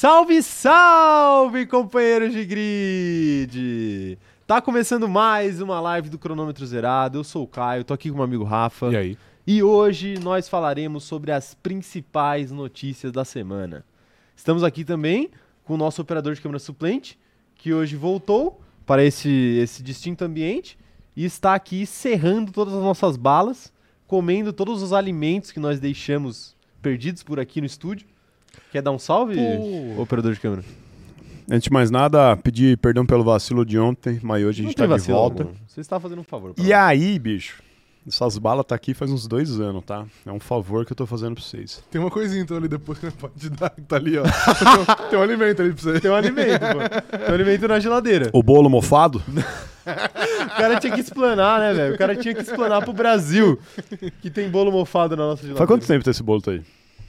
Salve, salve, companheiros de grid! Tá começando mais uma live do Cronômetro Zerado. Eu sou o Caio, tô aqui com o meu amigo Rafa. E aí? E hoje nós falaremos sobre as principais notícias da semana. Estamos aqui também com o nosso operador de câmera suplente, que hoje voltou para esse, esse distinto ambiente e está aqui serrando todas as nossas balas, comendo todos os alimentos que nós deixamos perdidos por aqui no estúdio. Quer dar um salve, Pô. operador de câmera? Antes de mais nada, pedir perdão pelo vacilo de ontem, mas hoje a gente tá de vacilo volta. algum. Você está fazendo um favor. pra E aí, bicho? Essas balas tá aqui faz uns dois anos, tá? É um favor que eu tô fazendo pra vocês. Tem uma coisinha então ali depois que não pode dar, que tá ali, ó. tem, um, tem um alimento ali pra você. Tem um alimento, pô. Tem um alimento na geladeira. O bolo mofado? O cara tinha que explanar, né, velho? O cara tinha que explanar pro Brasil que tem bolo mofado na nossa geladeira. Faz quanto tempo tá esse bolo tá aí?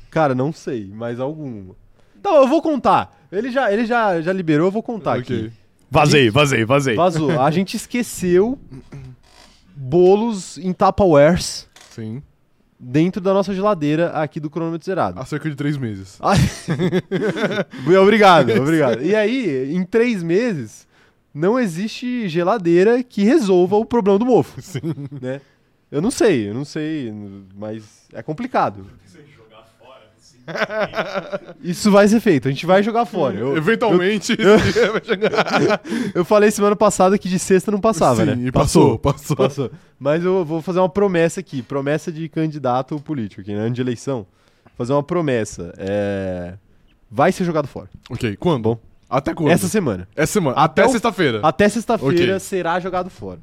Cara, não sei, mas algum. Então, eu vou contar. Ele já, ele já, já liberou, eu vou contar Ok. aqui. Vazei, vazei, vazei. Vazou. A gente esqueceu bolos em Tupperwares Sim. dentro da nossa geladeira aqui do cronômetro zerado. Há cerca de três meses. Obrigado, obrigado. E aí, em três meses, não existe geladeira que resolva o problema do mofo. Sim. Né? Eu não sei, eu não sei, mas é complicado. Isso vai ser feito, a gente vai jogar fora. Eu, Eventualmente, esse dia vai chegar. eu falei semana passada que de sexta não passava, Sim, né? e passou, passou. Passou. Mas eu vou fazer uma promessa aqui, promessa de candidato político aqui, né? Ano de eleição. Fazer uma promessa. É... Vai ser jogado fora. Ok, quando? Bom. Até quando? Essa semana. Essa semana. Até Até, sexta-feira. Até sexta-feira Ok. será jogado fora.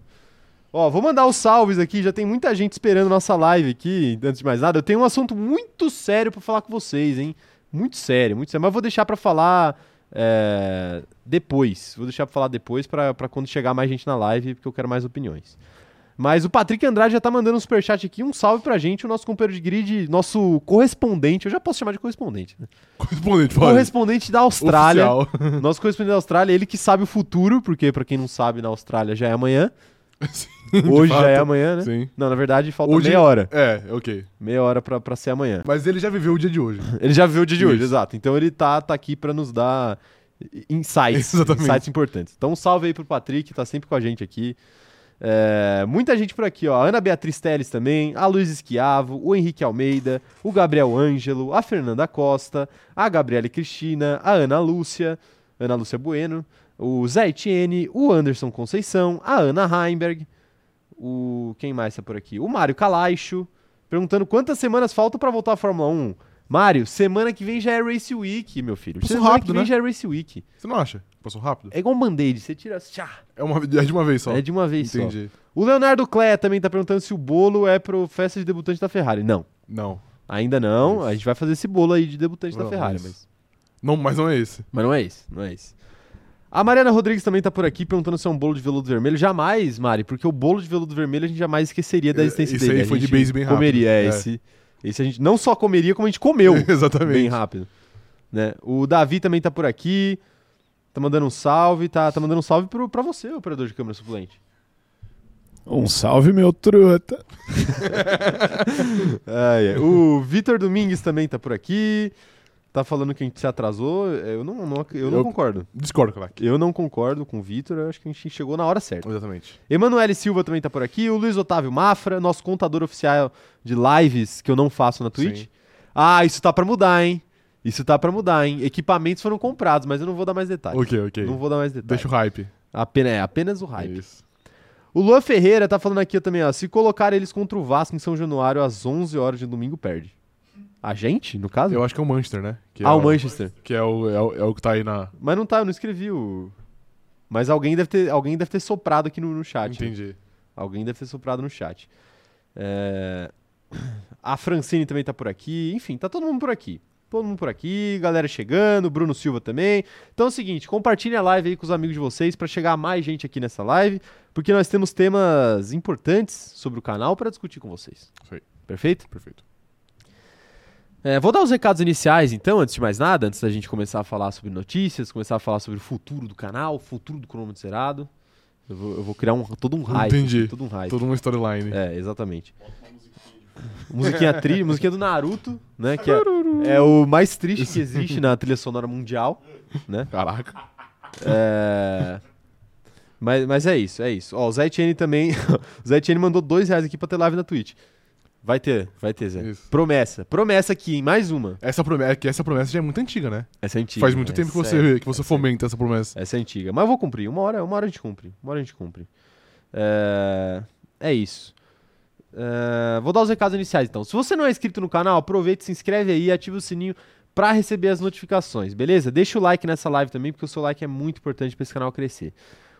Ó, vou mandar os salves aqui, já tem muita gente esperando nossa live aqui. Antes de mais nada, eu tenho um assunto muito sério pra falar com vocês, hein? Muito sério, muito sério. Mas vou deixar pra falar é, depois. Vou deixar pra falar depois pra pra quando chegar mais gente na live, porque eu quero mais opiniões. Mas o Patrick Andrade já tá mandando um superchat aqui. Um salve pra gente, o nosso companheiro de grid, nosso correspondente. Eu já posso chamar de correspondente, né? Correspondente, pode. Correspondente da Austrália. Nosso correspondente da Austrália, ele que sabe o futuro, porque pra quem não sabe, na Austrália já é amanhã. Sim, Hoje já fato. é amanhã, né? Sim. Não, na verdade falta Hoje- meia hora. É, ok. Meia hora pra, pra ser amanhã. Mas ele já viveu o dia de hoje. Ele já viu o dia de hoje, exato. Então ele tá, tá aqui pra nos dar insights. Exatamente. Insights importantes. Então um salve aí pro Patrick, tá sempre com a gente aqui. É, muita gente por aqui, ó. A Ana Beatriz Teles também, a Luiz Esquiavo, o Henrique Almeida, o Gabriel Ângelo, a Fernanda Costa, a Gabriele Cristina, a Ana Lúcia, Ana Lúcia Bueno, o Zé Etienne, o Anderson Conceição, a Ana Heimberg, o. Quem mais tá por aqui? O Mário Calaixo, perguntando quantas semanas faltam pra voltar à Fórmula 1. Mário, semana que vem já é Race Week, meu filho. Passou semana rápido, que vem né? já é Race Week. Você não acha? Passou rápido? É igual um band-aid, você tira. Tchá, É, uma, é de uma vez só. é de uma vez só. Entendi. O Leonardo Clé também tá perguntando se o bolo é pro festa de debutante da Ferrari. Não, Não. ainda não. A gente vai fazer esse bolo aí de debutante da Não, Ferrari, mas- mas... não. Mas não é esse. mas não é esse, não é esse. A Mariana Rodrigues também tá por aqui perguntando se é um bolo de veludo vermelho. Jamais, Mari, porque o bolo de veludo vermelho a gente jamais esqueceria da É, existência esse dele. aí A foi de gente base bem rápido. Comeria, é, É. esse. Esse a gente não só comeria, como a gente comeu. Exatamente. bem rápido. Né? O Davi também tá por aqui. Tá mandando um salve. Tá, tá mandando um salve pro, pra você, operador de câmera suplente. Um salve, meu truta. Ai, ai. O Vitor Domingues também tá por aqui. Tá falando que a gente se atrasou. Eu não, não- eu não Eu- concordo. Discordo. Eu não concordo com o Vitor. Eu acho que a gente chegou na hora certa. Exatamente. Emanuele Silva também tá por aqui. O Luiz Otávio Mafra, nosso contador oficial de lives que eu não faço na Twitch. Sim. Ah, isso tá pra mudar, hein? Isso tá pra mudar, hein? Equipamentos foram comprados, mas eu não vou dar mais detalhes. Ok, ok. Não vou dar mais detalhes. Deixa o hype. Apenas, é, apenas o hype. Isso. O Luan Ferreira tá falando aqui também, ó. Se colocar eles contra o Vasco em São Januário às 11 horas de domingo, perde. A gente, no caso? Eu acho que é o Manchester, né? Que é ah, o Manchester. Que é o, é, o, é o que tá aí na. Mas não tá, eu não escrevi o. Mas alguém deve ter, alguém deve ter soprado aqui no, no chat. Entendi. Alguém deve ter soprado no chat. É, A Francine também tá por aqui. Enfim, tá todo mundo por aqui. Todo mundo por aqui, galera chegando, Bruno Silva também. Então é o seguinte, compartilhe a live aí com os amigos de vocês para chegar mais gente aqui nessa live, porque nós temos temas importantes sobre o canal para discutir com vocês. Perfeito? Perfeito. É, vou dar os recados iniciais, então, antes de mais nada, antes da gente começar a falar sobre notícias, começar a falar sobre o futuro do canal, o futuro do cronômetro zerado. Eu vou, eu vou criar um, todo um hype. Entendi. Todo um hype. Toda uma storyline. É, exatamente. Musiquinha tri, musiquinha do Naruto, né? Que é, é o mais triste que existe na trilha sonora mundial, né? Caraca. É... Mas, mas é isso, é isso. Ó, o Zé Etienne também. o Zé Etienne mandou dois reais aqui pra ter live na Twitch. Vai ter, vai ter, Zé. Isso. Promessa. Promessa aqui, hein? Mais uma. Essa promessa, é que essa promessa já é muito antiga, né? Essa é antiga. Faz muito tempo que você, é- que você essa é- fomenta essa promessa. Essa é antiga. Mas eu vou cumprir. Uma hora, uma hora a gente cumpre. Uma hora a gente cumpre. É, é isso. É, Vou dar os recados iniciais então. Se você não é inscrito no canal, aproveita, se inscreve aí e ativa o sininho pra receber as notificações, beleza? Deixa o like nessa live também, porque o seu like é muito importante pra esse canal crescer.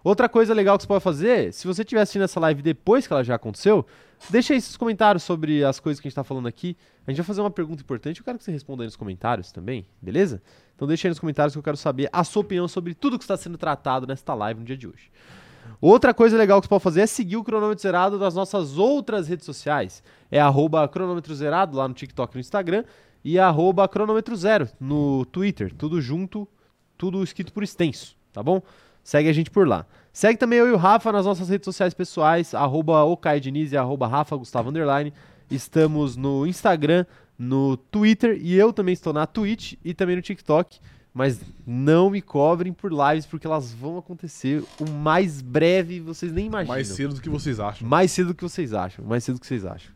Outra coisa legal que você pode fazer, se você estiver assistindo essa live depois que ela já aconteceu, deixa aí seus comentários sobre as coisas que a gente tá falando aqui. A gente vai fazer uma pergunta importante, eu quero que você responda aí nos comentários também, beleza? Então deixa aí nos comentários que eu quero saber a sua opinião sobre tudo que está sendo tratado nesta live no dia de hoje. Outra coisa legal que você pode fazer é seguir o cronômetro zerado nas nossas outras redes sociais. É arroba cronômetro zerado lá no TikTok e no Instagram e arroba cronômetro zero no Twitter. Tudo junto, tudo escrito por extenso, tá bom? Segue a gente por lá. Segue também eu e o Rafa nas nossas redes sociais pessoais, arroba Diniz e arroba Rafa Gustavo Underline. Estamos no Instagram, no Twitter e eu também estou na Twitch e também no TikTok. Mas não me cobrem por lives, porque elas vão acontecer o mais breve, vocês nem imaginam. Mais cedo do que vocês acham. Mais cedo do que vocês acham. Mais cedo do que vocês acham.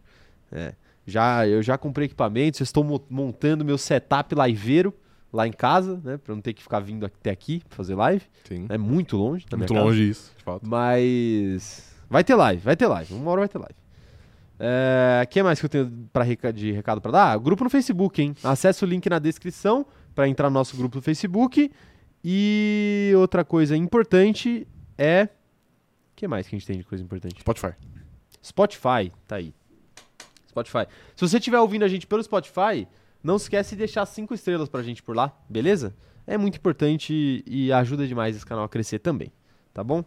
É. Já, eu já comprei equipamentos, estou mo- montando meu setup liveiro lá em casa, né? Pra não ter que ficar vindo até aqui pra fazer live. Sim. É muito longe Muito casa. longe isso, de fato. Mas. Vai ter live, vai ter live. Uma hora vai ter live. O que mais que eu tenho pra de recado pra dar? Grupo no Facebook, hein? Acesse o link na descrição pra entrar no nosso grupo do Facebook. E outra coisa importante é. O que mais que a gente tem de coisa importante? Spotify. Spotify, tá aí. Spotify. Se você estiver ouvindo a gente pelo Spotify, não esquece de deixar cinco estrelas pra gente por lá, beleza? É muito importante e ajuda demais esse canal a crescer também, tá bom?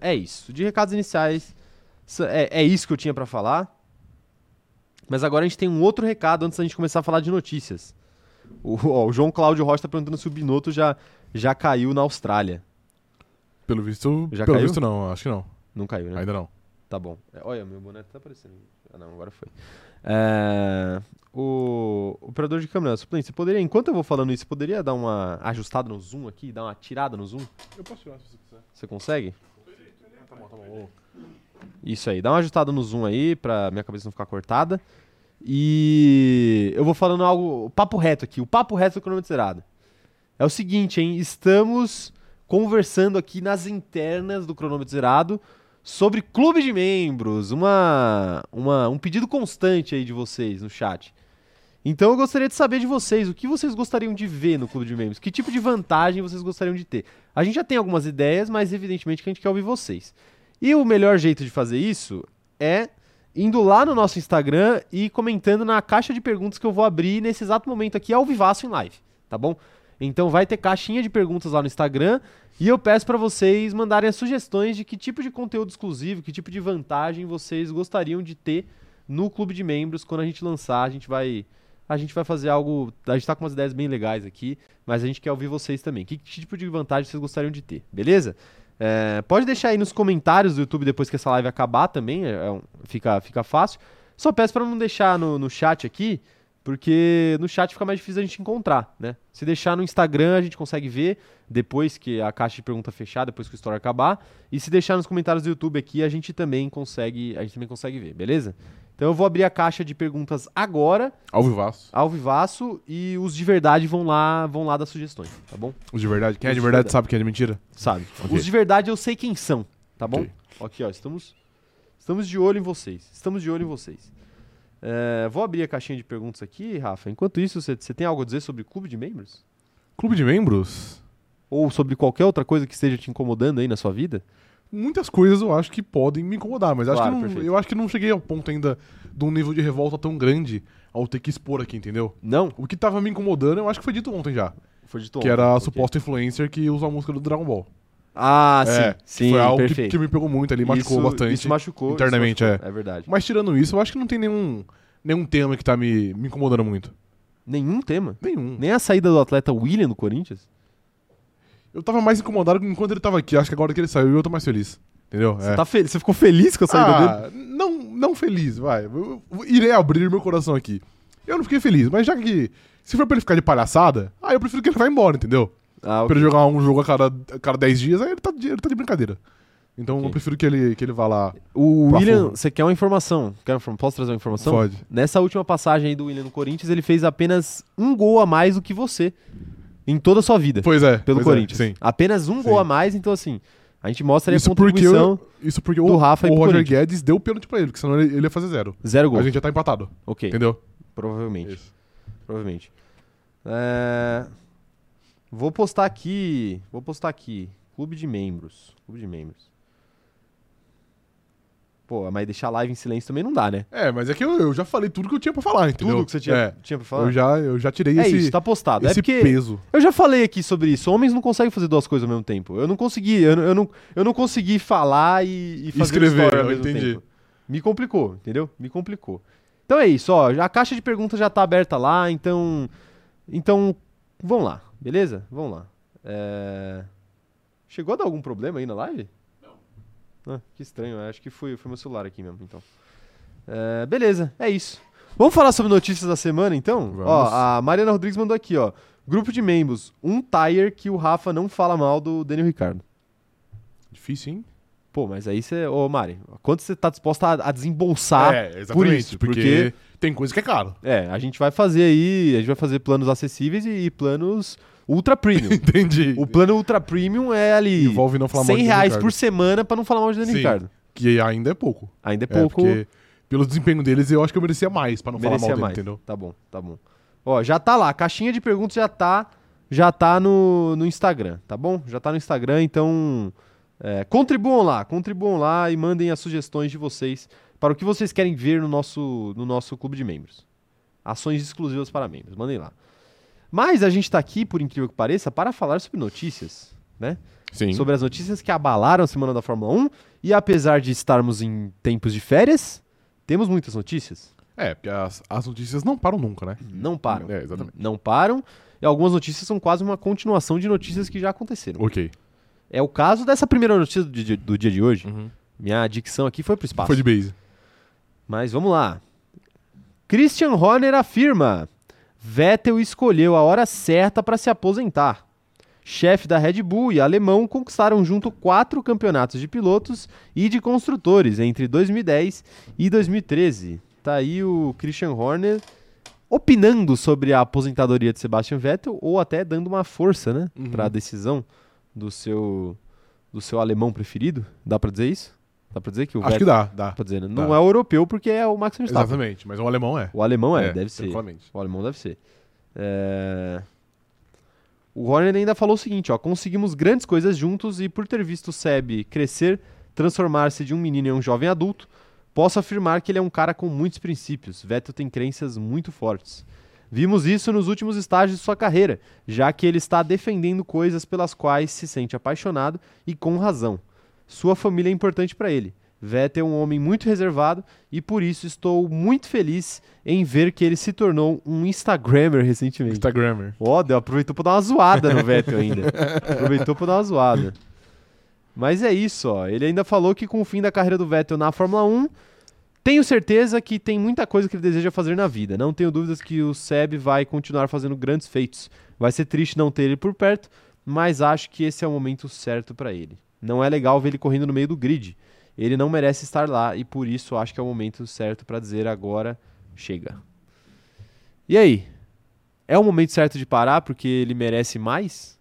É isso. De recados iniciais, é, é isso que eu tinha pra falar. Mas agora a gente tem um outro recado antes da gente começar a falar de notícias. O, ó, o João Cláudio Rocha tá perguntando se o Binotto já, já caiu na Austrália. Pelo visto, Já pelo caiu? visto não, acho que não. Não caiu, né? Ainda não. Tá bom. É, olha, meu boné tá aparecendo. Ah, não, agora foi. É, o o operador de câmera, suplente, você poderia, enquanto eu vou falando isso, você poderia dar uma ajustada no zoom aqui, dar uma tirada no zoom? Eu posso tirar se você quiser. Você consegue? Tá bom, tá bom. Isso aí, dá uma ajustada no zoom aí pra minha cabeça não ficar cortada. E eu vou falando algo, papo reto aqui, o papo reto do cronômetro zerado. É o seguinte, hein? Estamos conversando aqui nas internas do cronômetro zerado sobre clube de membros, uma, uma, um pedido constante aí de vocês no chat. Então eu gostaria de saber de vocês, o que vocês gostariam de ver no clube de membros? Que tipo de vantagem vocês gostariam de ter? A gente já tem algumas ideias, mas evidentemente que a gente quer ouvir vocês. E o melhor jeito de fazer isso é indo lá no nosso Instagram e comentando na caixa de perguntas que eu vou abrir nesse exato momento aqui ao vivaço em live, tá bom? Então vai ter caixinha de perguntas lá no Instagram e eu peço para vocês mandarem as sugestões de que tipo de conteúdo exclusivo, que tipo de vantagem vocês gostariam de ter no clube de membros quando a gente lançar, a gente vai a gente vai fazer algo, a gente tá com umas ideias bem legais aqui, mas a gente quer ouvir vocês também. Que tipo de vantagem vocês gostariam de ter, beleza? É, pode deixar aí nos comentários do YouTube depois que essa live acabar também, é- é fica, fica fácil. Só peço para não deixar no, no chat aqui, porque no chat fica mais difícil a gente encontrar, né? Se deixar no Instagram a gente consegue ver depois que a caixa de pergunta fechar, depois que o story acabar, e se deixar nos comentários do YouTube aqui a gente também consegue, a gente também consegue ver, beleza? Então eu vou abrir a caixa de perguntas agora, Ao vivaço. ao vivaço, e os de verdade vão lá, vão lá dar sugestões, tá bom? Os de verdade. Quem é Os de de verdade verdade. sabe quem é de mentira? Sabe? Ok. Os de verdade eu sei quem são, tá bom? Aqui, ó, estamos, estamos de olho em vocês. Estamos de olho em vocês. É, vou abrir a caixinha de perguntas aqui, Rafa. Enquanto isso, você tem algo a dizer sobre clube de membros? Clube de membros? Ou sobre qualquer outra coisa que esteja te incomodando aí na sua vida? Muitas coisas eu acho que podem me incomodar, mas acho Claro, que não- eu acho que não cheguei ao ponto ainda de um nível de revolta tão grande ao ter que expor aqui, entendeu? Não? O que tava me incomodando, eu acho que foi dito ontem já. Foi de que era a suposta influencer que usa a música do Dragon Ball. Ah, sim. É, sim, foi algo que, que me pegou muito ali, machucou isso, bastante. Isso machucou. isso internamente, machucou, é. verdade. Mas tirando isso, eu acho que não tem nenhum, nenhum tema que tá me, me incomodando muito. Nenhum tema. Nenhum. Nem a saída do atleta William do Corinthians. Eu tava mais incomodado enquanto ele tava aqui. Acho que agora que ele saiu, eu tô mais feliz. Entendeu? Você, É. tá fe- você ficou feliz com a saída dele? ah, não, não feliz, vai. Eu, eu irei abrir meu coração aqui. Eu não fiquei feliz, mas já que. Se for pra ele ficar de palhaçada, aí eu prefiro que ele vá embora, entendeu? Ah, Pra ele jogar um jogo a cada, a cada 10 dias, aí ele tá, de, ele tá de brincadeira. Então Ok. eu prefiro que ele, que ele vá lá. O William, você quer uma informação? Quer uma Posso trazer uma informação? Pode. Nessa última passagem aí do William no Corinthians, ele fez apenas um gol a mais do que você em toda a sua vida Pois é. pelo pois é, Corinthians. sim. Apenas um gol Sim. a mais, então assim, a gente mostra aí a Isso porque, contribuição. eu, isso porque do o, Rafa o Roger. Guedes deu o pênalti pra ele, porque senão ele, ele ia fazer zero. Zero gol. A gente já tá empatado. Ok, Entendeu? provavelmente. Isso. Provavelmente. É, Vou postar aqui. Vou postar aqui. Clube de membros. Clube de membros. Pô, mas deixar a live em silêncio também não dá, né? É, mas é que eu, eu já falei tudo que eu tinha pra falar, entendeu? Tudo que você tinha, É, tinha pra falar. eu já, eu já tirei É esse, isso, tá postado. É esse porque peso. eu já falei aqui sobre isso. Homens não conseguem fazer duas coisas ao mesmo tempo. Eu não consegui, eu, não- eu não, eu não consegui falar e, e fazer Escrever, história ao mesmo entendi. tempo. Me complicou, entendeu? Me complicou. Então é isso, ó. A caixa de perguntas já tá aberta lá, então. Então, vamos lá, beleza? Vamos lá. É, Chegou a dar algum problema aí na live? Não. Ah, que estranho, eu acho que foi, foi meu celular aqui mesmo, então. É, beleza, é isso. Vamos falar sobre notícias da semana, então? Vamos. Ó, a Mariana Rodrigues mandou aqui, ó. Grupo de membros, um tire que o Rafa não fala mal do Daniel Ricardo. Difícil, hein? Pô, mas aí você. Ô, Mari, quanto você tá disposta a, a desembolsar é, por exatamente. isso? porque, Porque, tem coisa que é caro. é, a gente vai fazer aí. A gente vai fazer planos acessíveis e, e planos ultra premium. Entendi. o plano ultra premium é ali. Envolve não falar mal 100 de reais Ricardo. por semana pra não falar mal de Daniel Sim. Ricardo. Que ainda é pouco. Ainda é É, pouco. porque pelo desempenho deles, eu acho que eu merecia mais pra não falar merecia mal dele, mais. entendeu? Tá bom, tá bom. Ó, já tá lá. A caixinha de perguntas já tá, já tá no, no Instagram, tá bom? Já tá no Instagram, então é, contribuam lá, contribuam lá e mandem as sugestões de vocês para o que vocês querem ver no nosso, no nosso clube de membros. Ações exclusivas para membros, mandem lá. Mas a gente tá aqui, por incrível que pareça, para falar sobre notícias, né? Sim. Sobre as notícias que abalaram a semana da Fórmula 1 e apesar de estarmos em tempos de férias, temos muitas notícias. É, porque as, as notícias não param nunca, né? Não param. É, exatamente. Não param. E algumas notícias são quase uma continuação de notícias que já aconteceram. Ok. É o caso dessa primeira notícia do dia, do dia de hoje. Minha dicção aqui foi pro espaço. Foi de base. Mas vamos lá. Christian Horner afirma: Vettel escolheu a hora certa para se aposentar. Chefe da Red Bull e alemão conquistaram junto quatro campeonatos de pilotos e de construtores entre 2010 e 2013. Tá aí o Christian Horner opinando sobre a aposentadoria de Sebastian Vettel ou até dando uma força, né, Uhum. para a decisão do seu do seu alemão preferido. Dá para dizer isso? Dá para dizer que o Acho que dá, dá. Pra dizer, né? Não Tá. é o europeu porque é o Max Verstappen. Exatamente, mas o alemão é. O alemão é, É, deve ser. O alemão deve ser. É, O Horner ainda falou o seguinte, ó, conseguimos grandes coisas juntos e por ter visto o Seb crescer, transformar-se de um menino em um jovem adulto, posso afirmar que ele é um cara com muitos princípios. Vettel tem crenças muito fortes. Vimos isso nos últimos estágios de sua carreira, já que ele está defendendo coisas pelas quais se sente apaixonado e com razão. Sua família é importante para ele. Vettel é um homem muito reservado e por isso estou muito feliz em ver que ele se tornou um Instagrammer recentemente. Instagrammer. Ó, deu- aproveitou pra dar uma zoada no Vettel ainda. aproveitou pra dar uma zoada. Mas é isso, ó. Ele ainda falou que com o fim da carreira do Vettel na Fórmula 1, tenho certeza que tem muita coisa que ele deseja fazer na vida. Não tenho dúvidas que o Seb vai continuar fazendo grandes feitos. Vai ser triste não ter ele por perto, mas acho que esse é o momento certo pra ele. Não é legal ver ele correndo no meio do grid. Ele não merece estar lá e por isso acho que é o momento certo pra dizer agora chega. E aí? É o momento certo de parar porque ele merece mais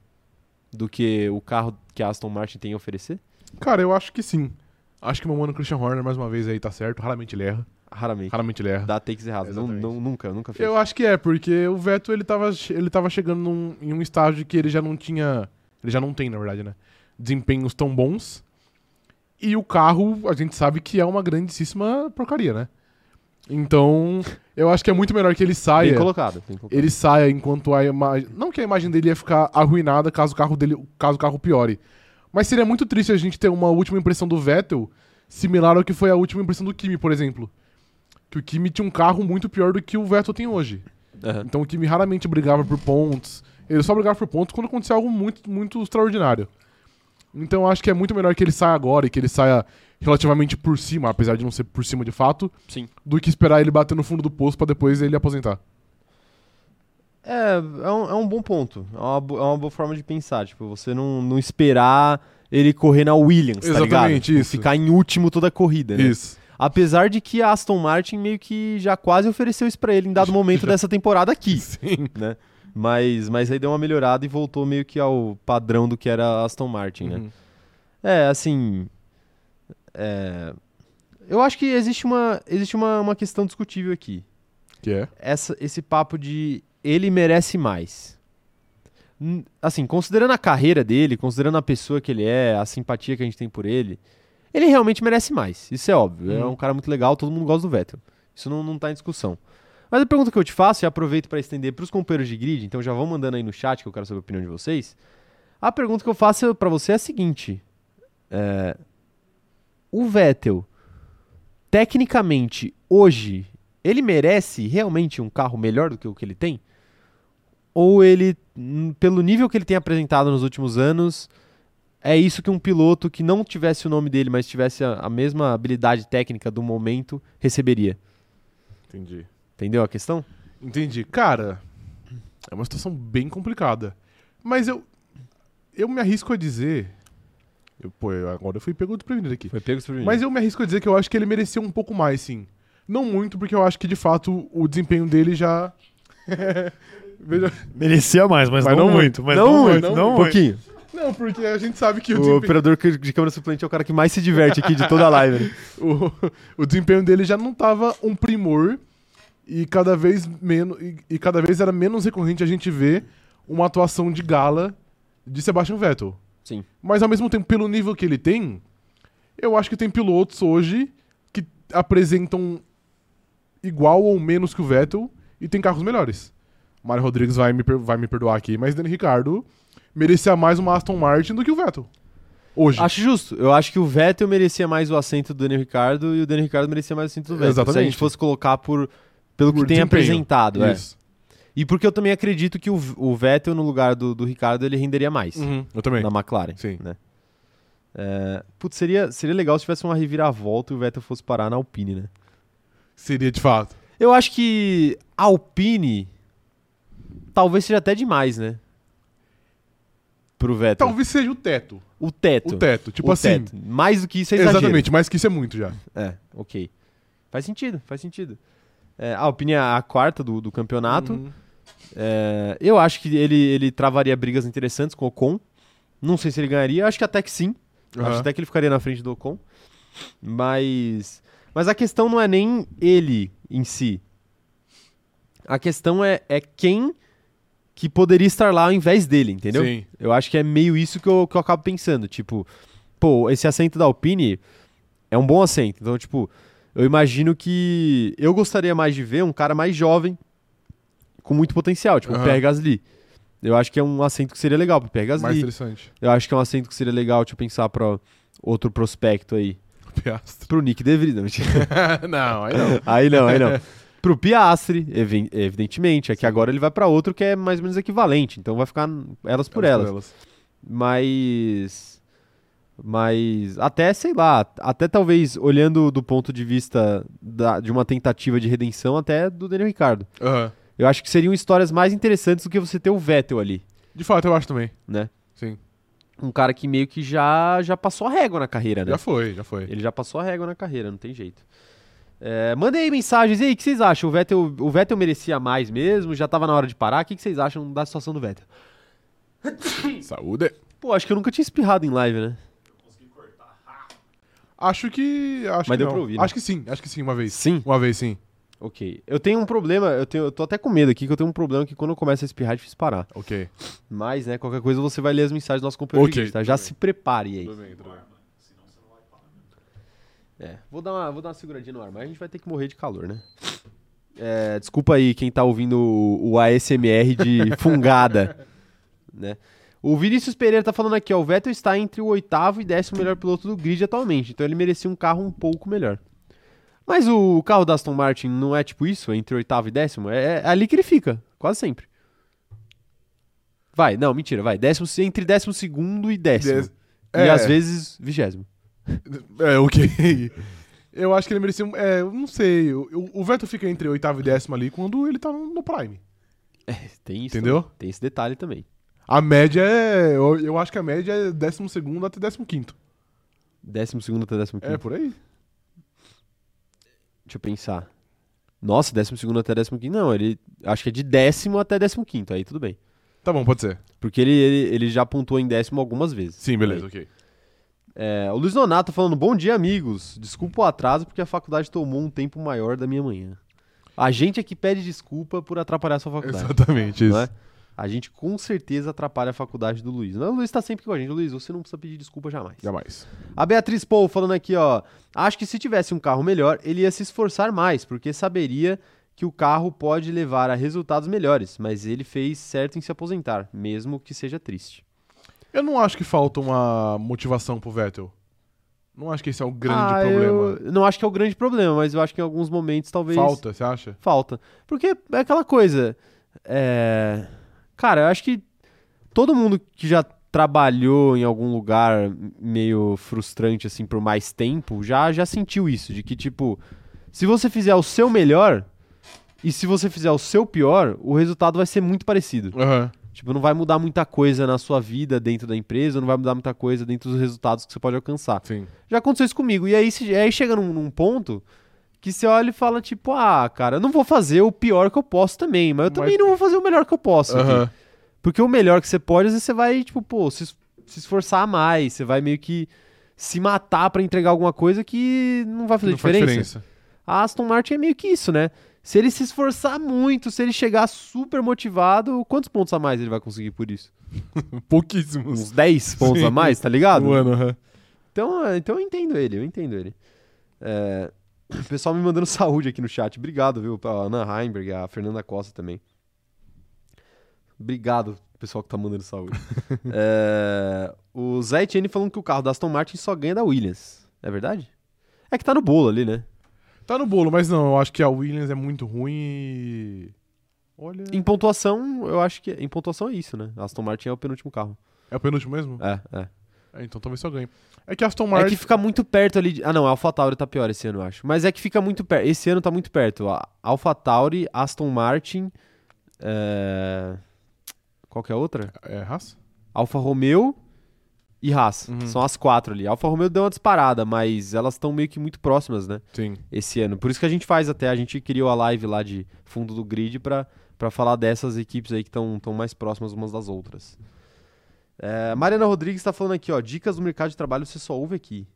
do que o carro que a Aston Martin tem a oferecer? Cara, eu acho que sim. Acho que meu mano Christian Horner, mais uma vez, aí tá certo. Raramente ele erra. Raramente. Raramente ele erra. Dá takes errados. Não, não- nunca, nunca fez. Eu acho que é, porque o Vettel ele tava, ele tava chegando num- em um estágio que ele já não tinha. Ele já não tem, na verdade, né? Desempenhos tão bons. E o carro, a gente sabe que é uma grandíssima porcaria, né? Então, eu acho que é muito melhor que ele Bem saia. colocado. Bem colocado. Ele saia enquanto a imagem. Não que a imagem dele ia ficar arruinada caso o carro dele. caso o carro piore. Mas seria muito triste a gente ter uma última impressão do Vettel similar ao que foi a última impressão do Kimi, por exemplo. Que o Kimi tinha um carro muito pior do que o Vettel tem hoje. Aham. Então o Kimi raramente brigava por pontos. Ele só brigava por pontos quando acontecia algo muito, muito extraordinário. Então eu acho que é muito melhor que ele saia agora e que ele saia relativamente por cima, apesar de não ser por cima de fato, Sim. do que esperar ele bater no fundo do poço pra depois ele aposentar. É, é um, é um bom ponto. É uma, bo- é uma boa forma de pensar. Tipo, você não, não esperar ele correr na Williams, tá ligado? Exatamente, Tipo, isso. Ficar em último toda a corrida, né? Isso. Apesar de que a Aston Martin meio que já quase ofereceu isso pra ele em dado momento dessa temporada aqui, Sim. né? Mas, mas aí deu uma melhorada e voltou meio que ao padrão do que era a Aston Martin, né? Uhum. É, assim. é, eu acho que existe uma, existe uma, uma questão discutível aqui. Que é? Essa, esse papo de ele merece mais. Hum, Assim, considerando a carreira dele, considerando a pessoa que ele é, a simpatia que a gente tem por ele, ele realmente merece mais. Isso é óbvio. É Uhum. um cara muito legal, todo mundo gosta do Vettel. Isso não, não tá em discussão. Mas a pergunta que eu te faço, e aproveito para estender para os companheiros de grid, então já vão mandando aí no chat que eu quero saber a opinião de vocês. A pergunta que eu faço para você é a seguinte: é, o Vettel, tecnicamente, hoje, ele merece realmente um carro melhor do que o que ele tem? Ou ele, pelo nível que ele tem apresentado nos últimos anos, é isso que um piloto que não tivesse o nome dele, mas tivesse a, a mesma habilidade técnica do momento, receberia? Entendi. Entendeu a questão? Entendi. Cara, é uma situação bem complicada. Mas eu. Eu me arrisco a dizer. Eu, pô, agora eu fui pego desprevenido aqui. Foi pego desprevenido. Mas eu me arrisco a dizer que eu acho que ele merecia um pouco mais, sim. Não muito, porque eu acho que de fato o desempenho dele já. Veja- Merecia mais, mas, Mas não, não muito. Mas não não, muito, muito, não não um muito. pouquinho. Não, porque a gente sabe que o, O desempenho, operador de câmera suplente é o cara que mais se diverte aqui de toda a live. né? o, o desempenho dele já não tava um primor e cada vez menos e, e cada vez era menos recorrente a gente ver uma atuação de gala de Sebastian Vettel. Sim. Mas ao mesmo tempo, pelo nível que ele tem, eu acho que tem pilotos hoje que apresentam igual ou menos que o Vettel e tem carros melhores. Mário Rodrigues vai me, vai me perdoar aqui, mas Dani Ricardo merecia mais uma Aston Martin do que o Vettel. Hoje. Acho justo. Eu acho que o Vettel merecia mais o assento do Daniel Ricardo e o Daniel Ricardo merecia mais o assento do Vettel. Se a Exatamente. gente fosse colocar por, pelo Por que tem apresentado. é. Isso. E porque eu também acredito que o, o Vettel, no lugar do, do Ricardo, ele renderia mais Uhum, eu também. na McLaren. Sim. Né? É, putz, seria, seria legal se tivesse uma reviravolta e o Vettel fosse parar na Alpine, né? Seria de fato. Eu acho que Alpine talvez seja até demais, né? Pro Vettel. Talvez seja o teto. O teto. O teto. Tipo O assim. teto. Mais do que isso é exagero. Exatamente, mas que isso é muito já. É, ok. Faz sentido, faz sentido. É, a é a quarta do, do campeonato. Uhum. É, eu acho que ele, ele travaria brigas interessantes com o Ocon. Não sei se ele ganharia, acho que até que sim. Acho Aham. até que ele ficaria na frente do Ocon. Mas, mas a questão não é nem ele em si. A questão é, é quem que poderia estar lá ao invés dele, entendeu? Sim. Eu acho que é meio isso que eu, que eu acabo pensando. Tipo, pô, esse assento da Alpine é um bom assento. Então, tipo, eu imagino que eu gostaria mais de ver um cara mais jovem com muito potencial, tipo o Aham. Pierre Gasly. Eu acho que é um assento que seria legal pro Pierre Mais Gasly. interessante. Eu acho que é um assento que seria legal, eu pensar pra outro prospecto aí. Piastri. Pro Nick DeVries, não, não, aí não. aí não, aí não. Pro Piastri, evi- evidentemente, é que agora ele vai pra outro que é mais ou menos equivalente, então vai ficar elas por elas. Mas. Mas. Até, sei lá. Até talvez olhando do ponto de vista da- de uma tentativa de redenção, até do Daniel Ricardo. Aham. Eu acho que seriam histórias mais interessantes do que você ter o Vettel ali, De fato, eu acho também. né? Sim. Um cara que meio que já, já passou a régua na carreira, né? Já foi, já foi. Ele já passou a régua na carreira, não tem jeito. É, mandem aí mensagens. E aí, o que vocês acham? O Vettel, o Vettel merecia mais mesmo? Já tava na hora de parar? O que que vocês acham da situação do Vettel? Saúde. Pô, acho que eu nunca tinha espirrado em live, né? Acho que. Acho Mas que deu não. pra ouvir, né? Acho que sim, acho que sim, uma vez. Sim. Uma vez sim. Ok. Eu tenho um problema, eu, tenho, eu tô até com medo aqui, que eu tenho um problema que quando eu começo a espirrar é difícil parar. Ok. Mas, né, qualquer coisa você vai ler as mensagens do nosso companheiro Ok, de tá? Já tudo bem. se prepare aí. Tudo bem, tudo bem. É, vou dar, uma, vou dar uma seguradinha no ar, mas a gente vai ter que morrer de calor, né? É, desculpa aí quem tá ouvindo o, o ASMR de fungada, né? O Vinícius Pereira tá falando aqui, ó, o Vettel está entre o oitavo e décimo melhor piloto do grid atualmente, então ele merecia um carro um pouco melhor. Mas o carro da Aston Martin não é tipo isso, entre oitavo e décimo? É, é ali que ele fica, quase sempre. Vai, não, mentira, vai. Décimo, entre décimo segundo e décimo. Dez- E É. às vezes vigésimo. É, ok. Eu acho que ele merecia. É, eu não sei. O, o- Vettel fica entre oitavo e décimo ali quando ele tá no, Prime. Tem isso. Entendeu? também. Tem esse detalhe também. A média é. Eu, eu acho que a média é 12 até 15. Décimo segundo até décimo quinto. É, por aí. Deixa eu pensar. Nossa, décimo segundo até décimo quinto. Não, ele. Acho que é de décimo até décimo quinto. Aí tudo bem. Tá bom, pode ser. Porque ele, ele, ele já pontuou em décimo algumas vezes. Sim, beleza, ok. É, o Luiz Donato falando, bom dia, amigos. Desculpa o atraso, porque a faculdade tomou um tempo maior da minha manhã. A gente aqui pede desculpa por atrapalhar a sua faculdade. Exatamente, isso. não é? A gente com certeza atrapalha a faculdade do Luiz. Não, o Luiz tá sempre com a gente. Luiz, você não precisa pedir desculpa jamais. Jamais. A Beatriz Paul falando aqui, ó. Acho que se tivesse um carro melhor, ele ia se esforçar mais, porque saberia que o carro pode levar a resultados melhores, mas ele fez certo em se aposentar, mesmo que seja triste. Eu não acho que falta uma motivação pro Vettel. Não acho que esse é o grande Ah, problema. Eu não acho que é o grande problema, mas eu acho que em alguns momentos talvez. Falta, você acha? Falta. Porque é aquela coisa. É... Cara, eu acho que todo mundo que já trabalhou em algum lugar meio frustrante, assim, por mais tempo, já, já sentiu isso. De que, tipo, se você fizer o seu melhor e se você fizer o seu pior, o resultado vai ser muito parecido. Aham. Tipo, não vai mudar muita coisa na sua vida dentro da empresa, não vai mudar muita coisa dentro dos resultados que você pode alcançar. Sim. Já aconteceu isso comigo. E aí, se- aí chega num, num ponto que você olha e fala, tipo, ah, cara, eu não vou fazer o pior que eu posso também, mas eu Mas- também não vou fazer o melhor que eu posso. Porque o melhor que você pode, às vezes você vai, tipo, pô, se, se esforçar mais, você vai meio que se matar pra entregar alguma coisa que não vai fazer Não faz diferença. diferença. A Aston Martin é meio que isso, né? Se ele se esforçar muito, se ele chegar super motivado, quantos pontos a mais ele vai conseguir por isso? Pouquíssimos. Uns 10 pontos a Sim. mais, tá ligado? No ano, aham. Então, é, então eu entendo ele, eu entendo ele. É, o pessoal me mandando saúde aqui no chat. Obrigado, viu? A Ana Heimberg, a Fernanda Costa também. Obrigado, pessoal que tá mandando saúde. É, o Zé Etienne falando que o carro da Aston Martin só ganha da Williams. É verdade? É que tá no bolo ali, né? Tá no bolo, mas não, eu acho que a Williams é muito ruim e. Olha. Em pontuação, eu acho que. Em pontuação é isso, né? A Aston Martin é o penúltimo carro. É o penúltimo mesmo? É, é. É, então talvez só ganhe. É que a Aston É Martin. que fica muito perto ali. de- Ah, não, a AlphaTauri tá pior esse ano, eu acho. Mas é que fica muito perto. Esse ano tá muito perto. A AlphaTauri, Aston Martin. É... Qual que é a outra? É Haas? Alfa Romeo e Haas. Uhum. São as quatro ali. A Alfa Romeo deu uma disparada, mas elas estão meio que muito próximas, né? Sim. Esse ano. Por isso que a gente faz até. A gente criou a live lá de fundo do grid pra, pra falar dessas equipes aí que estão mais próximas umas das outras. É, Mariana Rodrigues tá falando aqui, ó. Dicas do mercado de trabalho você só ouve aqui.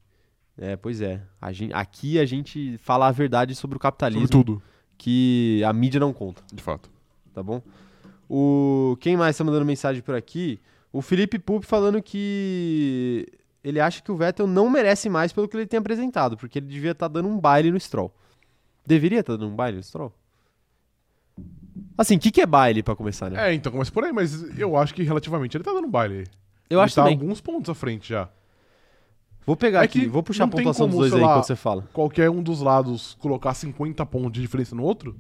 É, pois é. A gen- aqui a gente fala a verdade sobre o capitalismo Sobre tudo, que a mídia não conta de fato. tá bom? O quem mais tá mandando mensagem por aqui? O Felipe Pup falando que ele acha que o Vettel não merece mais pelo que ele tem apresentado, porque ele devia estar dando um baile no Stroll. Deveria estar dando um baile no Stroll? Assim, o que, que é baile pra começar, né? É, então começa por aí, mas eu acho que relativamente ele tá dando baile. Eu ele acho tá também. alguns pontos à frente já. Vou pegar É aqui, vou puxar a pontuação dos como, dois sei aí lá, enquanto você fala. Qualquer um dos lados colocar 50 pontos de diferença no outro,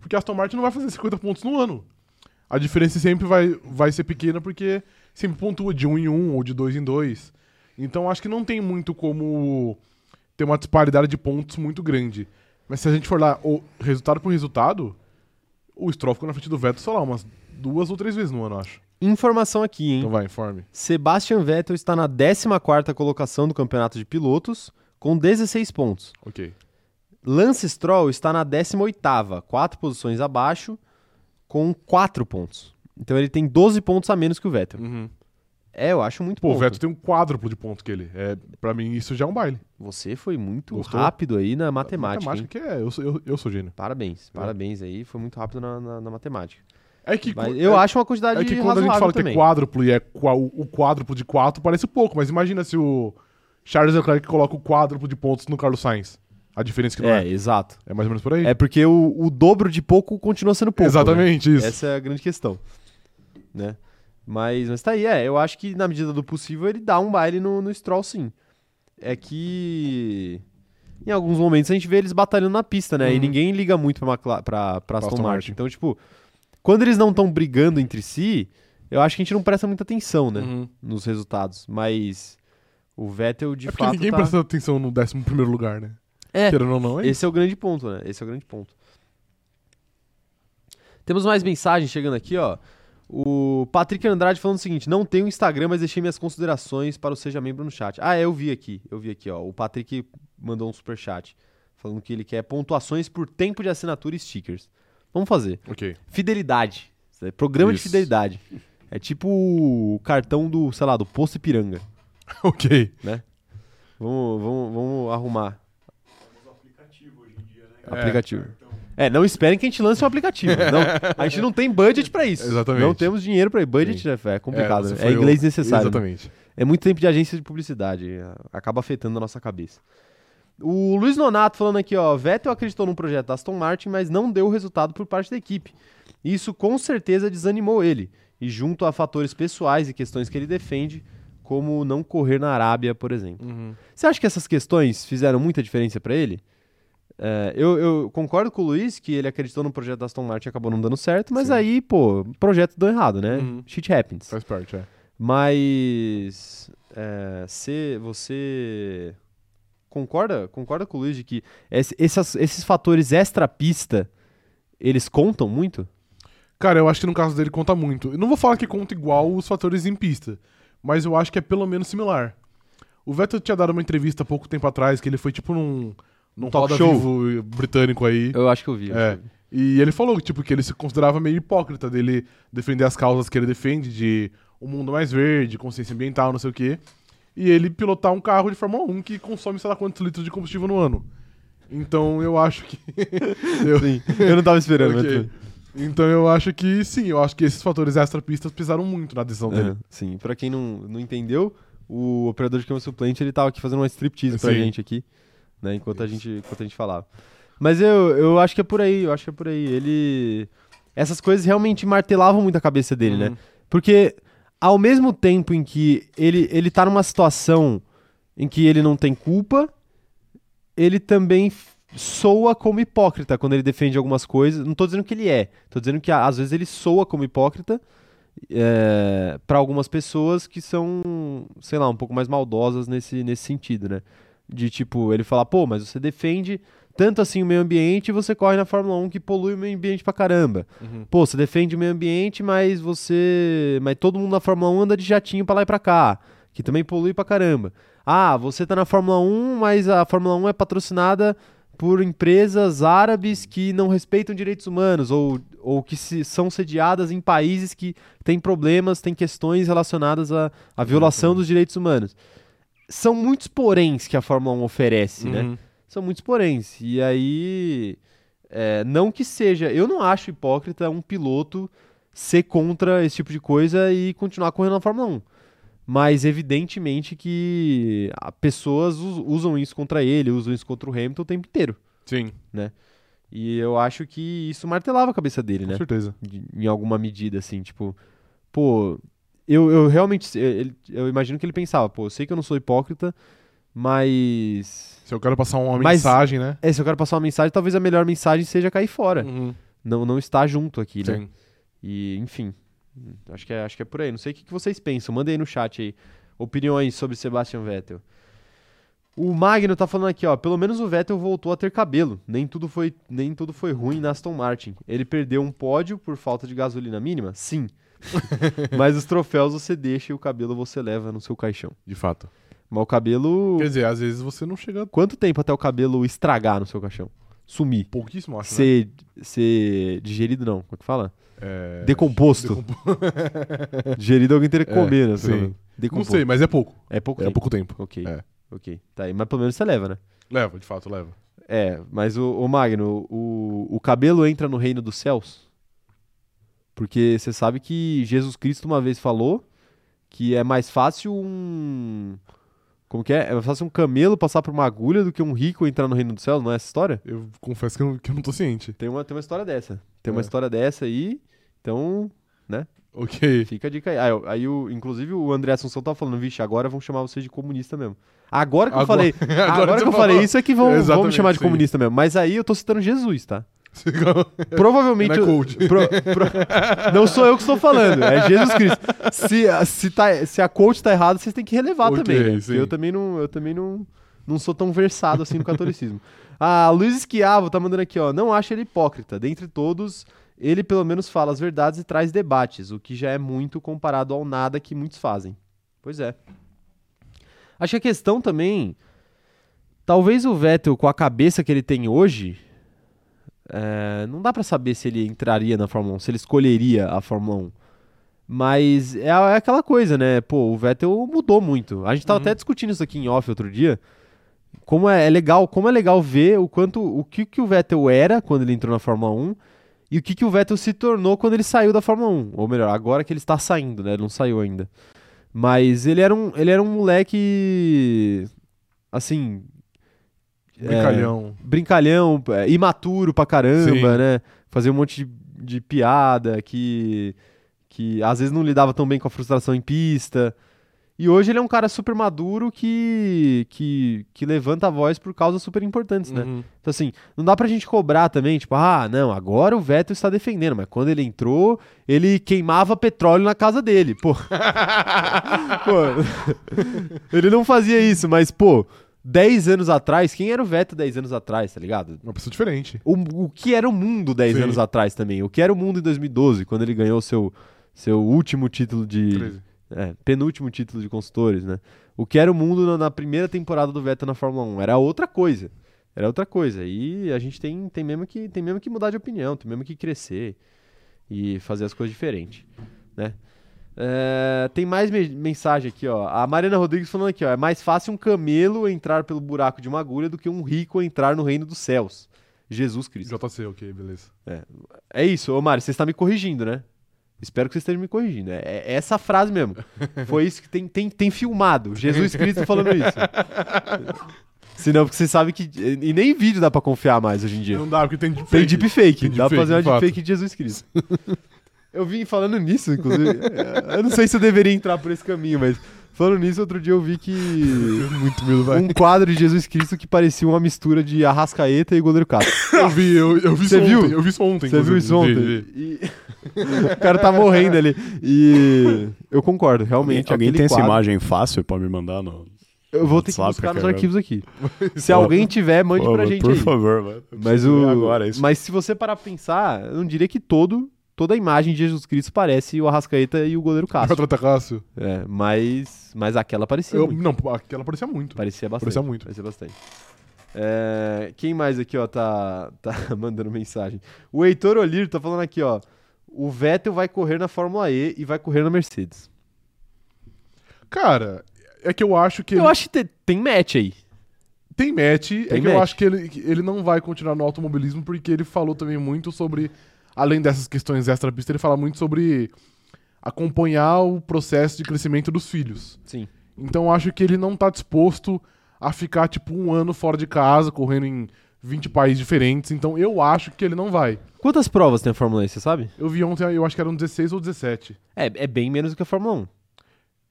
porque a Aston Martin não vai fazer 50 pontos no ano. A diferença sempre vai, vai ser pequena porque sempre pontua de um em um ou de dois em dois. Então acho que não tem muito como ter uma disparidade de pontos muito grande. Mas se a gente for lá, o resultado por resultado, o Stroll ficou na frente do Vettel, sei lá, umas duas ou três vezes no ano, acho. Informação aqui, hein? Então vai, informe. Sebastian Vettel está na 14ª colocação do campeonato de pilotos com 16 pontos. Ok. Lance Stroll está na 18ª, quatro posições abaixo, com 4 pontos. Então ele tem 12 pontos a menos que o Vettel. É, eu acho muito Pô, o. Vettel tem um quádruplo de ponto que ele. É, pra mim, isso já é um baile. Você foi muito Gostou? rápido aí na matemática. hein? Matemática que é, eu sou, eu, eu sou gênio. Parabéns, parabéns aí. Foi muito rápido na, na- na matemática. É que, Mas eu é, acho uma quantidade é que quando a razoável gente fala que também. é quádruplo e é qua- o quádruplo de 4, parece pouco, mas imagina se o Charles Leclerc coloca o quádruplo de pontos no Carlos Sainz. A diferença que não É, é. exato. É mais ou menos por aí? É porque o, o dobro de pouco continua sendo pouco. né? Exatamente isso. Essa é a grande questão. Né? Mas, mas tá aí, é. Eu acho que na medida do possível ele dá um baile no, no Stroll, sim. É que. Em alguns momentos a gente vê eles batalhando na pista, né? E Uhum. ninguém liga muito pra, McLa- pra, pra Aston, Aston Martin. Martin. Então, tipo, quando eles não estão brigando entre si, eu acho que a gente não presta muita atenção, né? Uhum. Nos resultados. Mas o Vettel, de é fato. ninguém tá- presta atenção no 11 primeiro lugar, né? É, Querendo ou não, é esse é o grande ponto, né? Esse é o grande ponto. Temos mais mensagens chegando aqui, ó. O Patrick Andrade falando o seguinte: não tenho Instagram, mas deixei minhas considerações para o Seja Membro no chat. Ah, é, eu vi aqui. Eu vi aqui, ó. O Patrick mandou um super chat falando que ele quer pontuações por tempo de assinatura e stickers. Vamos fazer. Ok. Fidelidade. Isso é Programa de Isso. fidelidade. É tipo o cartão do, sei lá, do Posto Ipiranga. ok. Vamos, vamos, vamos arrumar É. aplicativo. É, não esperem que a gente lance um aplicativo. Não, a gente não tem budget pra isso. Exatamente. Não temos dinheiro pra budget, Sim. né? É complicado. você né? foi É inglês o- necessário. né? Exatamente. É muito tempo de agência de publicidade. é, Acaba afetando a nossa cabeça. O Luiz Nonato falando aqui, ó. Vettel acreditou num projeto da Aston Martin, mas não deu resultado por parte da equipe. Isso com certeza desanimou ele. E junto a fatores pessoais e questões que ele defende, como não correr na Arábia, por exemplo. Uhum. Você acha que essas questões fizeram muita diferença pra ele? É, eu, eu concordo com o Luiz que ele acreditou no projeto da Aston Martin e acabou não dando certo, mas Sim. aí, pô, projeto deu errado, né? Uhum. Shit happens. Faz parte, é. Mas é, se você concorda, concorda com o Luiz de que esse- essas- esses fatores extra-pista, eles contam muito? Cara, eu acho que no caso dele conta muito. Eu não vou falar que conta igual os fatores em pista, mas eu acho que é pelo menos similar. O Vettel tinha dado uma entrevista há pouco tempo atrás, que ele foi tipo num, num Talk show. Vivo britânico aí. Eu acho que eu vi. É. eu vi. E ele falou tipo, que ele se considerava meio hipócrita dele defender as causas que ele defende de um mundo mais verde, consciência ambiental, não sei o quê. E ele pilotar um carro de Fórmula 1 que consome sei lá quantos litros de combustível no ano. Então eu acho que. eu, Sim, eu não tava esperando. mas Ok. tudo. Então eu acho que sim, eu acho que esses fatores extra-pistas pesaram muito na decisão dele. É, sim, pra quem não, não entendeu, o operador de câmera suplente, ele tava aqui fazendo uma striptease pra Sim. gente aqui, né, enquanto a gente, enquanto a gente falava. Mas eu, eu acho que é por aí, eu acho que é por aí. Ele... Essas coisas realmente martelavam muito a cabeça dele, né? Uhum. Porque ao mesmo tempo em que ele, ele tá numa situação em que ele não tem culpa, ele também soa como hipócrita quando ele defende algumas coisas. Não tô dizendo que ele é, tô dizendo que às vezes ele soa como hipócrita é, para algumas pessoas que são, sei lá, um pouco mais maldosas nesse, nesse sentido, né? De tipo, ele falar, pô, mas você defende tanto assim o meio ambiente e você corre na Fórmula 1 que polui o meio ambiente pra caramba. Uhum. Pô, você defende o meio ambiente, mas você. Mas todo mundo na Fórmula 1 anda de jatinho pra lá e pra cá, que também polui pra caramba. Ah, você tá na Fórmula 1, mas a Fórmula 1 é patrocinada por empresas árabes que não respeitam direitos humanos, ou, ou que se- são sediadas em países que têm problemas, têm questões relacionadas à, à violação dos direitos humanos. São muitos poréns que a Fórmula 1 oferece, né? Uhum. são muitos poréns. E aí, é, não que seja, eu não acho hipócrita um piloto ser contra esse tipo de coisa e continuar correndo na Fórmula 1. Mas evidentemente que pessoas us- usam isso contra ele, usam isso contra o Hamilton o tempo inteiro. Sim, E eu acho que isso martelava a cabeça dele, com né? certeza. De- em alguma medida, assim, tipo, pô, eu, eu realmente, eu, eu imagino que ele pensava, pô, eu sei que eu não sou hipócrita, mas Se eu quero passar uma Mas- mensagem, né? é, se eu quero passar uma mensagem, talvez a melhor mensagem seja cair fora. Uhum. Não, não estar junto aqui, né? Sim. E, enfim, acho que, é, acho que é por aí. Não sei o que, que vocês pensam. Mandem aí no chat aí opiniões sobre Sebastian Vettel. O Magno tá falando aqui, ó. Pelo menos o Vettel voltou a ter cabelo. Nem tudo foi, nem tudo foi ruim na Aston Martin. Ele perdeu um pódio por falta de gasolina mínima? Sim. Mas os troféus você deixa e o cabelo você leva no seu caixão. De fato. Mas o cabelo. Quer dizer, às vezes você não chega Quanto tempo até o cabelo estragar no seu caixão? Sumir? pouquíssimo, acho, né? Ser, ser digerido, não. Como é que fala? É... Decomposto. decompo- Digerido alguém teria que É, comer, né? sim. Não sei, mas é pouco. É pouco É tempo. pouco tempo. Ok. É. Ok. Tá aí. Mas pelo menos você leva, né? Leva, de fato, leva. É, mas o, o Magno, o, o cabelo entra no reino dos céus? Porque você sabe que Jesus Cristo uma vez falou que é mais fácil um. Como que é? É mais fácil um camelo passar por uma agulha do que um rico entrar no reino dos céus, não é essa história? Eu confesso que eu, que eu não tô ciente. Tem uma, tem uma história dessa. Tem uma É. história dessa aí. Então, Ok. Fica a dica aí. Eu- aí o, inclusive o André Assunção tava falando, vixe, agora vão chamar você de comunista mesmo. Agora que eu Agora- falei, agora, você que eu falei isso é que vão, vão me chamar de sim. comunista mesmo. Mas aí eu tô citando Jesus, tá? Provavelmente. Não é pro- pro- não sou eu que estou falando, é Jesus Cristo. Se, se, tá, se a coach tá errada, vocês têm que relevar Ok, também. Né? Eu também, não, eu também não, não sou tão versado assim no catolicismo. A Luiz Esquiavo tá mandando aqui, ó. Não acho ele hipócrita. Dentre todos, ele pelo menos fala as verdades e traz debates, o que já é muito comparado ao nada que muitos fazem. Pois é. Acho que a questão também. Talvez o Vettel, com a cabeça que ele tem hoje, é, não dá pra saber se ele entraria na Fórmula 1, se ele escolheria a Fórmula 1. Mas é, é aquela coisa, né? Pô, o Vettel mudou muito. A gente tava Uhum. até discutindo isso aqui em off outro dia. Como é, é legal, como é legal ver o quanto o que, que o Vettel era quando ele entrou na Fórmula 1 e o que, que o Vettel se tornou quando ele saiu da Fórmula 1. Ou melhor, agora que ele está saindo, né? Ele não saiu ainda. Mas ele era um, ele era um moleque. Assim. É, Brincalhão. brincalhão, é, imaturo pra caramba, Sim. né? Fazia um monte de, de piada que, que às vezes não lidava tão bem com a frustração em pista. E hoje ele é um cara super maduro que, que, que levanta a voz por causas super importantes, né? Uhum. Então, assim, não dá pra gente cobrar também, tipo, ah, não, agora o Vettel está defendendo, mas quando ele entrou, ele queimava petróleo na casa dele, pô. Pô, ele não fazia isso, mas, pô, 10 anos atrás, quem era o Vettel 10 anos atrás, tá ligado? Uma pessoa diferente. O, o que era o mundo 10 Sim. anos atrás também? O que era o mundo em 2012, quando ele ganhou seu, seu último título de. 13. É, penúltimo título de construtores, né? O que era o mundo na, na primeira temporada do Vettel na Fórmula 1 era outra coisa. Era outra coisa. E a gente tem, tem, mesmo que, tem mesmo que mudar de opinião, tem mesmo que crescer e fazer as coisas diferentes, né? É, tem mais me- mensagem aqui, ó. A Mariana Rodrigues falando aqui, ó. É mais fácil um camelo entrar pelo buraco de uma agulha do que um rico entrar no reino dos céus. Jesus Cristo. JC, ok, beleza. É isso, ô Mário, você está me corrigindo, né? Espero que você esteja me corrigindo. É, é essa frase mesmo. Foi isso que tem, tem, tem filmado. Jesus Cristo falando isso. Senão, porque você sabe que. E nem vídeo dá pra confiar mais hoje em dia. Não dá, porque tem deepfake. Tem deepfake. Tem dá pra fazer uma deepfake de Jesus Cristo. eu vim falando nisso, inclusive. Eu não sei se eu deveria entrar por esse caminho, mas falando nisso, outro dia eu vi que. Muito medo, vai. um quadro de Jesus Cristo que parecia uma mistura de Arrascaeta e goleiro Castro. Eu vi, eu, eu vi Você isso viu? ontem. Eu vi isso ontem. Você viu isso ontem? Vi, vi. E- o cara tá morrendo ali. E eu concordo, realmente. Alguém tem essa quadro- imagem fácil pra me mandar no. Eu vou ter que WhatsApp, buscar nos cara. arquivos aqui. Se alguém tiver, mande Pô, pra gente Por aí. favor, vai. Eu Mas, preciso o... agora isso. Mas se você parar pra pensar, eu não diria que todo, toda a imagem de Jesus Cristo parece o Arrascaeta e o goleiro Castro. Contra Cássio. É, mas, mas aquela parecia Eu, muito. não, aquela parecia muito. Parecia bastante. Parecia muito. Parecia bastante. É, quem mais aqui, ó, tá, tá mandando mensagem? O Heitor Olir tá falando aqui, ó. O Vettel vai correr na Fórmula E e vai correr na Mercedes. Cara, é que eu acho que Eu ele acho que te- tem match aí. tem match. é Tem que eu match. acho que ele, que ele não vai continuar no automobilismo porque ele falou também muito sobre, além dessas questões extra-pista, ele fala muito sobre acompanhar o processo de crescimento dos filhos. Sim. Então eu acho que ele não tá disposto a ficar, tipo, um ano fora de casa, correndo em 20 países diferentes. Então eu acho que ele não vai. Quantas provas tem a Fórmula E, você sabe? Eu vi ontem, eu acho que eram 16 ou 17. É, é bem menos do que a Fórmula 1.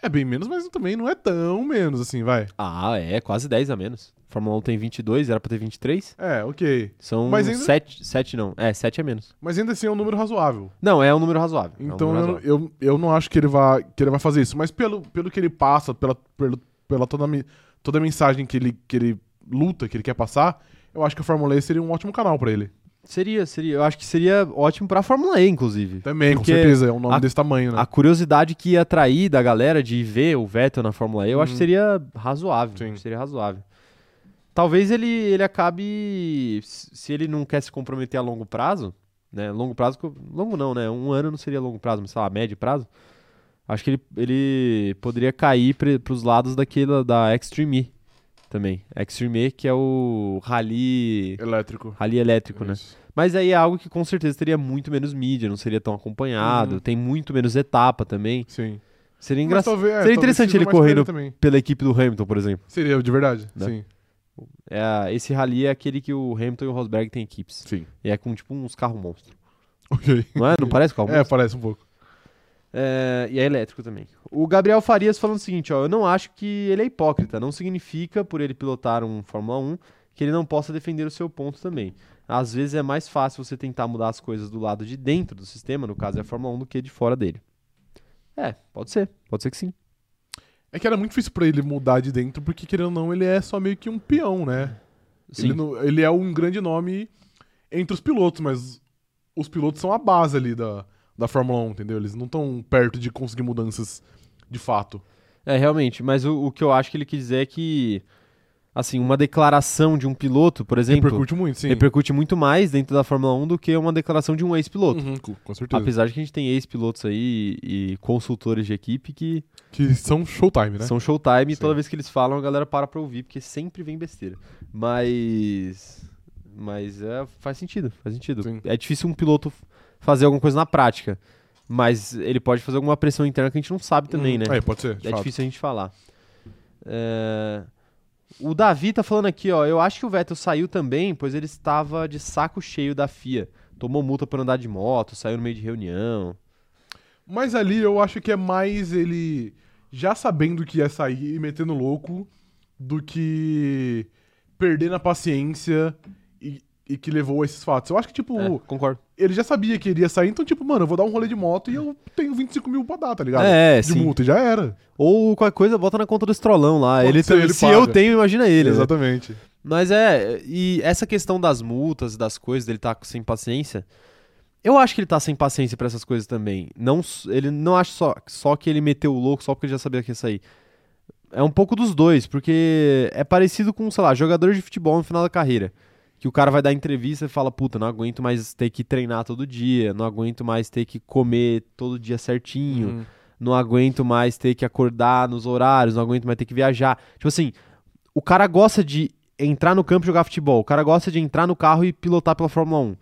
É bem menos, mas também não é tão menos assim, vai. Ah, é, quase 10 a menos. Fórmula 1 tem 22, era pra ter 23. É, ok. São Mas ainda- 7, 7 não. É, 7 é menos. Mas ainda assim é um número razoável. Não, é um número razoável. é um Então número eu, razoável. eu, eu não acho que ele, vai, que ele vai fazer isso. Mas pelo, pelo que ele passa, pela, pelo, pela toda, a toda a mensagem que ele, que ele luta, que ele quer passar, eu acho que a Fórmula E seria um ótimo canal pra ele. Seria, seria. Eu acho que seria ótimo pra Fórmula E, inclusive. Também, Porque com certeza. É um nome a- desse tamanho, né? A curiosidade que ia atrair da galera de ver o Vettel na Fórmula E, eu acho que Uhum. seria razoável. Sim. Seria razoável. Talvez ele, ele acabe. Se ele não quer se comprometer a longo prazo, né? Longo prazo. Longo não, né? Um ano não seria longo prazo, mas sei lá, médio prazo. Acho que ele, ele poderia cair pre, pros lados daquela da Extreme E também. Extreme E, que é o rally, Elétrico. rally elétrico, né? Isso. Mas aí é algo que com certeza teria muito menos mídia, não seria tão acompanhado, Uhum. tem muito menos etapa também. Sim. Seria engraçado. é, Seria interessante ele correndo pela equipe do Hamilton, por exemplo. Seria, de verdade. Né? Sim. É, esse rally é aquele que o Hamilton e o Rosberg têm equipes. Sim. E é com tipo uns carros monstros. Ok. Não é? Não parece carro É, monstro? parece um pouco. É, e é elétrico também. O Gabriel Farias falando o seguinte, ó, eu não acho que ele é hipócrita, não significa por ele pilotar um Fórmula 1 que ele não possa defender o seu ponto também. Às vezes é mais fácil você tentar mudar as coisas do lado de dentro do sistema, no caso é a Fórmula 1, do que de fora dele. É, pode ser, pode ser que sim. É que era muito difícil pra ele mudar de dentro, porque, querendo ou não, ele é só meio que um peão, né? Sim. Ele, não- ele é um grande nome entre os pilotos, mas os pilotos são a base ali da, da Fórmula 1, entendeu? Eles não estão perto de conseguir mudanças de fato. É, realmente. Mas o, o que eu acho que ele quis dizer é que, assim, uma declaração de um piloto, por exemplo, Repercute muito, sim. repercute muito mais dentro da Fórmula 1 do que uma declaração de um ex-piloto. Uhum, com, certeza. Apesar de que a gente tem ex-pilotos aí e, consultores de equipe que Que são showtime, né? são showtime e toda vez que eles falam a galera para pra ouvir, porque sempre vem besteira. Mas. Mas é, faz sentido, faz sentido. Sim. É difícil um piloto fazer alguma coisa na prática. Mas ele pode fazer alguma pressão interna que a gente não sabe também, Uhum. né? É, pode ser. É fato. difícil a gente falar. É, O Davi tá falando aqui, ó. Eu acho que o Vettel saiu também, pois ele estava de saco cheio da FIA. Tomou multa por andar de moto, saiu no meio de reunião. Mas ali eu acho que é mais ele já sabendo que ia sair e metendo louco do que perder na paciência e, e que levou a esses fatos. Eu acho que, tipo, É, concordo. ele já sabia que iria sair, então, tipo, mano, eu vou dar um rolê de moto e eu tenho 25 mil pra dar, tá ligado? É, de sim. multa, e já era. Ou qualquer coisa, bota na conta do estrolão lá. Pode Ele, ser, ele se paga. eu tenho, imagina ele. né? Exatamente. Mas é, e essa questão das multas, das coisas, dele tá sem paciência, eu acho que ele tá sem paciência pra essas coisas também. Não, s- ele não acha só, só que ele meteu o louco só porque ele já sabia que ia sair. É um pouco dos dois, porque é parecido com, sei lá, jogador de futebol no final da carreira. Que o cara vai dar entrevista e fala, puta, não aguento mais ter que treinar todo dia, não aguento mais ter que comer todo dia certinho, Uhum. não aguento mais ter que acordar nos horários, não aguento mais ter que viajar. Tipo assim, o cara gosta de entrar no campo e jogar futebol, o cara gosta de entrar no carro e pilotar pela Fórmula 1.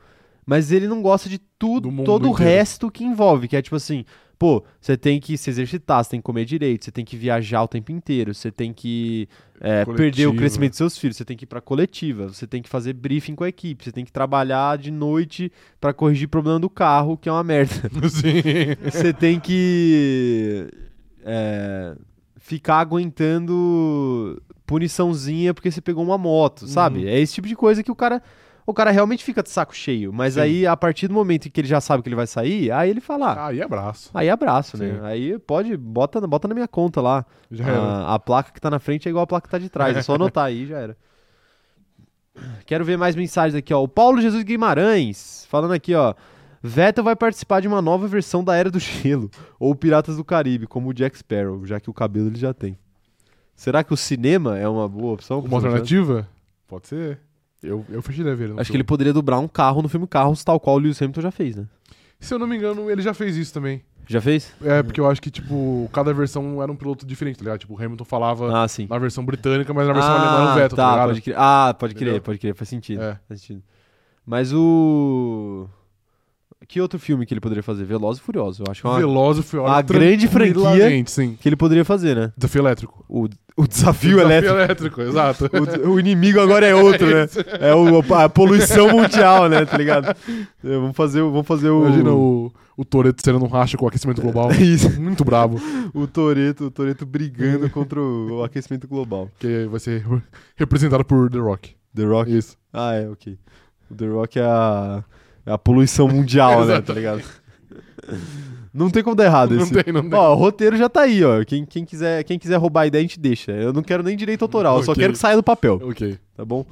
Mas ele não gosta de tudo, todo o resto que envolve, que é tipo assim, pô, você tem que se exercitar, você tem que comer direito, você tem que viajar o tempo inteiro, você tem que é, perder o Coletiva. crescimento dos seus filhos, você tem que ir pra coletiva, você tem que fazer briefing com a equipe, você tem que trabalhar de noite pra corrigir problema do carro, que é uma merda. Sim. Você tem que é, ficar aguentando puniçãozinha porque você pegou uma moto, sabe? Uhum. É esse tipo de coisa que o cara o cara realmente fica de saco cheio. Mas Sim. aí, a partir do momento em que ele já sabe que ele vai sair, aí ele fala, ah, Aí abraço. aí abraço, né? Sim. Aí pode, bota, bota na minha conta lá. Já era. A, a placa que tá na frente é igual a placa que tá de trás. É só anotar aí, já era. Quero ver mais mensagens aqui, ó. O Paulo Jesus Guimarães, falando aqui, ó. Vettel vai participar de uma nova versão da Era do Gelo, ou Piratas do Caribe, como o Jack Sparrow, já que o cabelo ele já tem. Será que o cinema é uma boa opção? Uma alternativa? Pode ser. Eu, eu fecharia ver. ele no Acho que ele poderia dobrar um carro no filme Carros, tal qual o Lewis Hamilton já fez, né? Se eu não me engano, ele já fez isso também. Já fez? É, porque eu acho que, tipo, cada versão era um piloto diferente, tá ligado? Tipo, o Hamilton falava Ah, na versão britânica, mas na versão alemã era o Vettel, tá, tá, ligado? pode crer. Ah, pode crer, Entendeu? pode crer, faz sentido. É. Faz sentido. Mas o. Que outro filme que ele poderia fazer? Velozes e Furiosos. Eu acho que é uma... Veloz e Furioso. uma grande franquia. sim. que ele poderia fazer, né? Desafio elétrico. O, o desafio elétrico. elétrico, exato. O, o inimigo agora é outro, né? É o, a poluição mundial, né? Tá ligado? É, vamos fazer, o- vamos fazer o. Imagina o, o Toreto sendo um racha com o aquecimento global. Isso. Muito bravo. O Toreto, o Toreto brigando contra o, aquecimento global. Que vai ser representado por The Rock. The Rock. Isso. Ah, é, ok. O The Rock é a, é a poluição mundial, né? Tá ligado? Não tem como dar errado Não esse. tem, não tem. Ó, o roteiro já tá aí, ó. Quem, quem, quiser, quem quiser roubar a ideia, a gente deixa. Eu não quero nem direito autoral, eu só quero que saia do papel, Ok. tá bom?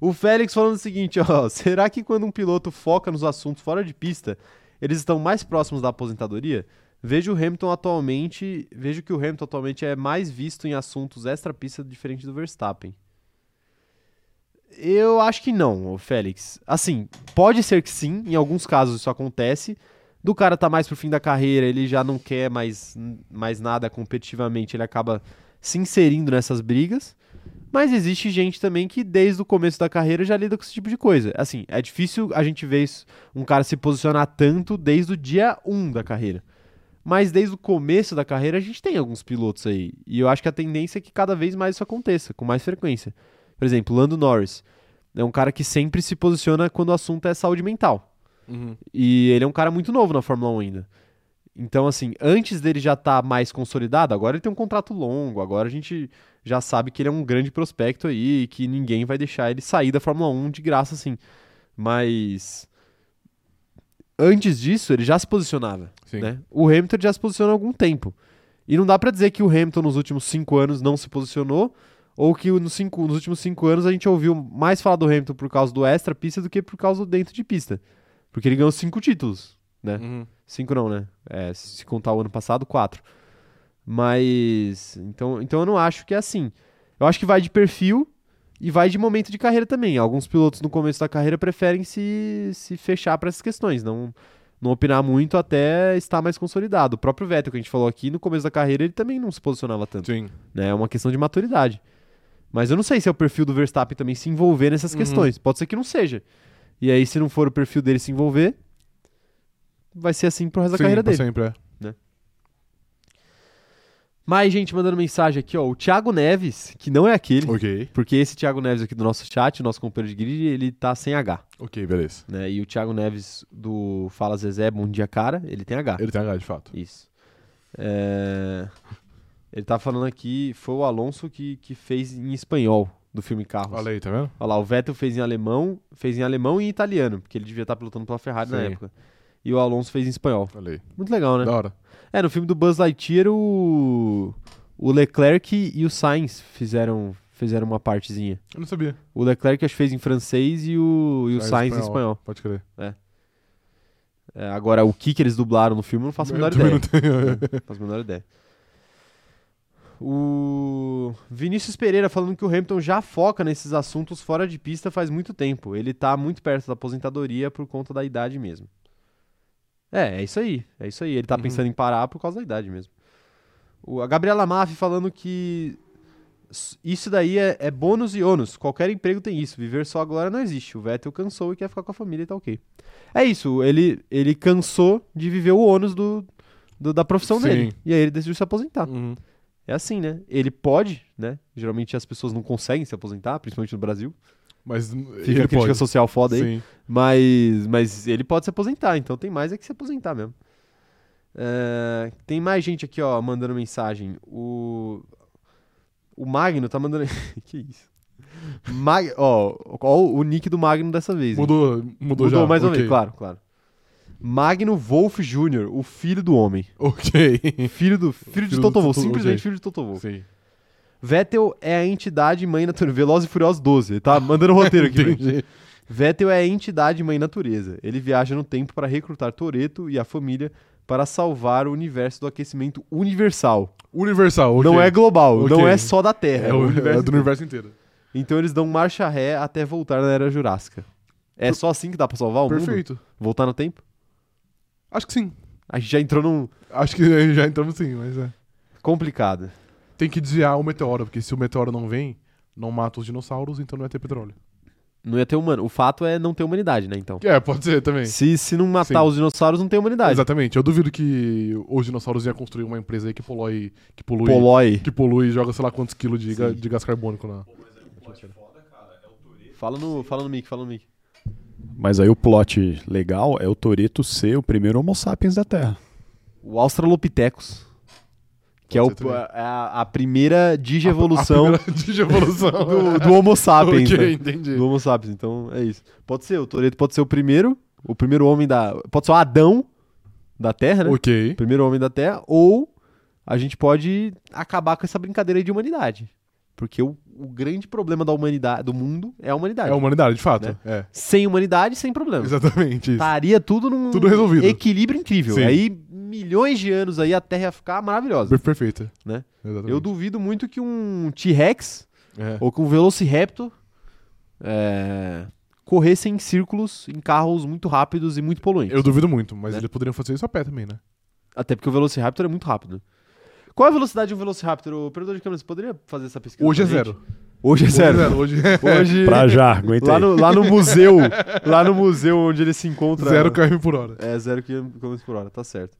O Félix falando o seguinte, ó. Será que quando um piloto foca nos assuntos fora de pista, eles estão mais próximos da aposentadoria? Vejo o Hamilton atualmente. Vejo que o Hamilton atualmente é mais visto em assuntos extra-pista diferente do Verstappen. Eu acho que não, Félix. Assim, pode ser que sim, em alguns casos isso acontece. Do cara tá mais pro fim da carreira, ele já não quer mais, mais nada competitivamente, ele acaba se inserindo nessas brigas. Mas existe gente também que desde o começo da carreira já lida com esse tipo de coisa. Assim, é difícil a gente ver isso- um cara se posicionar tanto desde o dia 1 da carreira. Mas desde o começo da carreira a gente tem alguns pilotos aí. E eu acho que a tendência é que cada vez mais isso aconteça, com mais frequência. Por exemplo, Lando Norris. É um cara que sempre se posiciona quando o assunto é saúde mental. Uhum. E ele é um cara muito novo na Fórmula 1 ainda. Então, assim, antes dele já estar mais consolidado, agora ele tem um contrato longo, agora a gente já sabe que ele é um grande prospecto aí e que ninguém vai deixar ele sair da Fórmula 1 de graça, assim. Mas. Antes disso, ele já se posicionava. Né? O Hamilton já se posiciona há algum tempo. E não dá pra dizer que o Hamilton nos últimos cinco anos não se posicionou, ou que nos, cinco- nos últimos cinco anos a gente ouviu mais falar do Hamilton por causa do extra pista do que por causa do dentro de pista. Porque ele ganhou cinco títulos, né? Uhum. Cinco não, né? É, se contar o ano passado, quatro. Mas. Então, então eu não acho que é assim. Eu acho que vai de perfil e vai de momento de carreira também. Alguns pilotos no começo da carreira preferem se, se fechar para essas questões, não, não opinar muito até estar mais consolidado. O próprio Vettel, que a gente falou aqui, no começo da carreira, ele também não se posicionava tanto. Sim. Né? É uma questão de maturidade. Mas eu não sei se é o perfil do Verstappen também se envolver nessas Uhum. questões. Pode ser que não seja. E aí, se não for o perfil dele se envolver, vai ser assim pro resto da Sim, carreira pra dele. sempre, é. Mais gente mandando mensagem aqui, ó. O Thiago Neves, que não é aquele, Ok. porque esse Thiago Neves aqui do nosso chat, o nosso companheiro de grid, ele tá sem H, Ok, beleza. né? E o Thiago Neves do Fala Zezé, Bom Dia Cara, ele tem H. Ele tem H, de fato. Isso. É, Ele tá falando aqui, foi o Alonso que, que fez em espanhol do filme Carros. Olha aí, tá vendo? Olha lá, o Vettel fez em alemão, fez em alemão e em italiano, porque ele devia estar pilotando pela Ferrari na Sim. época. E o Alonso fez em espanhol. Olha aí. Muito legal, né? Da hora. É, no filme do Buzz Lightyear, o, o Leclerc e o Sainz fizeram, fizeram uma partezinha. Eu não sabia. O Leclerc acho que fez em francês e o, e o Sainz Sainz em espanhol. Pode crer. É, agora, o que que eles dublaram no filme, eu não faço a menor ideia. não tenho- Não faço a menor ideia. O Vinícius Pereira falando que o Hamilton já foca nesses assuntos fora de pista faz muito tempo. Ele tá muito perto da aposentadoria por conta da idade mesmo. É, é isso aí. É isso aí. Ele tá Uhum. pensando em parar por causa da idade mesmo. O, a Gabriela Maff falando que isso daí é, é bônus e ônus. Qualquer emprego tem isso. Viver só agora não existe. O Vettel cansou e quer ficar com a família e tá ok. É isso. Ele, ele cansou de viver o ônus do, do- da profissão Sim. dele. E aí ele decidiu se aposentar. Uhum. É assim, né? Ele pode, né? Geralmente as pessoas não conseguem se aposentar, principalmente no Brasil. Mas Fica ele a crítica pode. social foda aí. Sim. Mas, mas ele pode se aposentar, então tem mais é que se aposentar mesmo. É, tem mais gente aqui, ó, mandando mensagem. O, o Magno tá mandando. que isso? Mag... Ó, ó, o nick do Magno dessa vez. Mudou, mudou, Mudou já. mais uma Ok. vez, claro, claro. Magno Wolf Jr., o filho do homem. Ok. Filho do filho de Toto Wolff, simplesmente filho de Toto Wolff. Sim. Vettel é a entidade mãe natureza. Veloz e Furiosos 12. Ele tá mandando o roteiro aqui. Entendi. Vettel é a entidade mãe natureza. Ele viaja no tempo para recrutar Toreto e a família para salvar o universo do aquecimento universal. Universal, ok. Não é global, Ok. não é só da Terra. É, É, o, o é universo do universo inteiro. Então eles dão marcha ré até voltar na Era Jurássica. É só assim que dá pra salvar o mundo? Perfeito. Voltar no tempo? Acho que sim. A gente já entrou num Acho que já entramos sim, mas é. complicado. Tem que desviar o meteoro, porque se o meteoro não vem, não mata os dinossauros, então não vai ter petróleo. Não ia ter humano. O fato é não ter humanidade, né, então. É, pode ser também. Se, se não matar Sim. os dinossauros, não tem humanidade. Exatamente. Eu duvido que os dinossauros iam construir uma empresa aí que polui. Que polui. Polói. Que polui e joga sei lá quantos quilos de, ga- de gás carbônico na. Fala no, fala no mic, fala no mic. Mas aí o plot legal é o Toreto ser o primeiro Homo sapiens da Terra. O Australopithecus. Que é, o, é a, a primeira digievolução A primeira digievolução. do, do Homo sapiens. ok, né? entendi. Do Homo sapiens. Então é isso. Pode ser, o Toreto pode ser o primeiro, o primeiro homem da. Pode ser o Adão da Terra, né? Ok. O primeiro homem da Terra, ou a gente pode acabar com essa brincadeira aí de humanidade. Porque o, o grande problema da humanidade, do mundo, é a humanidade. É a humanidade, de fato. Né? É. Sem humanidade, sem problema. Exatamente isso. Estaria tudo num Tudo resolvido. equilíbrio incrível. Sim. Aí, milhões de anos aí, a Terra ia ficar maravilhosa. Per- Perfeita. Né? Exatamente. Eu duvido muito que um T-Rex É. ou que um Velociraptor é, corressem em círculos em carros muito rápidos e muito poluentes. Eu duvido muito, mas Né? eles poderiam fazer isso a pé também, né? Até porque o Velociraptor é muito rápido. Qual é a velocidade de um Velociraptor? O operador de câmera, você poderia fazer essa pesquisa? Hoje é pra gente? zero. Hoje é zero. Hoje Hoje, Pra já, aguenta lá aí. no, lá no museu, lá no museu onde ele se encontra. zero km por hora. É, zero km por hora, tá certo.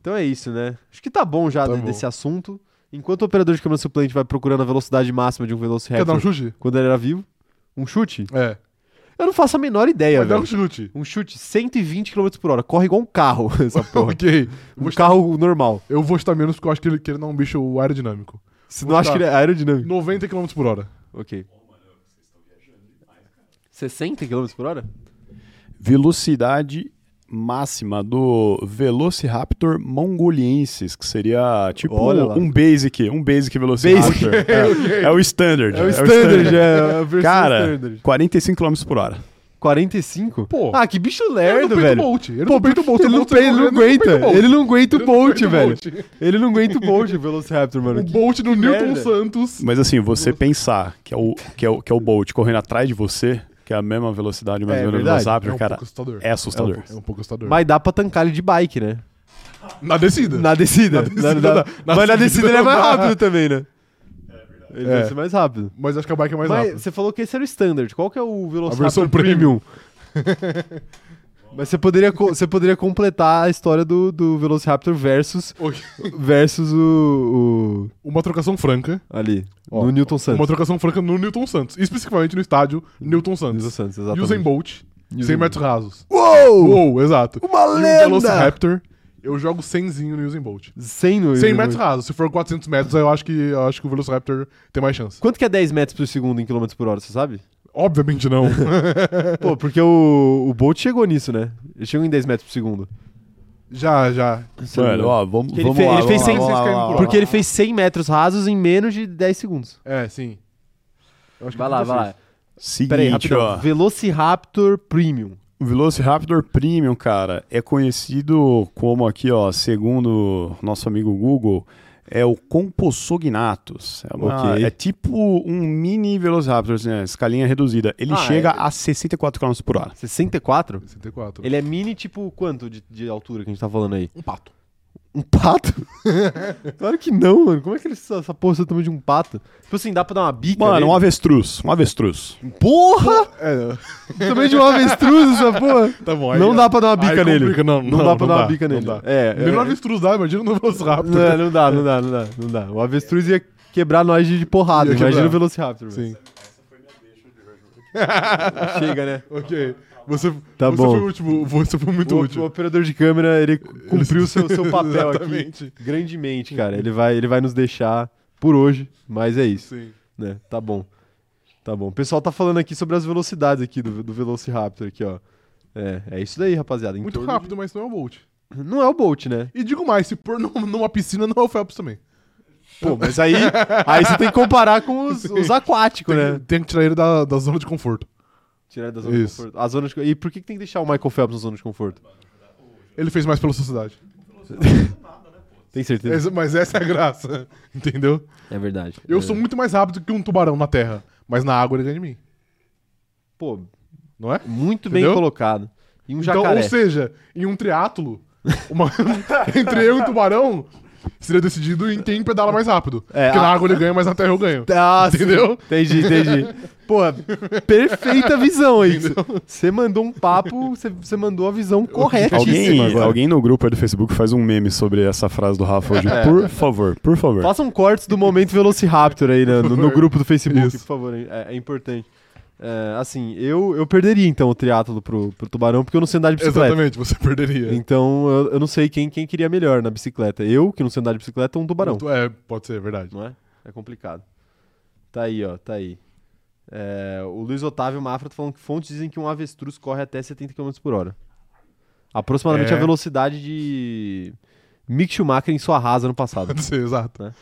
Então é isso, né? Acho que tá bom já Tá de- bom. desse assunto. Enquanto o operador de câmera suplente vai procurando a velocidade máxima de um Quer dar Velociraptor um chute? quando ele era vivo, um chute? É. Eu não faço a menor ideia, dar velho. um chute. Um chute 120 km por hora. Corre igual um carro, essa porra. ok. um Vou carro normal. Eu vou chutar menos porque eu acho que ele, que ele não é um bicho aerodinâmico. Você Vou não acha que ele é aerodinâmico? 90 km por hora. Ok. 60 km por hora? Velocidade máxima do Velociraptor mongoliensis, que seria tipo Olha lá. um basic, um basic Velociraptor. É, é o standard. É o standard, é a versão Cara, standard. 45 km por hora. 45? Pô. Ah, que bicho lerdo, o velho. Bolt. Ele Pô, não peita o Bolt. ele o não, ele aguenta. o Bolt. Ele não aguenta o Ele não Bolt, o velho. Ele não aguenta o Bolt, o Velociraptor, mano. O Bolt no Newton. Santos. Mas assim, você pensar que é, o, que, é o, que é o Bolt correndo atrás de você, que é a mesma velocidade mais É ou menos do verdade. Velociraptor, É um cara, pouco assustador. é assustador. É um pouco assustador. Mas dá pra tancar ele de bike, né? Na descida. Na descida. Na descida Na- na- na mas na descida ele é mais rápido também, né? Ele É. vai ser mais rápido. Mas acho que a bike é mais Mas rápida. você falou que esse era o standard. Qual que é o Velociraptor versão Premium? Mas você poderia, você poderia completar a história do, do Velociraptor versus, Oi. versus o, Uma trocação franca. o- ali, Ó, no Newton Santos. Uma trocação franca no Newton Santos. Especificamente no estádio Newton Newton Santos. Santos, E o exatamente. Zen Bolt, Usain 100 Bolt. metros rasos. Uou! Uou, exato. Uma E o lenda! Velociraptor, eu jogo 100zinho no Usain Bolt. 100 no 100 no- metros rasos. Se for 400 metros, eu acho que, eu acho que o Velociraptor tem mais chance. Quanto que é 10 metros por segundo em quilômetros por hora, você sabe? Obviamente não. Pô, porque o, o Bolt chegou nisso, né? Ele chegou em 10 metros por segundo. já, já. Mano, ó, vamos, Que ele vamos fe- lá. ele fez vamos 100 lá, vamos lá, km por vamos lá. Porque ele fez 100 metros rasos em menos de 10 segundos. É, sim. Eu acho que Vai lá, vai lá. 36. Seguinte, rapidão. ó. Velociraptor Premium. O Velociraptor Premium, cara, é conhecido como aqui, ó, segundo nosso amigo Google, é o Compsognathus. É, uma- Ok. é tipo um mini Velociraptor, assim, né, escalinha reduzida. Ele Ah, chega é- a 64 km por hora. 64? 64. Ele é mini, tipo, quanto de, de altura que a gente tá falando aí? Um pato. Um pato? claro que não, mano. Como é que ele, essa, essa porra é o tamanho de um pato? Tipo assim, dá pra dar uma bica Mano, nele? um avestruz, um avestruz. Porra! É, tamanho de um avestruz essa porra. tá bom. aí- não dá pra dar uma bica aí nele. Não, Não, não, dá pra não dar uma bica não nele. dá. É, Menor é, avestruz dá, imagina no Velociraptor. não, não dá, não dá, não dá, não dá. O avestruz ia quebrar nós de, de porrada. Ia Imagina quebrar. o Velociraptor. velho. Sim. Chega, né? Ok. Você, Tá você bom. foi útil. Você foi muito O, o útil. operador de câmera, ele cumpriu o seu, seu papel aqui grandemente, cara. Ele vai, ele vai nos deixar por hoje, mas é isso, Sim. né? Tá bom. Tá bom. O pessoal tá falando aqui sobre as velocidades aqui do, do Velociraptor aqui, ó. É, é isso daí, rapaziada. Em Muito rápido, mas não é o Bolt. de- Não é o Bolt, né? E digo mais, se pôr num- numa piscina, não é o Phelps também. Pô, mas aí, aí você tem que comparar com os, os aquáticos, Tem, né? tem que tirar ele da, da zona de conforto. Tirar da zona de Isso. conforto. A zona de... E por que, que tem que deixar o Michael Phelps na zona de conforto? Ele fez mais pela sociedade. Tem certeza? Essa- mas essa é a graça. Entendeu? É verdade. Eu É. sou muito mais rápido que um tubarão na terra. Mas na água ele ganha de mim. Pô, Não é? muito bem Entendeu? colocado. E um Então, jacaré. ou seja, em um triátulo, uma- entre eu e o tubarão, seria decidido em quem pedala mais rápido. É, Porque a- na água ele ganha, mas na terra eu ganho. Ah, sim. Entendeu? Entendi, entendi. Pô, perfeita visão aí. Você mandou um papo, você- mandou a visão correta. Alguém, alguém no grupo aí do Facebook faz um meme sobre essa frase do Rafa hoje. É. Por favor, por favor. Façam cortes do momento Velociraptor aí né, no, no favor. grupo do Facebook, Isso. por favor. É, é importante. É, assim, eu, eu perderia então o triatlo pro, pro tubarão, porque eu não sei andar de bicicleta. Exatamente, você perderia. Então eu, eu não sei quem, quem queria melhor na bicicleta. Eu, que não sei andar de bicicleta, ou um tubarão. É, pode ser, verdade. Não é? É complicado. Tá aí, ó, tá aí. É, o Luiz Otávio Mafra tá falando que fontes dizem que um avestruz corre até 70 km por hora. Aproximadamente É. a velocidade de Mick Schumacher em sua rasa no passado. Pode ser, exato.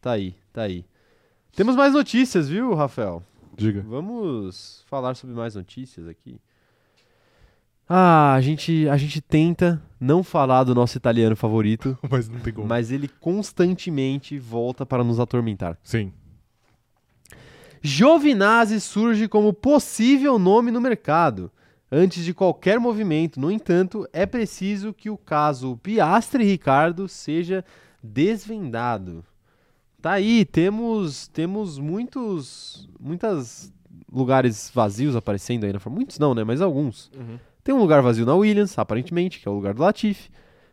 tá aí, tá aí. Temos mais notícias, viu, Rafael? Diga. Vamos falar sobre mais notícias aqui. Ah, a gente, a gente tenta não falar do nosso italiano favorito, Mas não tem como. mas ele constantemente volta para nos atormentar. Sim. Giovinazzi surge como possível nome no mercado. Antes de qualquer movimento, no entanto, é preciso que o caso Piastri Ricardo seja desvendado. Tá aí, temos temos muitos muitas lugares vazios aparecendo aí na Fórmula. Muitos não, né, mas alguns. Tem um lugar vazio na Williams, aparentemente, que é o lugar do Latifi.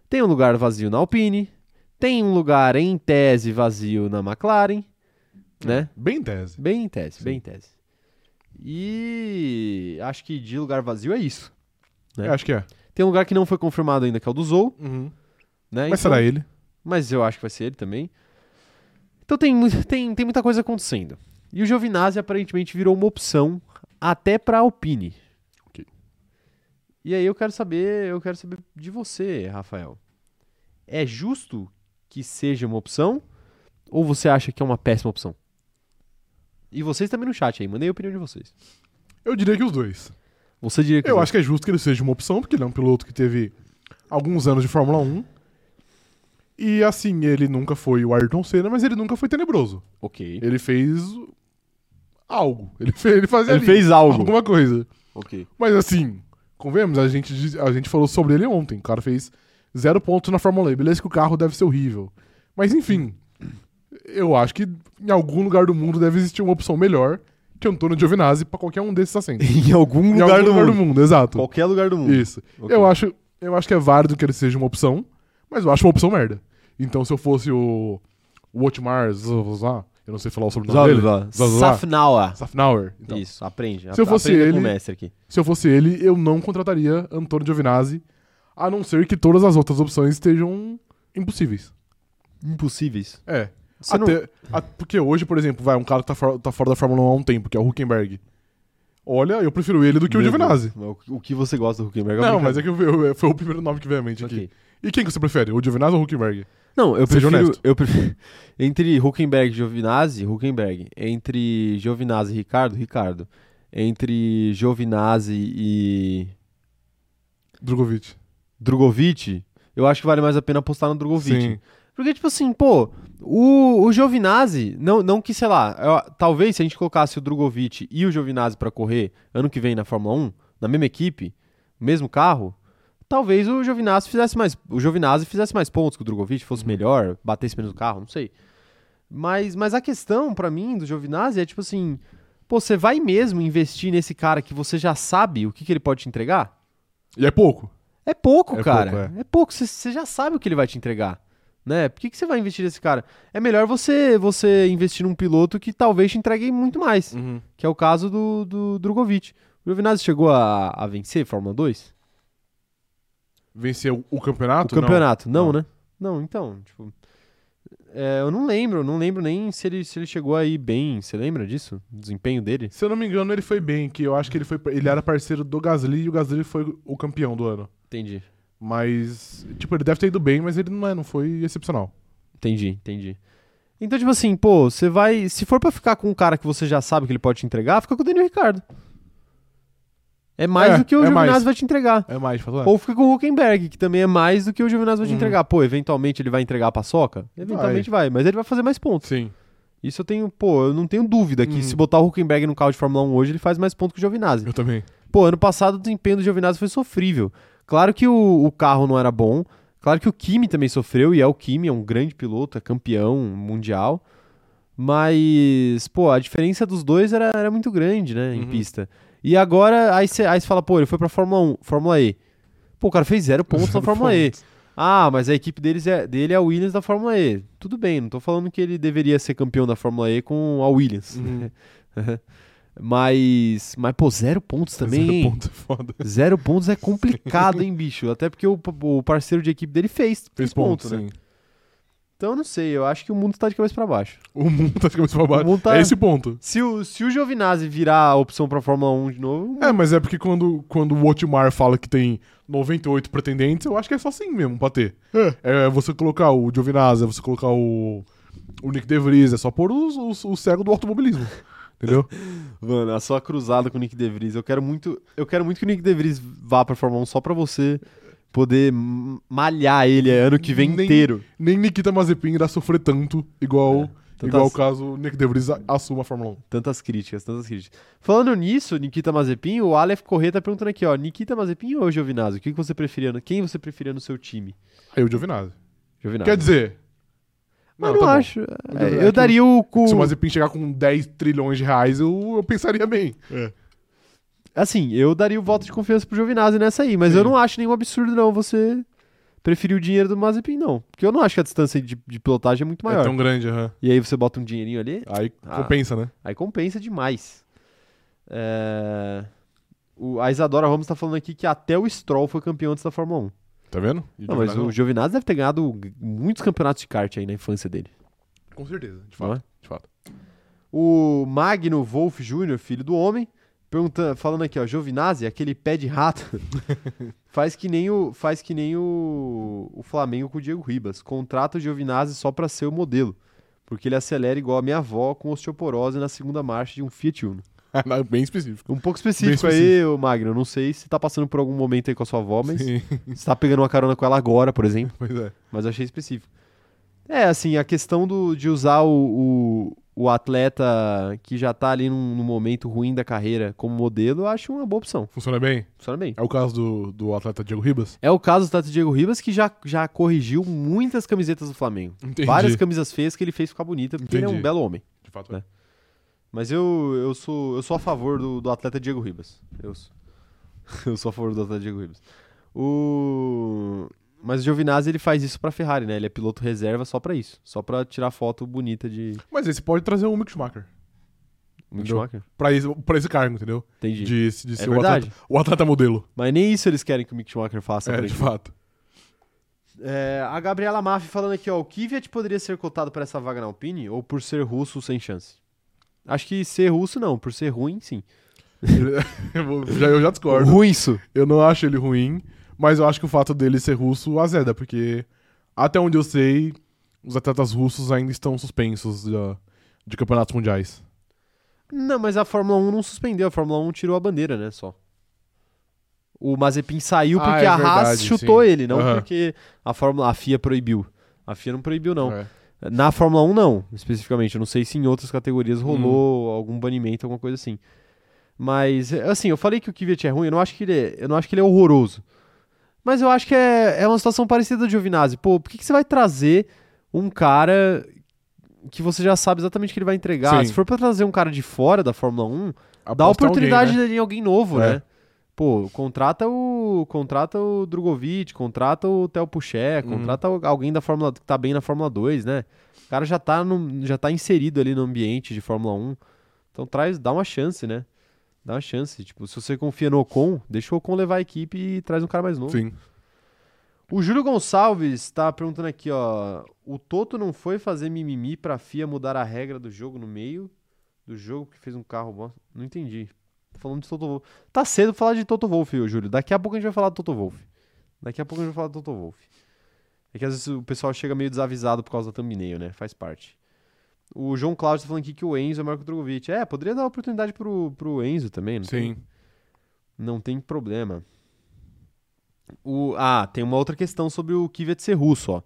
Tem um lugar vazio na Alpine. Tem um lugar em tese vazio na McLaren, né? Bem em tese. Bem em tese, Sim. bem em tese. E acho que de lugar vazio é isso. É. Eu acho que é. Tem um lugar que não foi confirmado ainda, que é o do Zou, né? Mas Então- será ele? Mas eu acho que vai ser ele também. Então tem, tem, tem muita coisa acontecendo. E o Giovinazzi aparentemente virou uma opção até pra Alpine. Ok. E aí eu quero saber, eu quero saber de você, Rafael. É justo que seja uma opção ou você acha que é uma péssima opção? E vocês também no chat aí, mandei a opinião de vocês. Eu diria que os dois. Você diria que Eu acho que é justo que ele seja uma opção, porque ele é um piloto que teve alguns anos de Fórmula 1. E assim, ele nunca foi o Ayrton Senna, mas ele nunca foi tenebroso. Ok. Ele fez algo. Ele, fez, ele fazia Ele ali fez algo. alguma coisa. Ok. Mas assim, convenhamos, a gente, a gente falou sobre ele ontem. O cara fez zero pontos na Fórmula E. Beleza que o carro deve ser horrível. Mas enfim, eu acho que em algum lugar do mundo deve existir uma opção melhor que Antônio Giovinazzi pra qualquer um desses assentos. em algum Em lugar, algum do, mundo. exato. Qualquer lugar do mundo. Isso. Ok. Eu, acho, eu acho que é válido que ele seja uma opção, mas eu acho uma opção merda. Então se eu fosse o, o Otmar Zazá, eu não sei falar o sobrenome dele. Safnawa. Safnauer. Então, Isso, aprende. Se eu fosse aprenda com ele- o mestre aqui. Se eu fosse ele, eu não contrataria Antônio Giovinazzi, a não ser que todas as outras opções estejam impossíveis. Impossíveis. É. Você não- Até, a- porque hoje, por exemplo, vai um cara que tá, fora- tá fora da Fórmula 1 há um tempo, que é o Huckenberg. Olha, eu prefiro ele do que o Giovinazzi. Deus, O, que você gosta do Huckenberg? Não, mas é que eu, eu- foi o primeiro nome que veio à mente aqui. Ok. E quem que você prefere, o Giovinazzi ou o Huckenberg? Não, eu Seja prefiro, honesto. eu prefiro. Entre Huckenberg e Giovinazzi, Huckenberg. Entre Giovinazzi e Ricardo, Ricardo. Entre Giovinazzi e Drogovic. Drogovic, eu acho que vale mais a pena apostar no Drogovic. Sim. Porque, tipo assim, pô, o, o Giovinazzi, não, não que, sei lá, eu- talvez se a gente colocasse o Drogovic e o Giovinazzi pra correr ano que vem na Fórmula 1, na mesma equipe, mesmo carro, talvez o Giovinazzi fizesse mais, o Giovinazzi fizesse mais pontos que o Drogovic, fosse melhor, batesse menos o carro, não sei. Mas, mas a questão pra mim do Giovinazzi é tipo assim, pô, você vai mesmo investir nesse cara que você já sabe o que, que ele pode te entregar? E é pouco. É pouco, É cara. pouco, é. pouco. Você- Você já sabe o que ele vai te entregar. Né? Por que, que você vai investir nesse cara? É melhor você você investir num piloto que talvez te entregue muito mais. Que é o caso do, do Drogovic. O Giovinazzi chegou a, a vencer Fórmula 2? Venceu o campeonato? o campeonato. Não, Não. né? Não, então, tipo. é, eu não lembro, não lembro nem se ele, se ele chegou aí bem. Você lembra disso? O desempenho dele? Se eu não me engano, ele foi bem, que eu acho que ele foi ele era parceiro do Gasly e o Gasly foi o campeão do ano. Entendi. Mas, tipo, ele deve ter ido bem, mas ele não, é, não foi excepcional. Entendi, entendi. Então, tipo assim, pô, você vai. Se for pra ficar com um cara que você já sabe que ele pode te entregar, fica com o Daniel Ricardo. É mais É, do que o é Giovinazzi vai te entregar. É mais, é. Ou fica com o Huckenberg, que também é mais do que o Giovinazzi vai te Uhum. entregar. Pô, eventualmente ele vai entregar a paçoca? Eventualmente vai. mas ele vai fazer mais pontos. Sim. Isso eu tenho, pô, eu não tenho dúvida que Uhum. se botar o Huckenberg no carro de Fórmula 1 hoje, ele faz mais pontos que o Giovinazzi. Eu também. Pô, ano passado o desempenho do Giovinazzi foi sofrível. Claro que o, o carro não era bom. Claro que o Kimi também sofreu, e é o Kimi, é um grande piloto, é campeão mundial. Mas, pô, a diferença dos dois era, era muito grande, né, em Uhum. pista. E agora, aí você aí cê fala, pô, ele foi pra Fórmula 1, Fórmula E. Pô, o cara fez zero pontos na Zero Fórmula E. pontos. Ah, mas a equipe deles é, dele é a Williams da Fórmula E. Tudo bem, não tô falando que ele deveria ser campeão da Fórmula E com a Williams. Uhum. mas, mas, pô, zero pontos também, Zero pontos é foda. Zero pontos é complicado, hein, bicho? Até porque o, o parceiro de equipe dele fez, fez, Fez ponto, pontos, né? sim. Então, eu não sei, eu acho que o mundo tá de cabeça pra baixo. O mundo tá de cabeça pra baixo. Tá- É esse ponto. Se o, se o Giovinazzi virar a opção pra Fórmula 1 de novo, É, mas é porque quando, quando o Otmar fala que tem 98 pretendentes, eu acho que é só assim mesmo pra ter. É, você colocar o Giovinazzi, é você colocar o, o Nick De Vries, é só pôr os, os, o cego do automobilismo. Entendeu? mano, a sua cruzada com o Nick De Vries, eu quero muito, eu quero muito que o Nick De Vries vá pra Fórmula 1 só pra você poder malhar ele ano que vem Nem- inteiro. Nem Nikita Mazepin irá sofrer tanto igual, tantas- igual caso o Nick De Vries a- assuma a Fórmula 1. Tantas críticas, tantas críticas. Falando nisso, Nikita Mazepin, o Aleph Corrêa tá perguntando aqui, ó, Nikita Mazepin ou Giovinazzi? O que você preferia, quem você preferia no seu time? O Giovinazzi. Giovinazzi. Quer dizer, Mas Não, não, tá acho. É, eu daria o. cu- se o Mazepin chegar com 10 trilhões de reais, eu, eu pensaria bem. Assim, eu daria o voto de confiança pro Giovinazzi nessa aí, mas Sim. eu não acho nenhum absurdo, não, você preferir o dinheiro do Mazepin, não. Porque eu não acho que a distância de, de pilotagem é muito maior. É tão grande, aham. E aí você bota um dinheirinho ali, Aí Ah. compensa, né? aí compensa demais. É, o, a Isadora Ramos tá falando aqui que até o Stroll foi campeão antes da Fórmula 1. Tá vendo? E Não, mas o Giovinazzi deve ter ganhado muitos campeonatos de kart aí na infância dele. Com certeza, de fato. é? De fato. O Magno Wolf Jr., filho do homem, perguntando, falando aqui, ó, Giovinazzi, aquele pé de rato, faz que nem o faz que nem o, o Flamengo com o Diego Ribas. Contrata o Giovinazzi só pra ser o modelo, porque ele acelera igual a minha avó com osteoporose na segunda marcha de um Fiat Uno. Bem específico. Um pouco específico, Bem aí, ô Magno. Não sei se tá passando por algum momento aí com a sua avó, mas Sim, você tá pegando uma carona com ela agora, por exemplo. pois é. Mas eu achei específico. É, assim, a questão do, de usar o, o, o atleta que já tá ali num, num momento ruim da carreira como modelo, eu acho uma boa opção. Funciona bem? Funciona bem. É o caso do, do atleta Diego Ribas? É o caso do Tato Diego Ribas, que já, já corrigiu muitas camisetas do Flamengo. Entendi. Várias camisas feias que ele fez ficar bonita, porque ele é um Entendi. belo homem. De fato, É. Mas eu, eu, sou, eu sou a favor do, do atleta Diego Ribas. Eu sou, eu sou a favor do atleta Diego Ribas. O... Mas o Giovinazzi ele faz isso pra Ferrari, né? Ele é piloto reserva só pra isso. Só pra tirar foto bonita de Mas esse pode trazer um Mick Schumacher. Mick? Schumacher. Pra esse, pra esse cargo, entendeu? Entendi. De, de ser é o, verdade. atleta, o atleta modelo. Mas nem isso eles querem que o Mick Schumacher faça. É, de fato. É, a Gabriela Maffi falando aqui, ó. O Kvyat poderia ser cotado pra essa vaga na Alpine ou por ser russo sem chance? Acho que ser russo não, por ser ruim sim. eu, já, eu já discordo. Ruim isso. Eu não acho ele ruim, mas eu acho que o fato dele ser russo azeda, porque até onde eu sei, os atletas russos ainda estão suspensos de, de campeonatos mundiais. Não, mas a Fórmula 1 não suspendeu, a Fórmula 1 tirou a bandeira, né, só. O Mazepin saiu Ah, porque é a Haas verdade, chutou sim. ele, não Aham. porque a Fórmula a FIA proibiu. A FIA não proibiu não. É. Na Fórmula 1 não, especificamente. Eu não sei se em outras categorias Hum. rolou algum banimento, alguma coisa assim. Mas assim, eu falei que o Kvyat é ruim, eu não acho que ele é, eu não acho que ele é horroroso. Mas eu acho que é, é uma situação parecida do Giovinazzi. Pô, por que, que você vai trazer um cara que você já sabe exatamente o que ele vai entregar? Sim. Se for pra trazer um cara de fora da Fórmula 1, dá Aposta em oportunidade alguém, né? em alguém novo, É. né? Pô, contrata o contrata o Drogovic, contrata o Theo Pucher, Uhum. contrata alguém da Fórmula que tá bem na Fórmula 2, né? O cara já tá, no, já tá inserido ali no ambiente de Fórmula 1. Então traz, dá uma chance, né? Dá uma chance. Tipo, se você confia no Ocon, deixa o Ocon levar a equipe e traz um cara mais novo. Sim. O Júlio Gonçalves tá perguntando aqui, ó. O Toto não foi fazer mimimi pra FIA mudar a regra do jogo no meio do jogo porque fez um carro bom? Não entendi. Falando de Toto Wolff. Tá cedo pra falar de Toto Wolff, ô, Júlio. Daqui a pouco a gente vai falar do Toto Wolff. Daqui a pouco a gente vai falar do Toto Wolff. É que às vezes o pessoal chega meio desavisado por causa da thumbnail, né? Faz parte. O João Cláudio tá falando aqui que o Enzo é maior que o Drogovic. É, poderia dar oportunidade pro, pro Enzo também, não tem- Sim. não tem problema. O, ah, tem uma outra questão sobre o Kvyat ser russo, ó.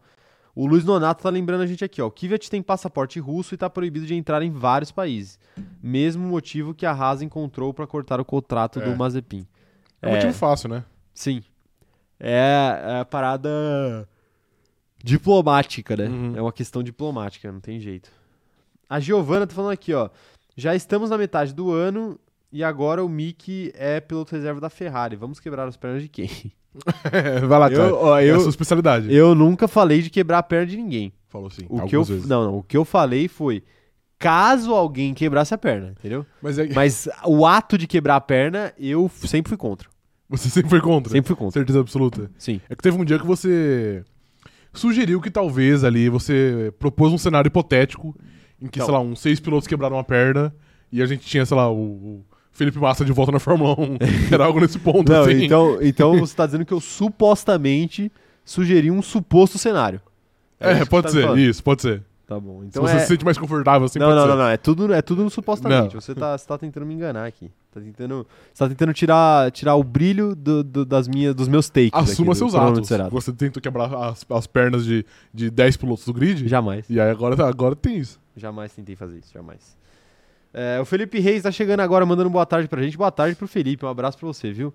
O Luiz Nonato tá lembrando a gente aqui, ó. O Kvyat tem passaporte russo e tá proibido de entrar em vários países. Mesmo motivo que a Haas encontrou pra cortar o contrato É. do Mazepin. É um motivo fácil, né? Sim. É, é a parada diplomática, né? Uhum. É uma questão diplomática, não tem jeito. A Giovana tá falando aqui, ó. Já estamos na metade do ano e agora o Mick é piloto reserva da Ferrari. Vamos quebrar as pernas de quem? Vai lá. Eu, ó, é a eu, sua especialidade. eu nunca falei de quebrar a perna de ninguém. Falou sim. O que eu, vezes. não, não, o que eu falei foi caso alguém quebrasse a perna, entendeu? Mas é, Mas o ato de quebrar a perna, eu sempre fui contra. você sempre foi contra. Sempre fui contra. Certeza absoluta. Sim. É que teve um dia que você sugeriu que talvez ali você propôs um cenário hipotético em que, Então. sei lá, uns seis pilotos quebraram a perna e a gente tinha, sei lá, o, o Felipe Massa de volta na Fórmula 1. Era algo nesse ponto, Não, assim. então, então você tá dizendo que eu supostamente sugeri um suposto cenário. É, isso que pode tá ser, isso, pode ser. Tá bom. Se Então você é... se sente mais confortável, assim, não, pode não, ser. não, não, é tudo, é tudo supostamente. Não. Você, tá, você tá tentando me enganar aqui. Tá tentando, você tá tentando tirar, tirar o brilho do- do- das minhas, dos meus takes. Assuma aqui, seus atos. Você tentou quebrar as, as pernas de, de 10 pilotos do grid. Jamais. E aí agora, agora tem isso. Jamais tentei fazer isso, jamais. É, o Felipe Reis tá chegando agora, mandando boa tarde pra gente. Boa tarde pro Felipe, um abraço pra você, viu?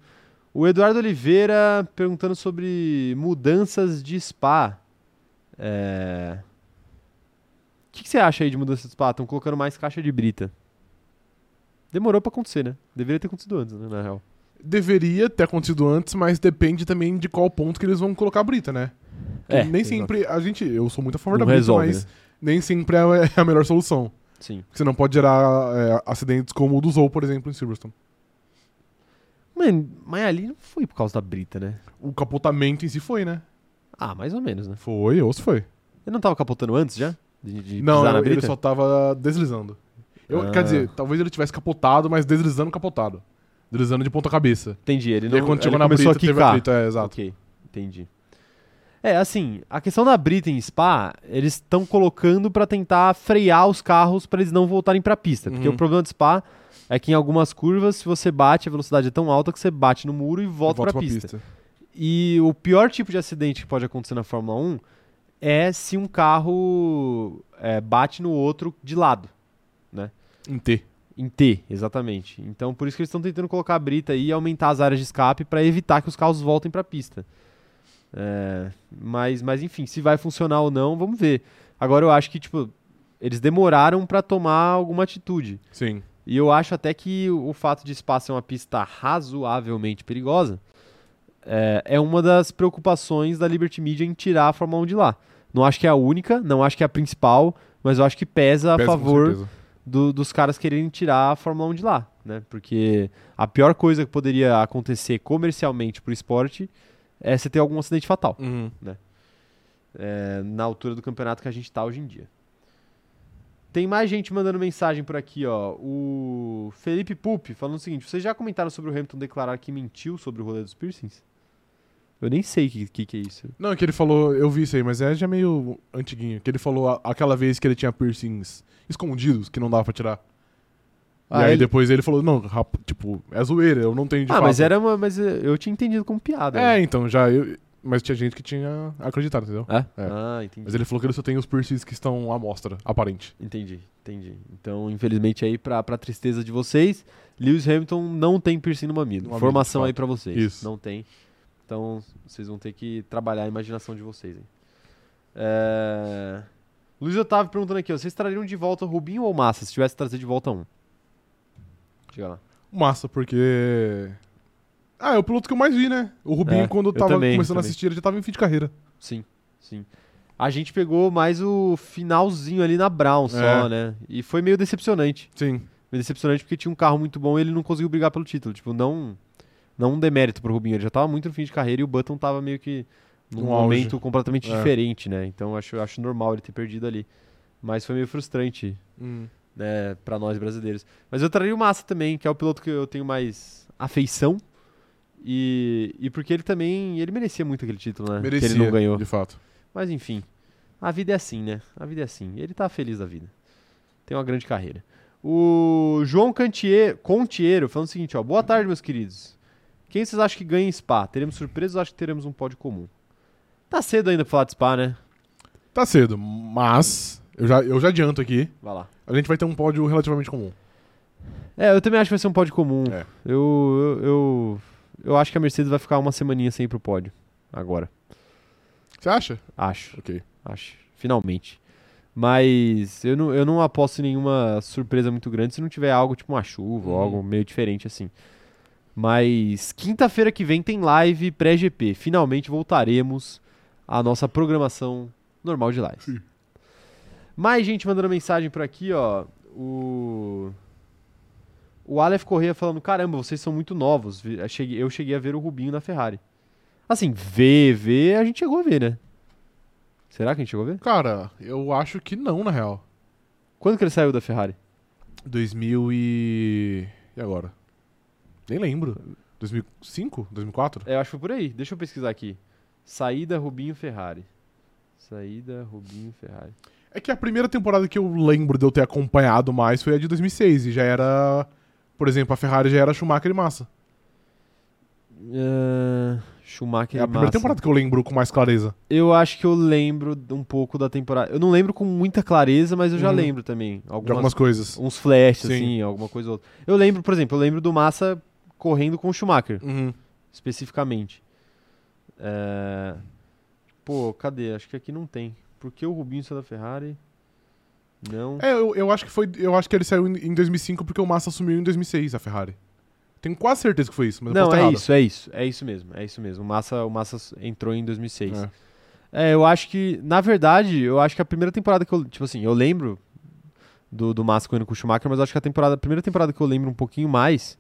O Eduardo Oliveira perguntando sobre mudanças de spa. É... O que, que você acha aí de mudança de spa? Estão colocando mais caixa de brita. Demorou pra acontecer, né? Deveria ter acontecido antes, né, na real. Deveria ter acontecido antes, mas depende também de qual ponto que eles vão colocar a brita, né? É, nem sempre. A gente. Eu sou muito a favor Não da brita, resolve, mas né? nem sempre é é a melhor solução. Sim. Você não pode gerar é, acidentes como o do Zou, por exemplo, em Silverstone. Mano, mas ali não foi por causa da brita, né? O capotamento em si foi, né? Ah, mais ou menos, né? Foi, ou se foi. Ele não tava capotando antes já? De, de não, pisar na ele brita? só tava deslizando. Eu, Ah. Quer dizer, talvez ele tivesse capotado, mas deslizando capotado. Deslizando de ponta cabeça. Entendi, ele e aí não quando ele chegou na brita, a teve quicar. a brita, é, exato. Ok, entendi. É, assim, a questão da brita em Spa, eles estão colocando pra tentar frear os carros pra eles não voltarem pra pista. Porque Uhum. o problema de Spa é que em algumas curvas, se você bate, a velocidade é tão alta que você bate no muro e volta, Volta pra, pista. E o pior tipo de acidente que pode acontecer na Fórmula 1 é se um carro é, bate no outro de lado, Em T. em T, exatamente. Então por isso que eles estão tentando colocar a brita aí e aumentar as áreas de escape para evitar que os carros voltem para a pista. É, mas, mas enfim, se vai funcionar ou não, vamos ver. Agora eu acho que tipo eles demoraram para tomar alguma atitude. Sim. E eu acho até que o fato de Spa ser uma pista razoavelmente perigosa é, é uma das preocupações da Liberty Media em tirar a Fórmula 1 de lá. Não acho que é a única, não acho que é a principal, mas eu acho que pesa a Pesa, com favor do- dos caras quererem tirar a Fórmula 1 de lá, né? Porque a pior coisa que poderia acontecer comercialmente pro esporte é você ter algum acidente fatal Uhum. é, na altura do campeonato que a gente tá hoje em dia. Tem mais gente mandando mensagem por aqui, ó. O Felipe Pupi falando o seguinte: vocês já comentaram sobre o Hamilton declarar que mentiu sobre o rolê dos piercings? Eu nem sei o que, que, que é isso. Não, que ele falou, eu vi isso aí, mas é já meio antiguinho. Que ele falou a- aquela vez que ele tinha piercings escondidos, que não dava pra tirar. Ah, e aí ele- depois ele falou, não, rap- tipo, é zoeira, eu não tenho de ah, fato. mas era uma. Mas eh, eu tinha entendido como piada. É, então, já eu... Mas tinha gente que tinha acreditado, entendeu? É? É. Ah, entendi. Mas ele falou que ele só tem os piercings que estão à mostra, aparente. Entendi, entendi. Então, infelizmente, aí, pra, pra tristeza de vocês, Lewis Hamilton não tem piercing no mamilo. No mamilo, Informação aí pra vocês. Isso. Não tem. Então, vocês vão ter que trabalhar a imaginação de vocês aí. É... Luiz Otávio perguntando aqui, ó, vocês trariam de volta Rubinho ou Massa, se tivesse trazer de volta um? Diga lá. Massa, porque... Ah, é o piloto que eu mais vi, né? O Rubinho, É, quando eu eu tava também, começando a também. assistir, ele já tava em fim de carreira. Sim, sim. A gente pegou mais o finalzinho ali na Brown só, É. né? E foi meio decepcionante. Sim. Meio decepcionante porque tinha um carro muito bom e ele não conseguiu brigar pelo título. Tipo, não, não um demérito pro Rubinho. Ele já tava muito no fim de carreira e o Button tava meio que num auge. momento completamente É. diferente, né? Então acho, acho normal ele ter perdido ali. Mas foi meio frustrante, Hum. Né, pra nós brasileiros. Mas eu traria o Massa também, que é o piloto que eu tenho mais afeição. E, e porque ele também. Ele merecia muito aquele título, né? Merecia, Que ele não ganhou. de fato. Mas enfim, a vida é assim, né? A vida é assim. Ele tá feliz da vida. Tem uma grande carreira. O João Cantier, Contiero falando o seguinte, ó. Boa tarde, meus queridos. Quem vocês acham que ganha em Spa? Teremos surpresas ou acho que teremos um pódio comum? Tá cedo ainda pra falar de Spa, né? Tá cedo, mas eu já, eu já adianto aqui, Vai lá. A gente vai ter um pódio relativamente comum. É, eu também acho que vai ser um pódio comum. É. Eu, eu, eu, eu acho que a Mercedes vai ficar uma semaninha sem ir pro pódio. Agora. Você acha? Acho. Ok. Acho. Finalmente. Mas eu não, eu não aposto em nenhuma surpresa muito grande se não tiver algo tipo uma chuva ou Uhum. algo meio diferente assim. Mas quinta-feira que vem tem live pré-GP. Finalmente voltaremos à nossa programação normal de live. Sim. Mais gente mandando mensagem por aqui, ó. O. O Aleph Corrêa falando: caramba, vocês são muito novos. Vi- eu cheguei- Eu cheguei a ver o Rubinho na Ferrari. Assim, ver, ver, a gente chegou a ver, né? Será que a gente chegou a ver? Cara, eu acho que não, na real. Quando que ele saiu da Ferrari? 2000 e... E agora? Nem lembro. 2005? 2004? É, eu acho que foi por aí. Deixa eu pesquisar aqui. Saída Rubinho Ferrari. Saída Rubinho Ferrari. É que a primeira temporada que eu lembro de eu ter acompanhado mais foi a de 2006. E já era... Por exemplo, a Ferrari já era Schumacher e Massa. Ah, Schumacher É a primeira Massa. temporada que eu lembro com mais clareza. Eu acho que eu lembro de um pouco da temporada. Eu não lembro com muita clareza, mas eu já Uhum. lembro também. De Algumas, algumas coisas. uns flashes, Sim. assim, alguma coisa ou outra. Eu lembro, por exemplo, eu lembro do Massa correndo com o Schumacher, Uhum. especificamente. É... Pô, cadê? Acho que aqui não tem. Por que o Rubinho saiu da Ferrari? Não. É, eu, eu acho que foi... Eu acho que ele saiu em em 2005 porque o Massa assumiu em 2006 a Ferrari. Tenho quase certeza que foi isso, mas eu Não, posso é errado. isso, é isso. É isso mesmo, é isso mesmo. O Massa, o Massa entrou em 2006. É. É, eu acho que, na verdade, eu acho que a primeira temporada que eu, tipo assim, eu lembro do, do Massa correndo com o Schumacher, mas eu acho que a temporada, a primeira temporada que eu lembro um pouquinho mais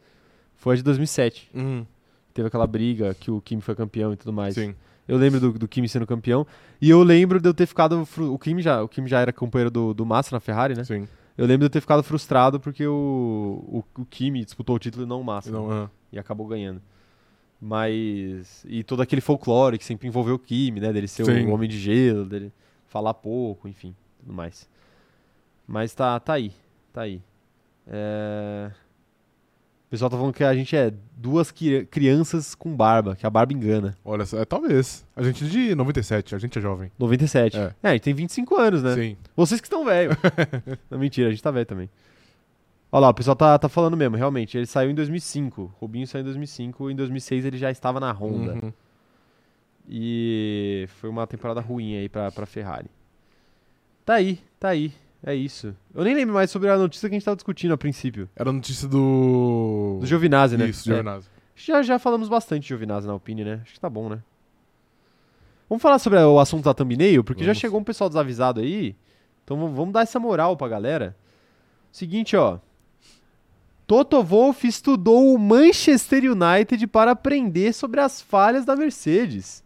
foi a de 2007. Uhum. Teve aquela briga que o Kimi foi campeão e tudo mais. Sim. Eu lembro do, do Kimi sendo campeão. E eu lembro de eu ter ficado. fru- O Kimi já, o Kimi já era companheiro do, do Massa na Ferrari, né? Sim. Eu lembro de eu ter ficado frustrado porque o, o, o Kimi disputou o título e não o Massa. Não, aham. E acabou ganhando. Mas. E todo aquele folclore que sempre envolveu o Kimi, né? Dele ser Sim. o homem de gelo, dele falar pouco, enfim, tudo mais. Mas tá, tá aí. Tá aí. É... pessoal tá falando que a gente é duas cri- crianças com barba, que a barba engana. Olha, é, talvez. A gente é de 97, a gente é jovem. 97. É. É, a gente tem 25 anos, né? Sim. Vocês que estão velho. Não, mentira, a gente tá velho também. Olha lá, o pessoal tá, tá falando mesmo, realmente. Ele saiu em 2005. Rubinho saiu em 2005. Em 2006 ele já estava na Honda. Uhum. E foi uma temporada ruim aí pra, pra Ferrari. Tá aí, tá aí. É isso. Eu nem lembro mais sobre a notícia que a gente tava discutindo a princípio. Era a notícia do. Do Giovinazzi, né? Isso, É. Giovinazzi. Já, já falamos bastante de Giovinazzi na Alpine, né? Acho que tá bom, né? Vamos falar sobre o assunto da thumbnail, porque já Vamos. chegou um pessoal desavisado aí. Então vamos- vamos dar essa moral pra galera. Seguinte, ó. Toto Wolff estudou o Manchester United para aprender sobre as falhas da Mercedes.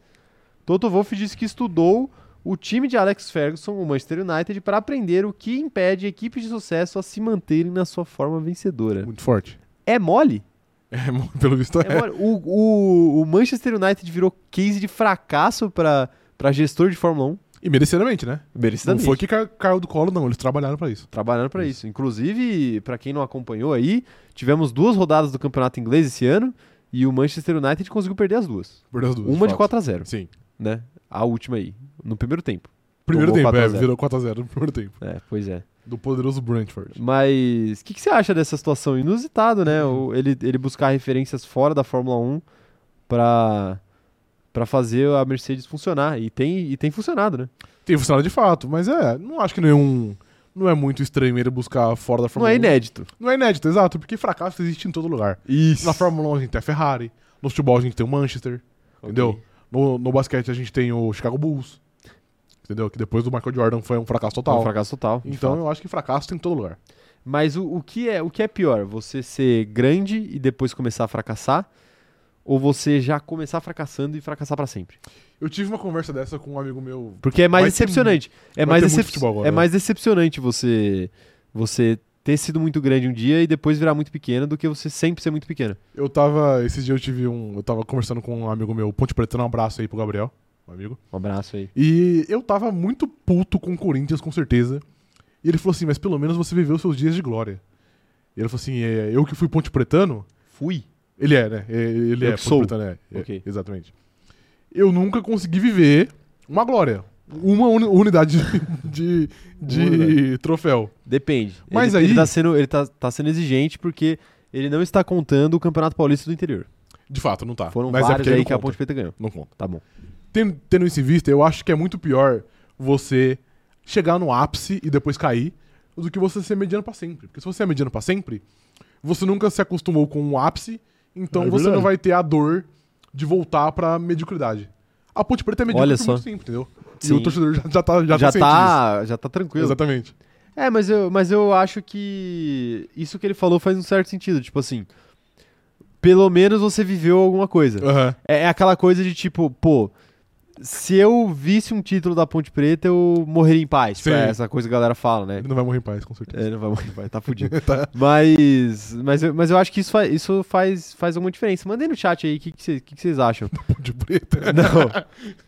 Toto Wolff disse que estudou o time de Alex Ferguson, o Manchester United, para aprender o que impede equipes de sucesso a se manterem na sua forma vencedora. Muito forte. É mole? É, pelo visto é. É, mano, o, o, o Manchester United virou case de fracasso pra gestor de Fórmula 1. E merecidamente, né? Não Merecidamente. foi que ca- caiu do colo, não. Eles trabalharam pra isso. Trabalhando pra isso. Inclusive, pra quem não acompanhou aí, tivemos duas rodadas do campeonato inglês esse ano e o Manchester United conseguiu perder as duas. Perdeu as duas. Uma de fato. 4 a 0 Sim. né? A última aí, no primeiro tempo. Primeiro Tomou tempo, 4 a é, 0. virou 4x0 no primeiro tempo. É, pois é. Do poderoso Brentford. Mas o que, que você acha dessa situação? Inusitado, né? Uhum. Ele, ele buscar referências fora da Fórmula 1 pra, pra fazer a Mercedes funcionar. E tem, e tem funcionado, né? Tem funcionado de fato, mas é, não acho que nenhum. Não é muito estranho ele buscar fora da Não Fórmula é 1. inédito. Não é inédito, exato, porque fracasso existe em todo lugar. Isso. Na Fórmula 1 a gente tem a Ferrari, no futebol a gente tem o Manchester, entendeu? No, no basquete a gente tem o Chicago Bulls, entendeu? Que depois do Michael Jordan foi um fracasso total. Um fracasso total. então fato. eu acho que fracasso tem em todo lugar. Mas o, o, que é, o que é pior? Você ser grande e depois começar a fracassar? Ou você já começar fracassando e fracassar pra sempre? Eu tive uma conversa dessa com um amigo meu. Porque é mais ter decepcionante. É mais, decep- agora, é né? mais decepcionante você, você ter sido muito grande um dia e depois virar muito pequeno do que você sempre ser muito pequeno. Eu tava. Esses dias eu tive um. Eu tava conversando com um amigo meu, Ponte Preta, um abraço aí pro Gabriel, um amigo. Um abraço aí. E eu tava muito puto com o Corinthians, com certeza. E ele falou assim: Mas pelo menos você viveu seus dias de glória. E ele falou assim: é, Eu que fui Ponte Pretano. Fui. Ele é, né? É, Ele Eu é, que sou. Ponte Pretano, é. é, Ok. Exatamente. Eu nunca consegui viver uma glória. Uma uni- unidade de, de, Unidade. troféu. Depende. Mas ele, aí- ele tá sendo, ele tá, tá sendo exigente porque ele não está contando o Campeonato Paulista do Interior. De fato, não tá. Foram Mas é vários porque aí que a conta. Ponte Preta ganhou. Não conta. Tá bom. Tendo, tendo isso em vista, eu acho que é muito pior você chegar no ápice e depois cair do que você ser mediano pra sempre. Porque se você é mediano pra sempre, você nunca se acostumou com o ápice, então É você não vai ter a dor de voltar pra mediocridade. A Ponte Preta é medíocre Olha só. muito tempo, entendeu? E Sim. o torcedor já, já tá já, Já, tá tá, já tá tranquilo. Exatamente. É, mas eu, mas eu acho que isso que ele falou faz um certo sentido. Tipo assim, pelo menos você viveu alguma coisa. Aham. É, é aquela coisa de tipo, pô, se eu visse um título da Ponte Preta, eu morreria em paz. Sim. é essa coisa que a galera fala, né? Ele não vai morrer em paz, com certeza. É, não vai morrer, vai, tá fudido. Tá. mas, mas, eu, mas eu acho que isso, fa- isso faz, faz alguma diferença. Mandei no chat aí o que, que, cê- que que vocês acham. Ponte Preta. Não,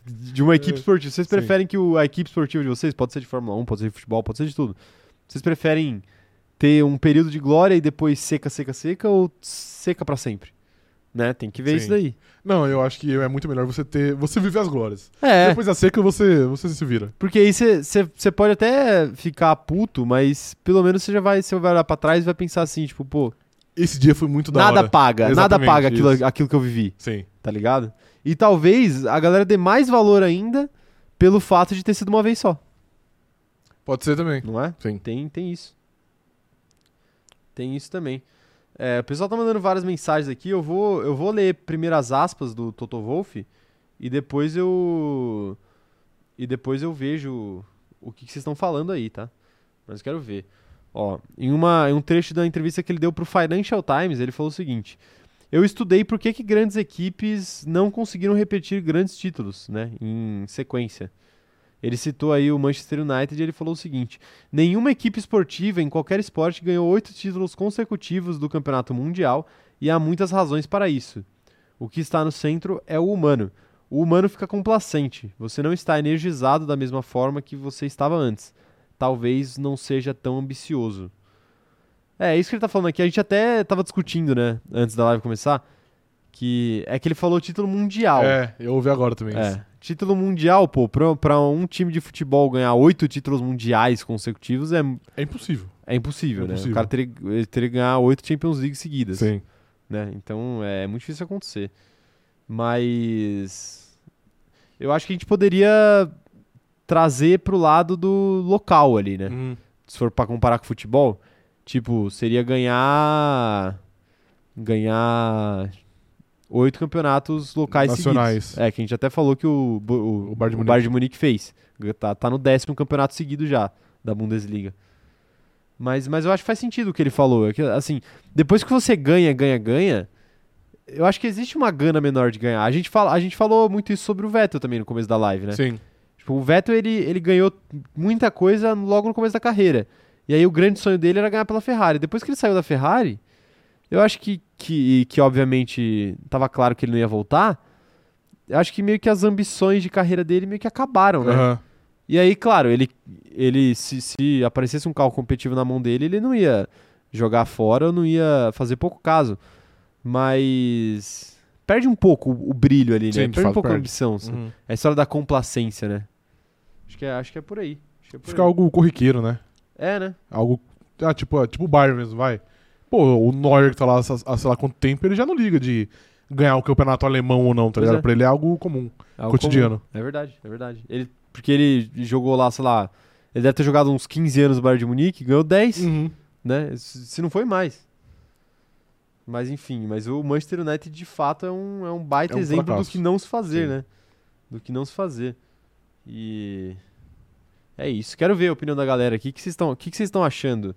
de uma equipe esportiva. Vocês É. Sim. preferem que o- a equipe esportiva de vocês, pode ser de Fórmula 1, pode ser de futebol, pode ser de tudo. Vocês preferem ter um período de glória e depois seca, seca, seca ou seca pra sempre? Né? Tem que ver Sim. isso daí. Não, eu acho que é muito melhor você ter. Você viver as glórias. É, Depois da seca, você, você se vira. porque aí você pode até ficar puto, mas pelo menos você já vai, você vai olhar pra trás e vai pensar assim, tipo, pô, Esse dia foi muito da nada hora. paga, nada paga aquilo, aquilo que eu vivi, Sim. tá ligado? E talvez a galera dê mais valor ainda pelo fato de ter sido uma vez só, Pode ser também. não é? Sim. Tem, tem isso. Tem isso também. É, o pessoal tá mandando várias mensagens aqui. Eu vou, eu vou ler primeiro as aspas do Toto Wolff e depois eu. E depois eu vejo o que, que vocês estão falando aí, tá? Mas quero ver. Ó, em, uma, em um trecho da entrevista que ele deu pro Financial Times, ele falou o seguinte: Eu estudei por que, que grandes equipes não conseguiram repetir grandes títulos, né? Em sequência. Ele citou aí o Manchester United e ele falou o seguinte: Nenhuma equipe esportiva em qualquer esporte ganhou oito títulos consecutivos do Campeonato Mundial e há muitas razões para isso. O que está no centro é o humano. O humano fica complacente. Você não está energizado da mesma forma que você estava antes. Talvez não seja tão ambicioso. É, isso que ele tá falando aqui. A gente até tava discutindo, né, antes da live começar, que é que ele falou título mundial. É, eu ouvi agora também isso. Título mundial, pô, pra, pra um time de futebol ganhar oito títulos mundiais consecutivos é, É impossível. é impossível, É né? impossível. O cara teria, ele teria que ganhar oito Champions League seguidas, Sim. né? Então é muito difícil acontecer. Mas eu acho que a gente poderia trazer pro lado do local ali, né? Hum. Se for pra comparar com futebol, tipo, seria ganhar ganhar oito campeonatos locais Nacionais. seguidos. É, que a gente até falou que o, o, O Bayern de o Munique. Bayern de Munique fez. Tá, tá no décimo campeonato seguido já da Bundesliga. Mas, mas eu acho que faz sentido o que ele falou. É que, assim, depois que você ganha, ganha, ganha, eu acho que existe uma gana menor de ganhar. A gente, fala, a gente falou muito isso sobre o Vettel também no começo da live, né? Sim. Tipo, o Vettel, ele, ele ganhou muita coisa logo no começo da carreira. E aí o grande sonho dele era ganhar pela Ferrari. Depois que ele saiu da Ferrari, eu acho que, que, que obviamente, tava claro que ele não ia voltar. Eu acho que meio que as ambições de carreira dele meio que acabaram, né? Aham. E aí, claro, ele, ele se, se aparecesse um carro competitivo na mão dele, ele não ia jogar fora ou não ia fazer pouco caso. Mas perde um pouco o, o brilho ali, né? Sim, de perde um pouco a perde. ambição. assim. Uhum. É a história da complacência, né? Acho que é, acho que é por aí. Acho que é, por Fica aí. algo corriqueiro, né? É, né? Algo. Ah, tipo, é tipo o Bayern mesmo, vai. Pô, o Neuer que tá lá há sei lá quanto tempo, ele já não liga de ganhar o campeonato alemão ou não, tá Pois ligado? é. Pra ele é algo comum. É algo Cotidiano. comum. É verdade, é verdade. Ele, porque ele jogou lá, sei lá, ele deve ter jogado uns 15 anos no Bayern de Munique, ganhou 10, Uhum. né? Se não foi mais. Mas enfim, mas o Manchester United de fato é um, é um baita É um exemplo fracasso. do que não se fazer, Sim. né? Do que não se fazer. E é isso. Quero ver a opinião da galera aqui. O que vocês estão, o que que vocês estão achando?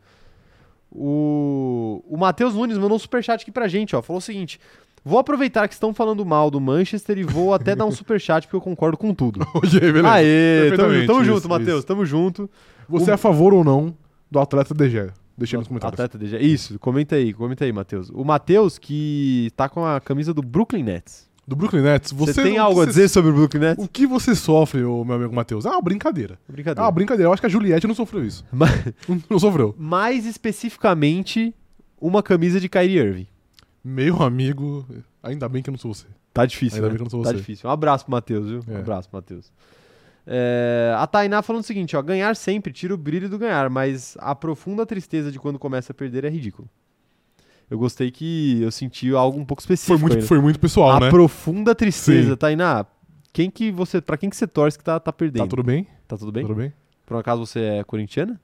O, o Matheus Nunes mandou um superchat aqui pra gente, ó. Falou o seguinte: Vou aproveitar que estão falando mal do Manchester e vou até dar um superchat porque eu concordo com tudo. Ok, beleza. Aê, tamo, tamo junto, Matheus, tamo junto. Você o- é a favor ou não do atleta DG? Deixa aí nos comentários. Atleta DG. Isso, comenta aí, comenta aí, Matheus. O Matheus que tá com a camisa do Brooklyn Nets. Do Brooklyn Nets, Você você tem algo a você- dizer sobre o Brooklyn Nets? O que você sofre, meu amigo Matheus? É uma brincadeira. É Brincadeira. uma brincadeira. Eu acho que a Juliette não sofreu isso. Mas- Não- sofreu. Mais especificamente, uma camisa de Kyrie Irving. Meu amigo, ainda bem que eu não sou você. Tá difícil, Ainda né? bem que eu não sou Tá você. difícil. Um abraço pro Matheus, viu? Um É. abraço, Matheus. É, a Tainá falando o seguinte, ó, ganhar sempre tira o brilho do ganhar, mas a profunda tristeza de quando começa a perder é ridículo. Eu gostei que eu senti algo um pouco específico. Foi muito, foi muito pessoal, a né? profunda tristeza, Sim. Tainá. Quem que você, para quem que você torce que tá, tá perdendo? Tá tudo bem? Tá tudo bem? Tudo bem? Por um acaso você é corintiana?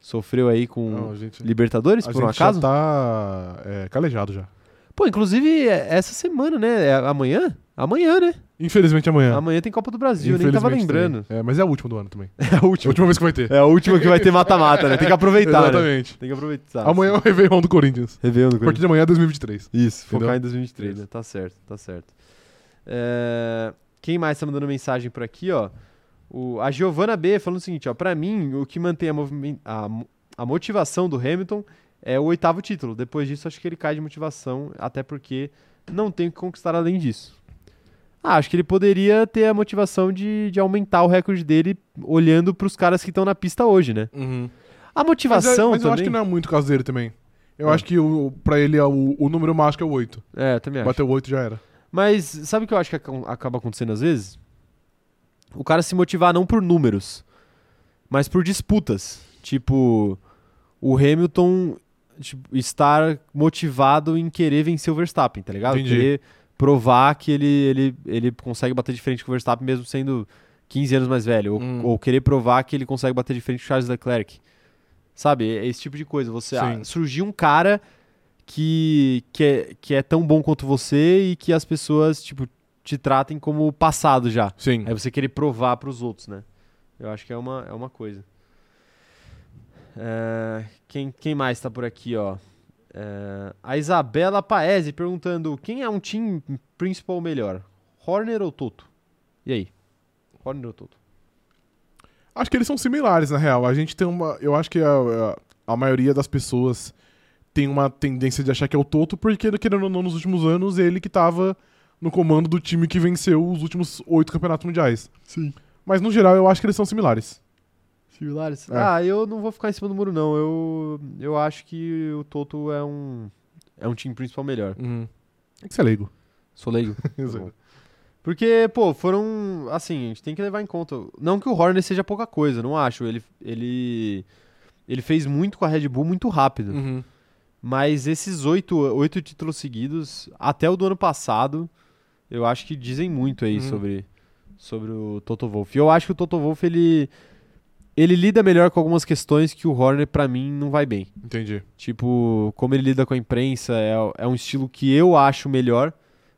Sofreu aí com Não, a gente, Libertadores, a por um gente acaso? já tá é, calejado já. Pô, inclusive é essa semana, né? É amanhã? Amanhã, né? Infelizmente amanhã. Amanhã tem Copa do Brasil, eu nem tava lembrando. também. É, mas é a última do ano também. É a É a última. última vez que vai ter. É a última que vai ter mata-mata, né? Tem que aproveitar, né? Exatamente. Tem que aproveitar. Amanhã é o Réveillon do Corinthians. Réveillon do A partir de amanhã é 2023. Isso, focar Entendeu? em 2023, né? Tá certo, tá certo. É, Quem mais tá mandando mensagem por aqui, ó? O... A Giovana B falando o seguinte, ó. Pra mim, o que mantém a, movimen- a a motivação do Hamilton é o oitavo título. Depois disso, acho que ele cai de motivação, até porque não tem o que conquistar além disso. Ah, acho que ele poderia ter a motivação de, de aumentar o recorde dele olhando pros caras que estão na pista hoje, né? A Mas, é- motivação mas eu acho também... que não é muito o caso dele também. Eu É. acho que o, pra ele é o, o número mágico é o 8. É, também acho. Bateu o 8 já era. Mas sabe o que eu acho que ac- acaba acontecendo às vezes? O cara se motivar não por números, mas por disputas. Tipo, o Hamilton tipo, estar motivado em querer vencer o Verstappen, tá ligado? Entendi. Querer provar que ele, ele, ele consegue bater de frente com o Verstappen mesmo sendo 15 anos mais velho. Ou, Hum. ou querer provar que ele consegue bater de frente com o Charles Leclerc. Sabe? É esse tipo de coisa. Você ah, Sim. surgir um cara que, que, é, que é tão bom quanto você e que as pessoas, tipo, te tratem como passado já. Sim. Aí você querer provar pros outros, né? Eu acho que é uma, é uma coisa. É, quem, quem mais tá por aqui, ó? É, a Isabela Paese perguntando quem é um team principal melhor? Horner ou Toto? E aí? Horner ou Toto? Acho que eles são similares, na real. A gente tem uma. Eu acho que a, a, a maioria das pessoas tem uma tendência de achar que é o Toto, porque, querendo ou não, nos últimos anos, ele que tava no comando do time que venceu os últimos oito campeonatos mundiais. Sim. Mas, no geral, eu acho que eles são similares. Lares? É. Ah, eu não vou ficar em cima do muro, não. Eu, eu acho que o Toto é um, é um time principal melhor. Uhum. É que você é leigo. Sou leigo. Tá. Porque, pô, foram. Assim, a gente tem que levar em conta. Não que o Horner seja pouca coisa, não acho. Ele, ele, ele fez muito com a Red Bull muito rápido. Uhum. Mas esses oito, oito títulos seguidos, até o do ano passado, eu acho que dizem muito aí Uhum. sobre, sobre o Toto Wolff. E eu acho que o Toto Wolff, ele, ele lida melhor com algumas questões que o Horner, pra mim, não vai bem. Entendi. Tipo, como ele lida com a imprensa, é, é um estilo que eu acho melhor.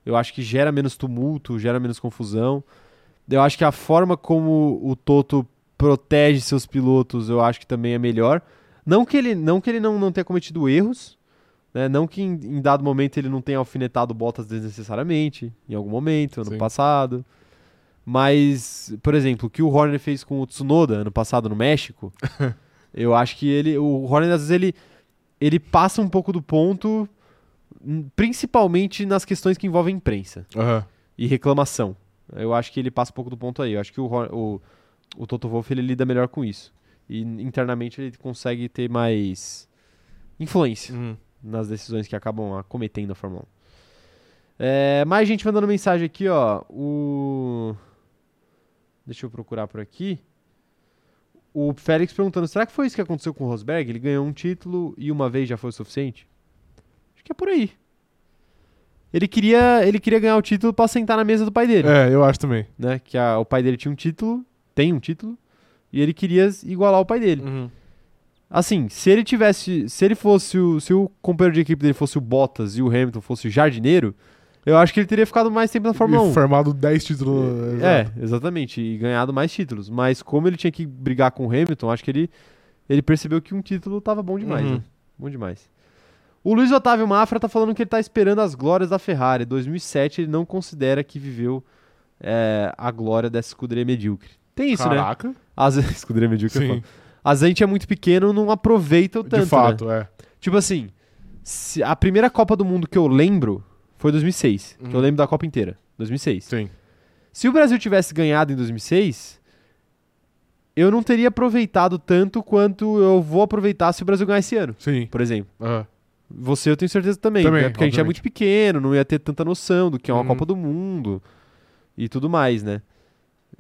Eu acho que gera menos tumulto, gera menos confusão. Eu acho que a forma como o Toto protege seus pilotos, eu acho que também é melhor. Não que ele não, que ele não, não tenha cometido erros, né? não que em, em dado momento ele não tenha alfinetado Bottas desnecessariamente, em algum momento, ano Sim. passado. Mas, por exemplo, o que o Horner fez com o Tsunoda ano passado no México, eu acho que ele, o Horner às vezes ele, ele passa um pouco do ponto, principalmente nas questões que envolvem imprensa Aham. e reclamação. Eu acho que ele passa um pouco do ponto aí. Eu acho que o, o, o Toto Wolff ele lida melhor com isso. E internamente ele consegue ter mais influência Uhum. nas decisões que acabam acometendo a Fórmula 1. É, mais gente mandando mensagem aqui, ó. O. Deixa eu procurar por aqui. O Félix perguntando: será que foi isso que aconteceu com o Rosberg? Ele ganhou um título e uma vez já foi o suficiente? Acho que é por aí. Ele queria, ele queria ganhar o título pra sentar na mesa do pai dele, É, eu acho também. né? Que a- o pai dele tinha um título, tem um título, e ele queria igualar o pai dele. Uhum. Assim, se ele tivesse. Se ele fosse o. Se o companheiro de equipe dele fosse o Bottas e o Hamilton fosse o jardineiro, eu acho que ele teria ficado mais tempo na Fórmula 1. E formado 10 títulos. É, exato. exatamente. E ganhado mais títulos. Mas como ele tinha que brigar com o Hamilton, acho que ele, ele percebeu que um título tava bom demais, Uhum. né? Bom demais. O Luiz Otávio Mafra tá falando que ele tá esperando as glórias da Ferrari. 2007 ele não considera que viveu é, a glória dessa escuderia medíocre. Tem isso, né? Caraca. Escuderia medíocre. é Sim, a gente é muito pequeno, não aproveita o tanto, de né? fato, é. Tipo assim, se- a primeira Copa do Mundo que eu lembro foi 2006. Que eu Uhum. lembro da Copa inteira. 2006. Sim. Se o Brasil tivesse ganhado em 2006, eu não teria aproveitado tanto quanto eu vou aproveitar se o Brasil ganhar esse ano, Sim. por exemplo. Aham. Você eu tenho certeza também, Também, né? porque a gente é obviamente. muito pequeno, não ia ter tanta noção do que é uma Uhum. Copa do Mundo e tudo mais, né?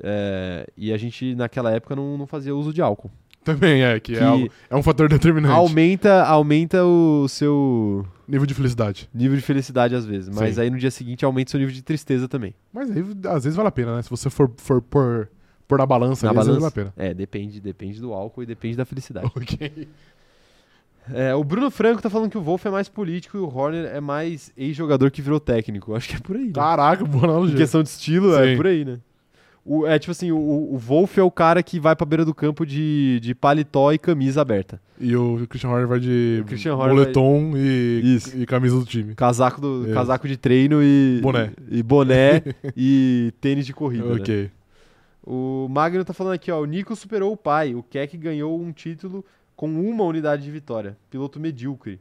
É, e a gente naquela época não, não fazia uso de álcool. Também é, que, Que é, algo- é um fator determinante. Aumenta, aumenta o seu Nível de felicidade. nível de felicidade às vezes, mas Sim. aí no dia seguinte aumenta o seu nível de tristeza também. Mas aí, às vezes vale a pena, né? Se você for, for por, por na balança, Na ali, às vezes balança? vale a pena. É, depende, depende do álcool e depende da felicidade. Ok. É, o Bruno Franco tá falando que o Wolf é mais político e o Horner é mais ex-jogador que virou técnico. Acho que é por aí, né? Caraca, boa Em analogia. questão de estilo, é Sim. por aí, né? O, é tipo assim, o, o Wolf é o cara que vai pra beira do campo de, de paletó e camisa aberta. E o Christian Horner vai de Christian moletom e, Isso. e camisa do time. Casaco, do, É. casaco de treino e Boné. e, boné e tênis de corrida. né? ok. O Magno tá falando aqui, ó. O Nico superou o pai. O Keck ganhou um título com uma unidade de vitória. Piloto medíocre.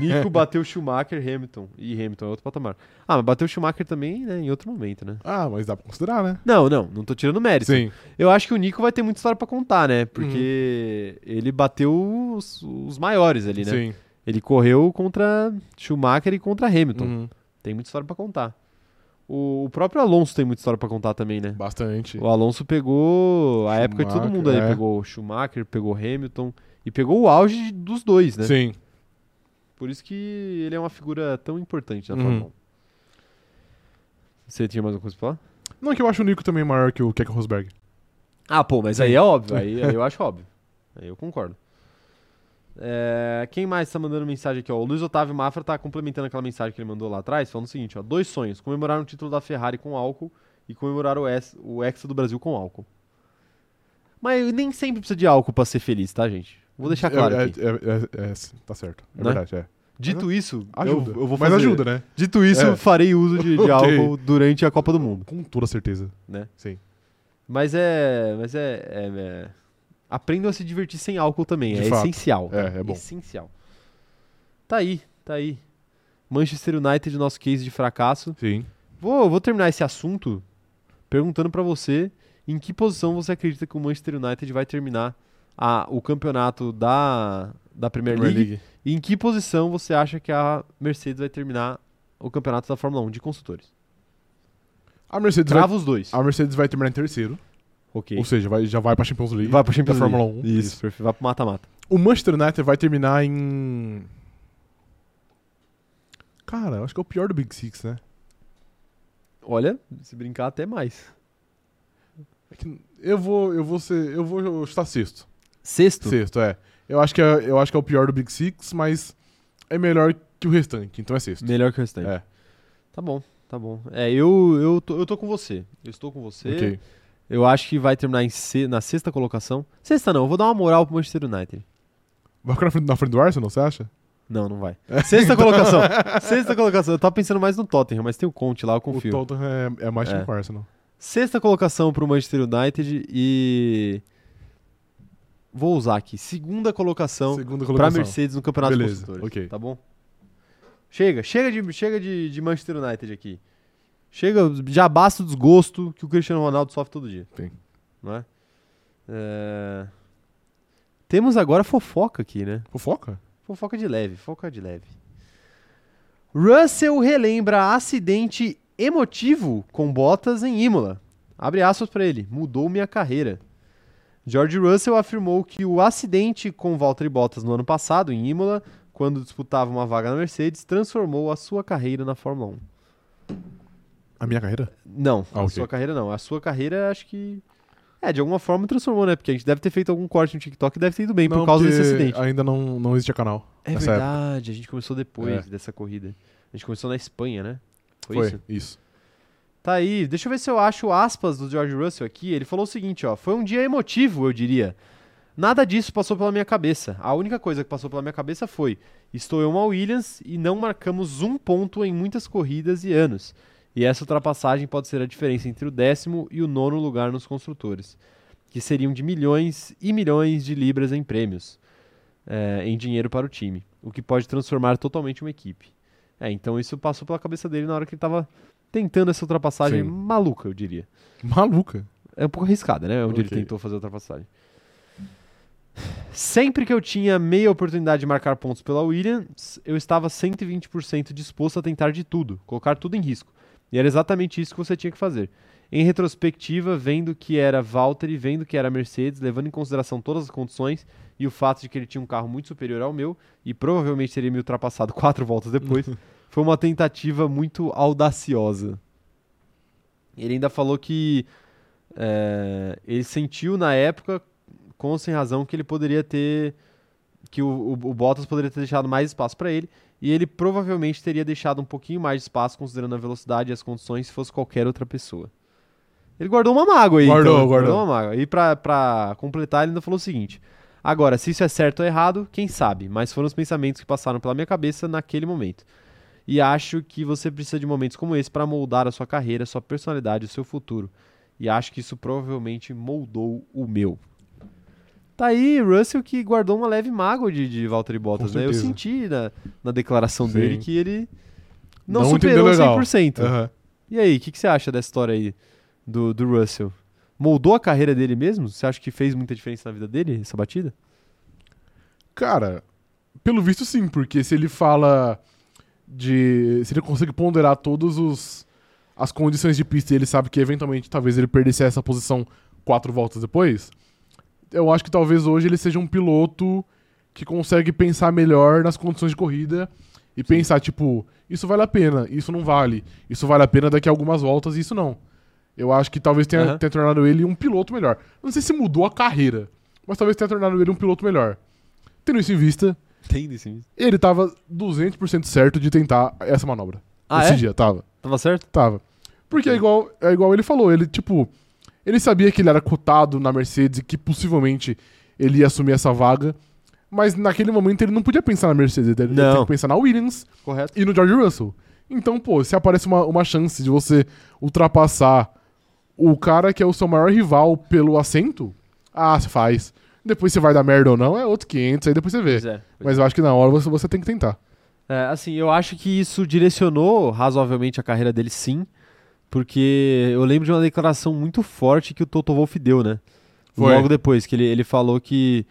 Nico bateu Schumacher, Hamilton. E Hamilton é outro patamar. Ah, mas bateu Schumacher também, né? Em outro momento, né? Ah, mas dá pra considerar, né? Não, não. Não tô tirando mérito. Sim. Eu acho que o Nico vai ter muita história pra contar, né? Porque ele bateu os, os maiores ali, né? Sim. Ele correu contra Schumacher e contra Hamilton. Uhum. Tem muita história pra contar. O, o próprio Alonso tem muita história pra contar também, né? Bastante. O Alonso pegou a época de todo mundo ali. é. Pegou Schumacher, pegou Hamilton e pegou o auge dos dois, né? Sim. Por isso que ele é uma figura tão importante na Uhum. Fórmula 1. Você tinha mais alguma coisa pra falar? Não é que eu acho o Nico também maior que o Keck Rosberg. Ah, pô, mas Sim. aí é óbvio. Aí, aí eu acho óbvio. Aí eu concordo. É, quem mais tá mandando mensagem aqui? Ó? O Luiz Otávio Mafra tá complementando aquela mensagem que ele mandou lá atrás, falando o seguinte: ó, dois sonhos: comemorar um título da Ferrari com álcool e comemorar o, ex, o Hexa do Brasil com álcool. Mas nem sempre precisa de álcool pra ser feliz, tá, gente? Vou deixar claro É, aqui. é, é, é, é, tá certo. É Né? verdade, é. Dito isso, Ajuda. Eu, eu vou Mas fazer. ajuda, né? Dito isso, É. farei uso de, de álcool durante a Copa do Mundo, Com toda certeza. né? Sim. Mas é. Mas é. é- é- Aprendam a se divertir sem álcool também. De é fato. essencial. É, é bom. Essencial. Tá aí, tá aí. Manchester United, nosso case de fracasso. Sim. Vou, vou terminar esse assunto perguntando pra você em que posição você acredita que o Manchester United vai terminar a- o campeonato da, da Premier, League, E em que posição você acha que a Mercedes vai terminar o campeonato da Fórmula 1 de construtores? A Mercedes, vai, Trava os dois. a Mercedes vai terminar em terceiro. Ok. Ou seja, vai, já vai pra Champions League. Vai pro Champions da League. Fórmula 1. Isso, perfeito. Vai pro mata-mata. O Manchester United vai terminar em. Cara, eu acho que é o pior do Big Six, né? Olha, se brincar até mais. É Eu vou, eu vou ser. Eu vou chutar sexto. Sexto? Sexto, é. Eu acho, que é. eu acho que é o pior do Big Six, mas é melhor que o restante, então é sexto. Melhor que o restante. É. Tá bom, tá bom. É, eu, eu, tô, eu tô com você. Eu estou com você. Ok. Eu acho que vai terminar em se- na sexta colocação. Sexta não, eu vou dar uma moral pro Manchester United. Vai ficar na frente, na frente do Arsenal, você acha? Não, não vai. Sexta colocação. Sexta colocação. Eu tava pensando mais no Tottenham, mas tem o Conte lá, eu confio. O Tottenham é, é mais time É. que o Arsenal. Sexta colocação pro Manchester United e. Vou usar aqui. Segunda colocação Segunda pra colocação. Mercedes no Campeonato Beleza, Construtores. ok. Tá bom? Chega, chega de, chega de, de Manchester United aqui. Chega, já basta o desgosto que o Cristiano Ronaldo sofre todo dia. Tem. Não é? É, Temos agora fofoca aqui, né? Fofoca? Fofoca de leve, fofoca de leve. Russell relembra acidente emotivo com Bottas em Imola. Abre aspas para ele. Mudou minha carreira. George Russell afirmou que o acidente com Valtteri Bottas no ano passado em Imola, quando disputava uma vaga na Mercedes, transformou a sua carreira na Fórmula 1. A minha carreira? Não, Ah, a ok. sua carreira não. A sua carreira acho que é, de alguma forma transformou, né? Porque a gente deve ter feito algum corte no TikTok e deve ter ido bem por causa desse acidente. Ainda não, não existia canal. É época. verdade, a gente começou depois É. dessa corrida. A gente começou na Espanha, né? Foi, Foi, isso? isso. Tá aí, deixa eu ver se eu acho aspas do George Russell aqui. Ele falou o seguinte, ó. Foi um dia emotivo, eu diria. Nada disso passou pela minha cabeça. A única coisa que passou pela minha cabeça foi: estou eu uma Williams e não marcamos um ponto em muitas corridas e anos. E essa ultrapassagem pode ser a diferença entre o décimo e o nono lugar nos construtores, que seriam de milhões e milhões de libras em prêmios, é, em dinheiro para o time, o que pode transformar totalmente uma equipe. É, então isso passou pela cabeça dele na hora que ele estava tentando essa ultrapassagem Sim. maluca, eu diria. Maluca. É um pouco arriscada, né? Onde ele Ok. tentou fazer a ultrapassagem. Sempre que eu tinha meia oportunidade de marcar pontos pela Williams, eu estava 120% disposto a tentar de tudo, colocar tudo em risco. E era exatamente isso que você tinha que fazer. Em retrospectiva, vendo que era Valtteri, vendo que era Mercedes, levando em consideração todas as condições e o fato de que ele tinha um carro muito superior ao meu e provavelmente teria me ultrapassado quatro voltas depois, foi uma tentativa muito audaciosa. Ele ainda falou que é, ele sentiu na época, com ou sem razão, que ele poderia ter. que o, o, o Bottas poderia ter deixado mais espaço para ele. E ele provavelmente teria deixado um pouquinho mais de espaço, considerando a velocidade e as condições, se fosse qualquer outra pessoa. Ele guardou uma mágoa aí. Guardou, então, guardou. uma mágoa. E pra, pra completar, ele ainda falou o seguinte: Agora, se isso é certo ou errado, quem sabe? Mas foram os pensamentos que passaram pela minha cabeça naquele momento. E acho que você precisa de momentos como esse para moldar a sua carreira, sua personalidade, o seu futuro. E acho que isso provavelmente moldou o meu. Tá aí, Russell que guardou uma leve mágoa de, de Valtteri Bottas, né? Eu senti na, na declaração Sim. dele que ele não, Não superou entendeu legal. 100%. Aham. E aí, o que, que você acha dessa história aí do, do Russell? Moldou a carreira dele mesmo? Você acha que fez muita diferença na vida dele, essa batida? Cara, pelo visto sim, porque se ele fala de. Se ele consegue ponderar todos os as condições de pista e ele sabe que eventualmente talvez ele perdesse essa posição quatro voltas depois, eu acho que talvez hoje ele seja um piloto que consegue pensar melhor nas condições de corrida e pensar, tipo, isso vale a pena, isso não vale, isso vale a pena daqui a algumas voltas e isso não. Eu acho que talvez tenha, Aham. tenha tornado ele um piloto melhor. Não sei se mudou a carreira, mas talvez tenha tornado ele um piloto melhor. Tendo isso em vista, Tem sim. ele tava 200% certo de tentar essa manobra. Ah, esse é? dia, tava. Tava certo? Tava. Porque é igual, é igual ele falou, ele, tipo, ele sabia que ele era cotado na Mercedes e que possivelmente ele ia assumir essa vaga, mas naquele momento ele não podia pensar na Mercedes, ele Não. tinha que pensar na Williams Correto. e no George Russell. Então, pô, se aparece uma, uma chance de você ultrapassar o cara que é o seu maior rival pelo assento, ah, você faz. Depois se vai dar merda ou não, é outro 500, aí depois você vê. Pois é. Mas eu acho que na hora você, você tem que tentar. É, assim, eu acho que isso direcionou razoavelmente a carreira dele, sim. Porque eu lembro de uma declaração muito forte que o Toto Wolff deu, né? Foi. Logo depois, que ele, ele falou que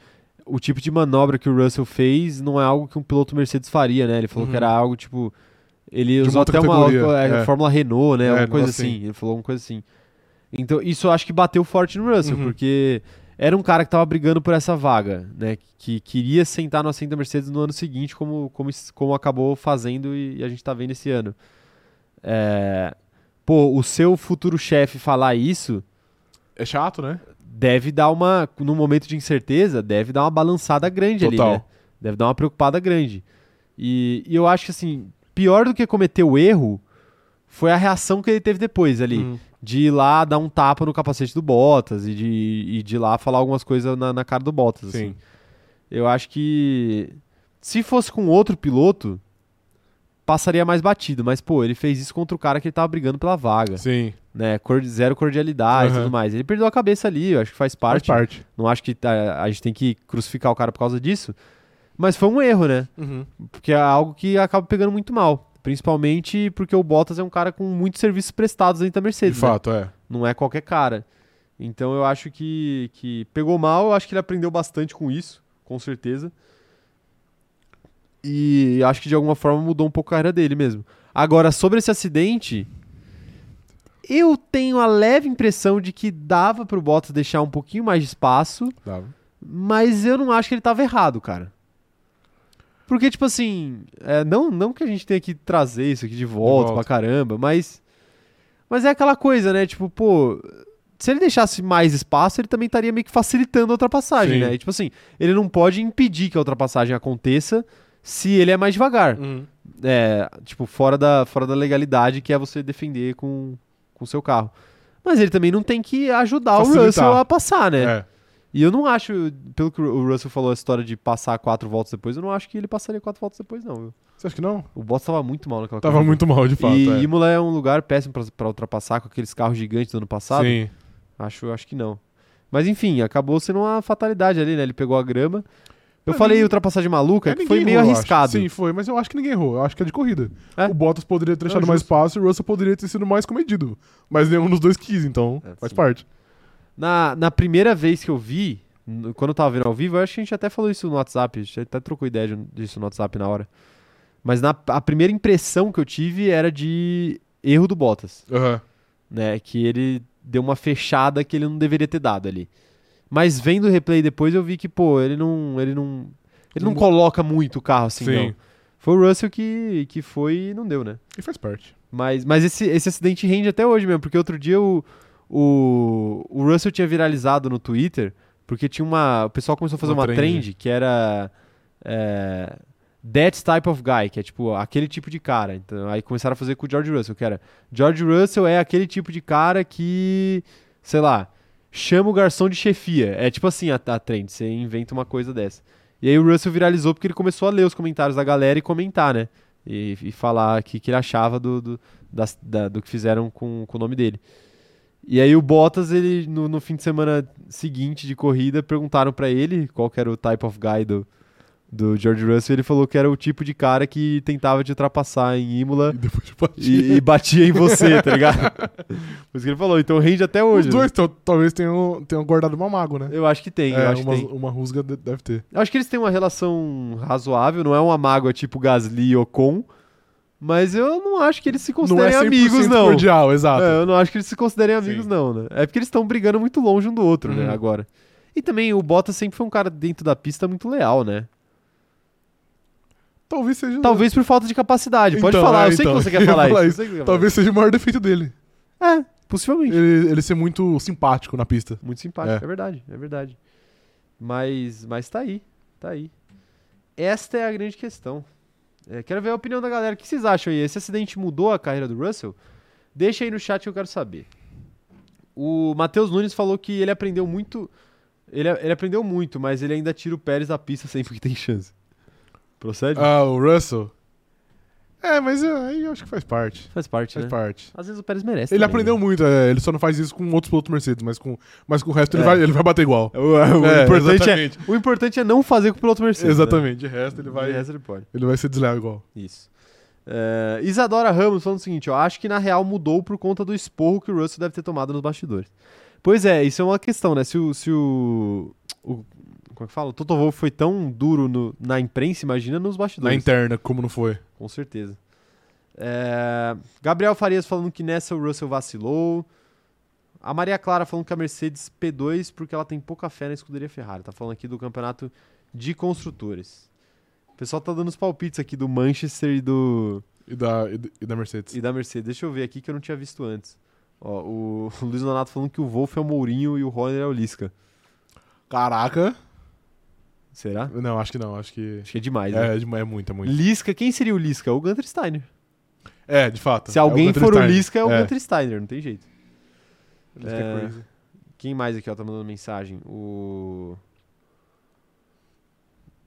o tipo de manobra que o Russell fez não é algo que um piloto Mercedes faria, né? Ele falou Uhum. que era algo tipo. Ele De usou até uma é, é. Fórmula Renault, né? É, uma coisa assim. assim. Ele falou uma coisa assim. Então, isso eu acho que bateu forte no Russell, Uhum. porque era um cara que tava brigando por essa vaga, né? Que queria sentar no assento da Mercedes no ano seguinte, como, como, como acabou fazendo e, a gente tá vendo esse ano. É, Pô, o seu futuro chefe falar isso É chato, né? deve dar uma, num momento de incerteza, deve dar uma balançada grande Total. ali, né? Deve dar uma preocupada grande. E, e eu acho que, assim, pior do que cometer o erro foi a reação que ele teve depois ali. Hum. De ir lá dar um tapa no capacete do Bottas e de, e de ir lá falar algumas coisas na, na cara do Bottas. assim. Sim. Eu acho que se fosse com outro piloto, passaria mais batido. Mas, pô, ele fez isso contra o cara que ele tava brigando pela vaga. Sim. Né? Cor- zero cordialidade e tudo mais. Ele perdeu a cabeça ali, eu acho que faz parte. Faz parte. Não acho que tá- a gente tem que crucificar o cara por causa disso. Mas foi um erro, né? Uhum. Porque é algo que acaba pegando muito mal. Principalmente porque o Bottas é um cara com muitos serviços prestados dentro da De Mercedes. né? fato, é. Não é qualquer cara. Então eu acho que, que pegou mal, eu acho que ele aprendeu bastante com isso, com certeza. E acho que de alguma forma mudou um pouco a carreira dele mesmo. Agora, sobre esse acidente, eu tenho a leve impressão de que dava pro Bottas deixar um pouquinho mais de espaço, Dava. mas eu não acho que ele tava errado, cara. Porque, tipo assim, é, não, não que a gente tenha que trazer isso aqui de volta, volta. pra caramba, mas. Mas é aquela coisa, né? Tipo, pô. Se ele deixasse mais espaço, ele também estaria meio que facilitando a ultrapassagem, Sim. né? E, tipo assim, ele não pode impedir que a ultrapassagem aconteça se ele é mais devagar. Uhum. É, tipo, fora da, fora da legalidade que é você defender com o seu carro. Mas ele também não tem que ajudar Facilitar. o Russell a passar, né? É. E eu não acho, pelo que o Russell falou a história de passar quatro voltas depois, eu não acho que ele passaria quatro voltas depois, não. Viu? Você acha que não? O Bottas tava muito mal naquela Tava corrida. muito mal, de fato. E é. Imola é um lugar péssimo pra, pra ultrapassar com aqueles carros gigantes do ano passado. Sim. Acho, acho que não. Mas enfim, acabou sendo uma fatalidade ali, né? Ele pegou a grama. Eu Mas falei ninguém- ultrapassagem maluca, É, que foi meio errou, arriscado. Sim, foi, mas eu acho que ninguém errou. Eu acho que é de corrida. É. O Bottas poderia ter deixado mais espaço e o Russell poderia ter sido mais comedido. Mas nenhum dos dois quis, então É, faz sim. parte. Na, na primeira vez que eu vi, quando eu tava vendo ao vivo, eu acho que a gente até falou isso no WhatsApp, a gente até trocou ideia de- disso no WhatsApp na hora. Mas na, a primeira impressão que eu tive era de erro do Bottas, Aham. né? Que ele deu uma fechada que ele não deveria ter dado ali. Mas vendo o replay depois eu vi que, pô, ele não. Ele não. Ele não Não- coloca muito o carro assim, Sim. não. Foi o Russell que, que foi e não deu, né? E faz parte. Mas, mas esse, esse acidente rende até hoje mesmo, porque outro dia o, o, o Russell tinha viralizado no Twitter, porque tinha uma. O pessoal começou a fazer Uma uma, trend. trend. que era. É, that type of guy, que é tipo aquele tipo de cara. Então, aí começaram a fazer com o George Russell, que era. George Russell é aquele tipo de cara que. Sei lá. Chama o garçom de chefia. É tipo assim a, a trend, você inventa uma coisa dessa. E aí o Russell viralizou porque ele começou a ler os comentários da galera e comentar, né? E, e falar o que, que ele achava do, do, das- da- do que fizeram com, com o nome dele. E aí o Bottas, ele, no, no fim de semana seguinte de corrida, perguntaram pra ele qual era o type of guy do, do George Russell, ele falou que era o tipo de cara que tentava te ultrapassar em Imola E partir. e, e batia em você, tá ligado? Por isso que ele falou, então rende até Os hoje. dois tal- talvez tenham, tenham guardado uma mágoa, né? Eu acho que tem, eu é, acho uma, que tem. uma rusga de- deve ter. Eu acho que eles têm uma relação razoável, não é uma mágoa tipo Gasly ou Ocon, mas eu não acho que eles se Não é considerem 100% amigos, não. cordial, exato. É, eu não acho que eles se considerem amigos, Sim. não, né? É porque eles estão brigando muito longe um do outro, né, Uhum. agora. E também o Bottas sempre foi um cara dentro da pista muito leal, né? Talvez seja. Talvez por falta de capacidade. Pode Então, falar, é, eu sei então, que você quer falar isso. falar isso. quer Talvez seja o maior defeito dele. É, possivelmente. Ele, ele ser muito simpático na pista. Muito simpático, É. é. verdade, é verdade. Mas, mas tá aí, tá aí. Esta é a grande questão. É, quero ver a opinião da galera. O que vocês acham aí? Esse acidente mudou a carreira do Russell? Deixa aí no chat que eu quero saber. O Matheus Nunes falou que ele aprendeu muito. Ele, ele aprendeu muito, mas ele ainda tira o Pérez da pista sempre que tem chance. Procede? Ah, o Russell. É, mas é, aí eu acho que faz parte. Faz parte, Faz né? parte. Às vezes o Pérez merece. Ele também, aprendeu né? muito, é, ele só não faz isso com outros pilotos Mercedes, mas com, mas com o resto ele, É. vai, ele vai bater igual. O, o É, importante é, o importante é não fazer com o piloto Mercedes. né? Exatamente, de resto ele De vai, resto ele pode. ele vai ser desleal igual. Isso. É, Isadora Ramos falando o seguinte, ó, acho que na real mudou por conta do esporro que o Russell deve ter tomado nos bastidores. Pois é, isso é uma questão, né? Se o. Se o, o como é que fala? O Toto Wolff foi tão duro no- na imprensa, imagina nos Na bastidores. interna, como não foi. Com certeza. É, Gabriel Farias falando que nessa o Russell vacilou. A Maria Clara falando que a Mercedes P2 porque ela tem pouca fé na escuderia Ferrari. Tá falando aqui do campeonato de construtores. O pessoal tá dando os palpites aqui do Manchester e do E da, e, da- e da Mercedes. e da Mercedes. Deixa eu ver aqui que eu não tinha visto antes. Ó, o Luiz Donato falando que o Wolff é o Mourinho e o Horner é o Lisca. Caraca. Será? Não, acho que não. Acho que. Acho que é demais, né? É, é, é muito, é muito. Lisca, quem seria o Lisca? O Gunter Steiner. É, de fato. Se É alguém Gunter for o. Lisca, é o é. Gunter Steiner, não tem jeito. Lisca É. é crazy. Quem mais aqui, ó, tá mandando mensagem? O.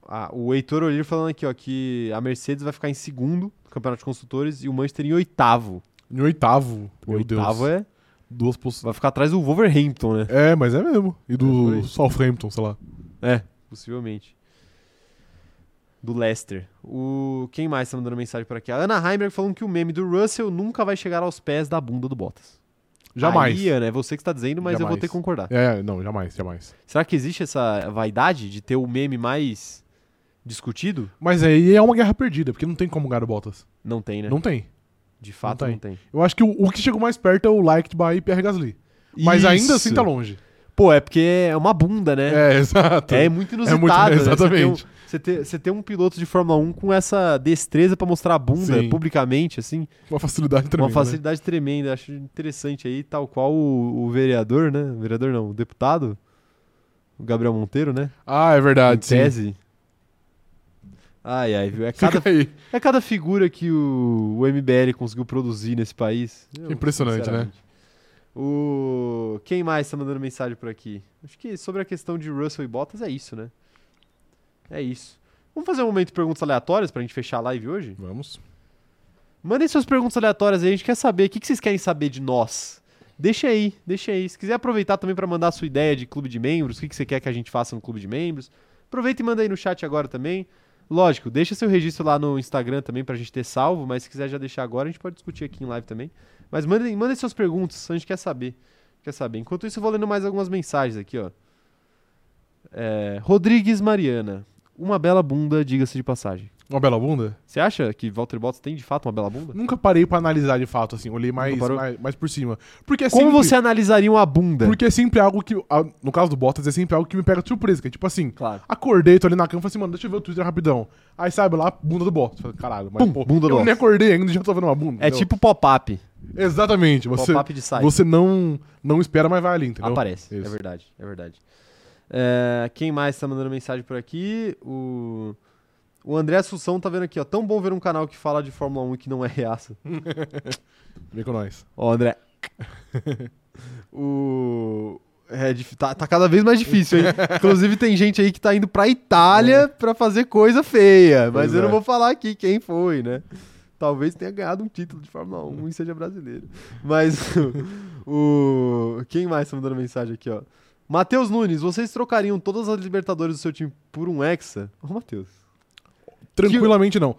Ah, o Heitor Oliveira falando aqui, ó, que a Mercedes vai ficar em segundo no Campeonato de Construtores e o Manchester em oitavo. Em oitavo. O Meu oitavo Deus. é. Duas posições. Vai ficar atrás do Wolverhampton, né? É, mas é mesmo. E É, do aí. Southampton, sei lá. É, possivelmente. Do Leicester. O... Quem mais tá mandando mensagem por aqui? A Ana Heimberg falando que o meme do Russell nunca vai chegar aos pés da bunda do Bottas. Jamais. Aí, Ana, é você que está dizendo, mas eu vou Jamais. ter que concordar. É, não, jamais, jamais. Será que existe essa vaidade de ter o meme mais discutido? Mas aí é uma guerra perdida, porque não tem como ganhar o Bottas. Não tem, né? Não tem. De fato, Não não tem. Eu acho que o, o que chegou mais perto é o Liked by Pierre Gasly. Mas ainda assim Isso. tá longe. Pô, é porque é uma bunda, né? É, exato. É, muito inusitado. muito- né? exatamente. Você ter, um- você, ter, você ter um piloto de Fórmula 1 com essa destreza pra mostrar a bunda Sim. publicamente, assim. Uma facilidade tremenda. uma facilidade tremenda. Acho interessante aí, tal qual o, o vereador, né? O vereador não, o deputado. O Gabriel Monteiro, né? né? Ah, é verdade, em sim. tese. Ai, ai, viu? É cada, é cada figura que o, o MBL conseguiu produzir nesse país. Eu, Impressionante, né? O... Quem mais tá mandando mensagem por aqui? Acho que sobre a questão de Russell e Bottas é isso, né? É isso. Vamos fazer um momento de perguntas aleatórias pra gente fechar a live hoje? Vamos. Mandem suas perguntas aleatórias aí, a gente quer saber. O que vocês querem saber de nós? Deixa aí, deixa aí. Se quiser aproveitar também pra mandar a sua ideia de clube de membros, o que que você quer que a gente faça no clube de membros, aproveita e manda aí no chat agora também. Lógico, deixa seu registro lá no Instagram também pra gente ter salvo, mas se quiser já deixar agora, a gente pode discutir aqui em live também. Mas mandem, mandem suas perguntas, a gente quer saber. Quer saber. Enquanto isso, eu vou lendo mais algumas mensagens aqui, ó. É, Rodrigues Mariana. Uma bela bunda, diga-se de passagem. Uma bela bunda? Você acha que Valtteri Bottas tem de fato uma bela bunda? Nunca parei pra analisar de fato, assim. Olhei mais, mais, mais por cima. Porque é Como sempre- você analisaria uma bunda? Porque é sempre algo que. No caso do Bottas, é sempre algo que me pega de surpresa. Que é tipo assim, Claro. acordei, tô ali na cama e falei assim, mano, deixa eu ver o Twitter rapidão. Aí sabe lá, bunda do Bottas. Caralho, mas Pum, pô, bunda do eu nem Bottas. acordei ainda já tô vendo uma bunda. É entendeu? tipo pop-up. Exatamente. Você, Pop-up de site. você não, não espera, mas vai ali, entendeu? Aparece. É Isso. verdade, é verdade. É, quem mais tá mandando mensagem por aqui? O, o André Assunção tá vendo aqui, ó. Tão bom ver um canal que fala de Fórmula 1 e que não é reaça. Vem com nós. Ó, André. o. É, tá, tá cada vez mais difícil, hein? Inclusive, tem gente aí que tá indo pra Itália pra fazer coisa feia. Mas Pois eu não é. vou falar aqui quem foi, né? Talvez tenha ganhado um título de Fórmula 1 e seja brasileiro. Mas o. Quem mais tá mandando mensagem aqui, ó? Matheus Nunes, vocês trocariam todas as Libertadores do seu time por um Hexa? Ô, Matheus. Tranquilamente não.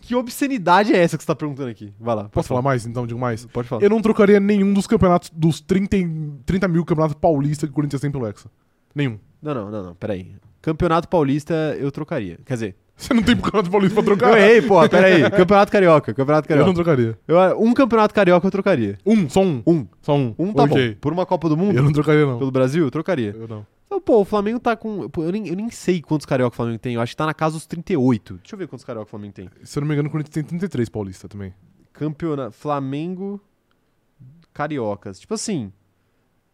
Que obscenidade é essa que você tá perguntando aqui? Vai lá. Posso falar mais, então? Digo mais. Pode falar. Eu não trocaria nenhum dos campeonatos, dos 30, e- 30 mil campeonatos paulistas que o Corinthians tem pelo Hexa. Nenhum. Não, não, não, não, peraí. Campeonato Paulista eu trocaria. Quer dizer, Você não tem campeonato paulista pra trocar? eu errei, porra, peraí. Campeonato Carioca, Campeonato Eu não Carioca. trocaria. Eu, um Campeonato Carioca eu trocaria. Um, só um. Um. Só um. Um tá Ok. bom. Por uma Copa do Mundo, Eu não trocaria, não. pelo Brasil, eu trocaria. Eu não. Então, Pô, o Flamengo tá com... pô, eu, nem, eu nem sei quantos Carioca o Flamengo tem. Eu acho que tá na casa dos 38. Deixa eu ver quantos Carioca o Flamengo tem. Se eu não me engano, o Corinthians tem 33 paulista também. Campeonato... Flamengo... Cariocas. Tipo assim...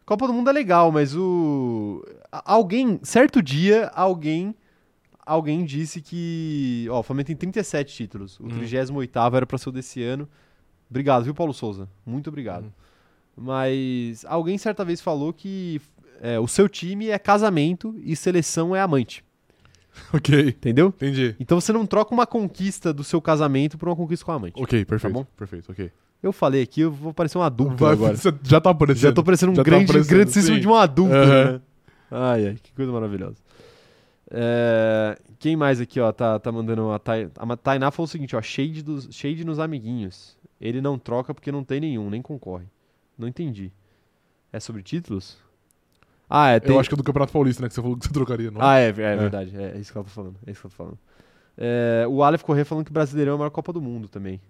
Copa do Mundo é legal, mas o... Alguém... Certo dia, alguém... Alguém disse que... Ó, o Flamengo tem 37 títulos. O Hum. 38º era pra ser o desse ano. Obrigado, viu, Paulo Souza? Muito obrigado. Hum. Mas alguém certa vez falou que é, o seu time é casamento e seleção é amante. Ok. Entendeu? Entendi. Então você não troca uma conquista do seu casamento por uma conquista com a amante. Ok, perfeito. bom? Perfeito, ok. Eu falei aqui, eu vou parecer um adulto Vai- agora. você já tá aparecendo. Já tô parecendo um Já tá grande, grandíssimo sim. de um adulto, Aham. né? Ai, ai, que coisa maravilhosa. É, quem mais aqui, ó, tá, tá mandando a, Tai, a Tainá falou o seguinte, ó, shade, dos, shade nos amiguinhos. Ele não troca porque não tem nenhum, nem concorre. Não entendi. É sobre títulos? Ah, é. Tem... Eu acho que é do Campeonato Paulista, né? Que você falou que você trocaria, não? Ah, é, é, verdade. É, é isso que eu tô falando. É isso que eu tô falando. É, o Aleph Corrêa falando que o Brasileirão é a maior Copa do Mundo também.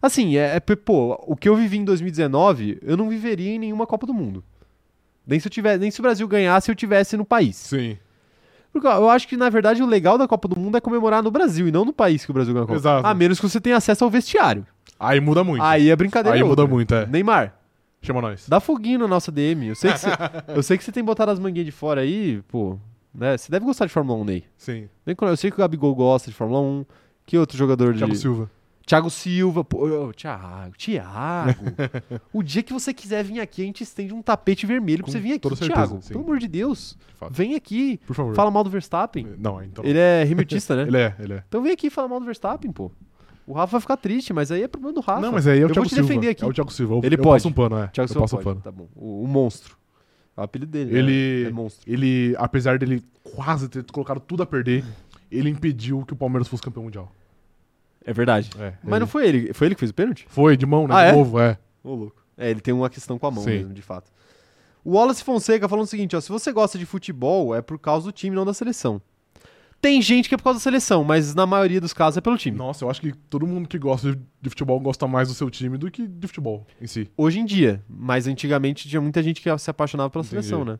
Assim, é, é, pô, o que eu vivi em 2019, eu não viveria em nenhuma Copa do Mundo. Nem se, eu tivesse, nem se o Brasil ganhasse eu tivesse no país. Sim. Porque eu acho que, na verdade, o legal da Copa do Mundo é comemorar no Brasil e não no país que o Brasil ganha a Copa. Exato. A menos que você tenha acesso ao vestiário. Aí muda muito. Aí é brincadeira. Aí muda outra. muito, é. Neymar, Chama nós. dá foguinho na nossa DM. Eu sei que você, eu sei que você tem botado as manguinhas de fora aí, pô. Né? Você deve gostar de Fórmula 1, Ney. Sim. Eu sei que o Gabigol gosta de Fórmula 1. Que outro jogador de. Thiago Silva. Thiago Silva, pô, Thiago, Thiago. o dia que você quiser vir aqui, a gente estende um tapete vermelho pra Com você vir aqui, sim. Pelo amor de Deus, de vem aqui. Por favor. Fala mal do Verstappen. Não, então. Ele é remiltista, né? Ele é, ele é. Então vem aqui falar mal do Verstappen, pô. O Rafa vai ficar triste, mas aí é problema do Rafa. Não, mas aí é o Eu Thiago vou te Silva. defender aqui. É o Thiago Silva. Eu- Ele eu pode. passo um pano, é. Thiago eu Silva passo um pode, pano. tá bom. O, o monstro. É o apelido dele. né? Ele- É monstro. Ele, apesar dele quase ter colocado tudo a perder, ele impediu que o Palmeiras fosse campeão mundial. É verdade. É, Mas não foi ele. Foi ele que fez o pênalti? Foi, de mão, né? Ah, de é? novo, é. Ô, louco. É, ele tem uma questão com a mão Sim. mesmo, de fato. O Wallace Fonseca falando o seguinte, ó, se você gosta de futebol, é por causa do time, não da seleção. Tem gente que é por causa da seleção, mas na maioria dos casos é pelo time. Nossa, eu acho que todo mundo que gosta de- de futebol gosta mais do seu time do que de futebol em si. Hoje em dia, mas antigamente tinha muita gente que se apaixonava pela Entendi. seleção, né?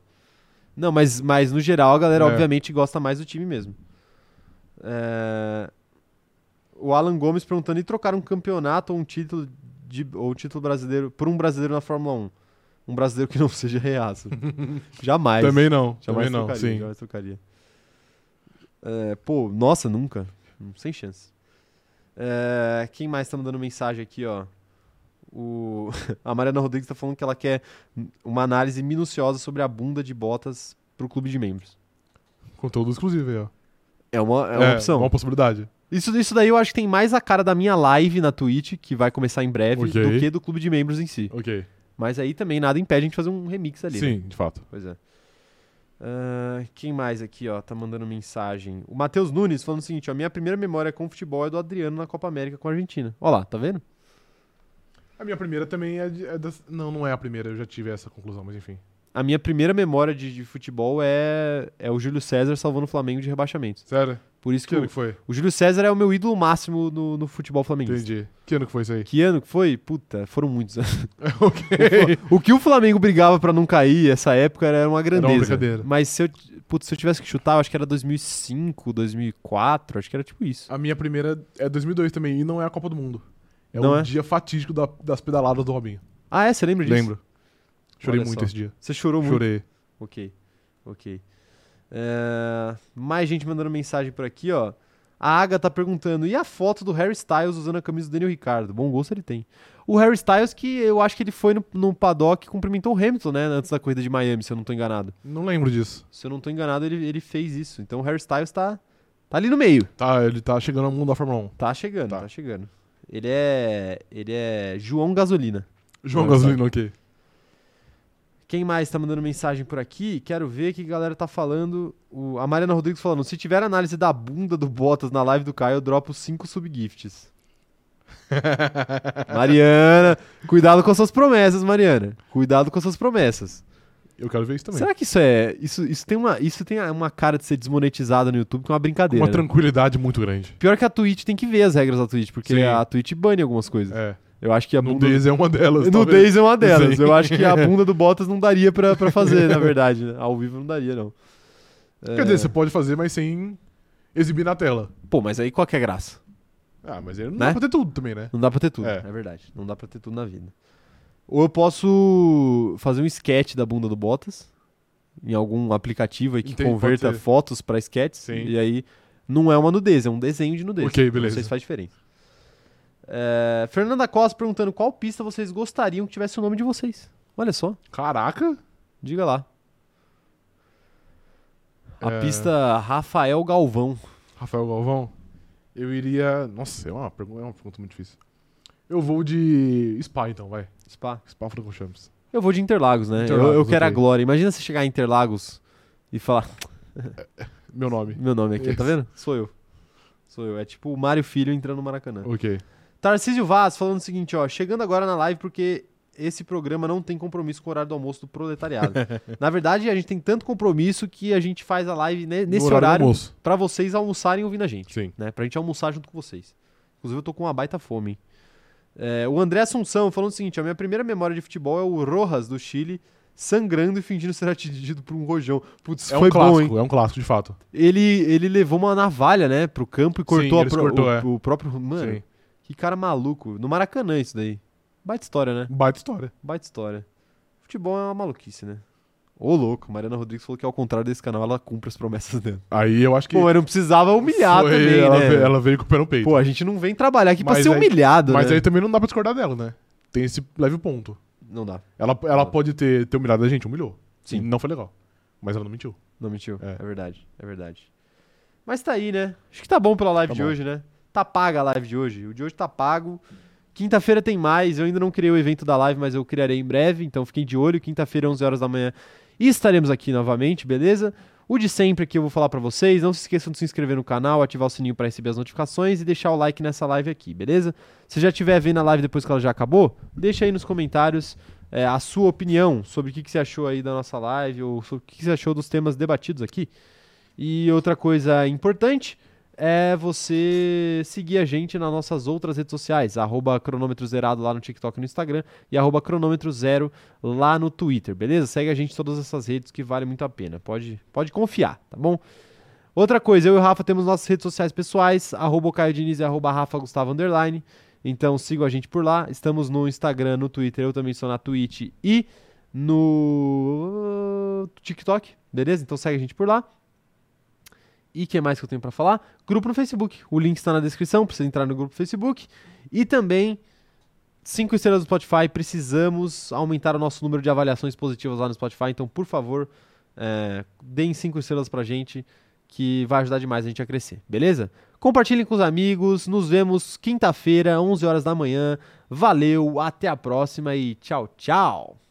Não, mas, mas no geral a galera É. obviamente gosta mais do time mesmo. É, O Alan Gomes perguntando, e trocar um campeonato ou um título de... ou um título brasileiro por um brasileiro na Fórmula 1? Um brasileiro que não seja reaço. jamais. Também não, Jamais também não, trocaria, sim. jamais trocaria. É, pô, nossa, nunca. Sem chance. É, quem mais tá mandando mensagem aqui, ó? O... A Mariana Rodrigues tá falando que ela quer uma análise minuciosa sobre a bunda de botas pro clube de membros. Conteúdo exclusivo aí, ó. É uma, é uma opção. uma possibilidade. Isso, isso daí eu acho que tem mais a cara da minha live na Twitch, que vai começar em breve, Ok. do que do clube de membros em si. Ok. Mas aí também nada impede a gente fazer um remix ali. né? Sim, de fato. Pois é. Ah, quem mais aqui, ó, tá mandando mensagem? O Matheus Nunes falando o seguinte, ó, minha primeira memória com futebol é do Adriano na Copa América com a Argentina. Ó lá, tá vendo? A minha primeira também é, de- é das... Não, não é a primeira, eu já tive essa conclusão, mas enfim. A minha primeira memória de, de futebol é, é o Júlio César salvando o Flamengo de rebaixamento. Sério? Por isso Que que ano o, que foi? o Júlio César é o meu ídolo máximo no, no futebol flamenguista. Entendi. Que ano que foi isso aí? Que ano que foi? Puta, foram muitos anos. ok. o que o Flamengo brigava pra não cair essa época era uma grandeza. brincadeira. Mas se eu, putz, se eu tivesse que chutar, eu acho que era 2005, 2004, acho que era tipo isso. A minha primeira é 2002 também, e não é a Copa do Mundo. É Não o é? dia fatídico da- das pedaladas do Robinho. Ah, é? Você lembra disso? Lembro. Chorei Olha muito só. esse dia. Você chorou muito? Chorei. Ok, ok. É, Mais gente mandando mensagem por aqui, ó. A Aga tá perguntando, e a foto do Harry Styles usando a camisa do Daniel Ricardo? Bom gosto ele tem. O Harry Styles que eu acho que ele foi no, no paddock e cumprimentou o Hamilton, né? Antes da corrida de Miami, se eu não tô enganado. Não lembro disso. Se eu não tô enganado, ele, ele fez isso. Então o Harry Styles tá, tá ali no meio. Tá, ele tá chegando ao mundo da Fórmula 1. Tá chegando, tá, Tá. chegando. Ele é. Ele é João Gasolina. João Não, Gasolino, ok. Quem mais tá mandando mensagem por aqui? Quero ver o que a galera tá falando. O- a Mariana Rodrigues falando: se tiver análise da bunda do Bottas na live do Caio, eu dropo 5 subgifts. Mariana, cuidado com as suas promessas, Mariana. Cuidado com as suas promessas. Eu quero ver isso também. Será que isso é. Isso, isso, tem uma, isso tem uma cara de ser desmonetizado no YouTube, que é uma brincadeira. uma né? tranquilidade muito grande. Pior que a Twitch tem que ver as regras da Twitch, porque Sim. a Twitch bane algumas coisas. É. Eu acho que a bunda. Nudez é uma delas. Nudez é uma delas. Sim. Eu acho que a bunda do Bottas não daria pra, pra fazer, na verdade. né? Ao vivo não daria, não. É, Quer dizer, você pode fazer, mas sem exibir na tela. Pô, mas aí qual que é a graça? Ah, mas aí não Né? dá pra ter tudo também, né? Não dá pra ter tudo. É. É. verdade. Não dá pra ter tudo na vida. Ou eu posso fazer um sketch da bunda do Bottas em algum aplicativo aí que Entendi, converta fotos pra sketches. Sim. E aí não é uma nudez, é um desenho de nudez. Ok, Não beleza. sei se faz diferença. É, Fernanda Costa perguntando qual pista vocês gostariam que tivesse o nome de vocês. Olha só, Caraca! diga lá. A É. pista Rafael Galvão. Rafael Galvão. Eu iria. Nossa, é uma, pergu- é uma pergunta muito difícil. Eu vou de Spa, então, vai. Spa. Spa Francorchamps. Eu vou de Interlagos, né? Eu- eu, Interlagos, quero a ok. glória. Imagina você chegar em Interlagos e falar: Meu nome. Meu nome aqui, tá Isso. vendo? Sou eu. Sou eu. É tipo o Mário Filho entrando no Maracanã. Ok. Tarcísio Vaz falando o seguinte, ó. Chegando agora na live porque esse programa não tem compromisso com o horário do almoço do proletariado. Na verdade, a gente tem tanto compromisso que a gente faz a live ne- nesse No horário, almoço. pra vocês almoçarem ouvindo a gente. Sim. Né? Pra gente almoçar junto com vocês. Inclusive, eu tô com uma baita fome. hein? É, o André Assunção falando o seguinte: a minha primeira memória de futebol é o Rojas do Chile sangrando e fingindo ser atingido por um rojão. Putz, É foi um bom, clássico, hein? é um clássico de fato. Ele, ele levou uma navalha, né, pro campo e cortou, a eles pro- cortou, o, é. o próprio. Mano, Sim. Que cara maluco. No Maracanã, isso daí. Baita história, né? Baita história. Baita história. Futebol é uma maluquice, né? Ô, louco, Mariana Rodrigues falou que ao contrário desse canal, ela cumpre as promessas dela. Aí eu acho que. Pô, mas não precisava humilhar foi- também, ela, né? ela veio com o pé no peito. Pô, a gente não vem trabalhar aqui pra Mas ser aí- humilhado, Mas né? aí também não dá pra discordar dela, né? Tem esse leve ponto. Não dá. Ela, ela pode ter, ter humilhado a gente, humilhou. Sim. Não foi legal. Mas ela não mentiu. Não mentiu. É. É. verdade, é verdade. Mas tá aí, né? Acho que tá bom pela live Tá de bom. hoje, né? Tá paga a live de hoje. O de hoje tá pago. Quinta-feira tem mais. Eu ainda não criei o evento da live, mas eu criarei em breve. Então fiquem de olho. Quinta-feira, 11 horas da manhã. Estaremos aqui novamente, beleza? O de sempre que eu vou falar pra vocês. Não se esqueçam de se inscrever no canal, ativar o sininho pra receber as notificações e deixar o like nessa live aqui, beleza? Se já estiver vendo a live depois que ela já acabou, deixa aí nos comentários é, a sua opinião sobre o que, que você achou aí da nossa live ou sobre o que, que você achou dos temas debatidos aqui. E outra coisa importante é você seguir a gente nas nossas outras redes sociais, arroba cronômetro zerado lá no TikTok e no Instagram e arroba cronômetro zero lá no Twitter, beleza? Segue a gente em todas essas redes que vale muito a pena. Pode, pode confiar, tá bom? Outra coisa, eu e o Rafa temos nossas redes sociais pessoais, arroba Caio Diniz e arroba Rafa Gustavo Underline. Então sigam a gente por lá. Estamos no Instagram, no Twitter, eu também estou na Twitch e no TikTok, beleza? Então segue a gente por lá. E o que mais que eu tenho pra falar? Grupo no Facebook. O link está na descrição, precisa entrar no grupo do Facebook. E também, cinco estrelas do Spotify. Precisamos aumentar o nosso número de avaliações positivas lá no Spotify. Então, por favor, é, deem cinco estrelas pra gente, que vai ajudar demais a gente a crescer, beleza? Compartilhem com os amigos. Nos vemos quinta-feira, 11 horas da manhã. Valeu, até a próxima e tchau, tchau!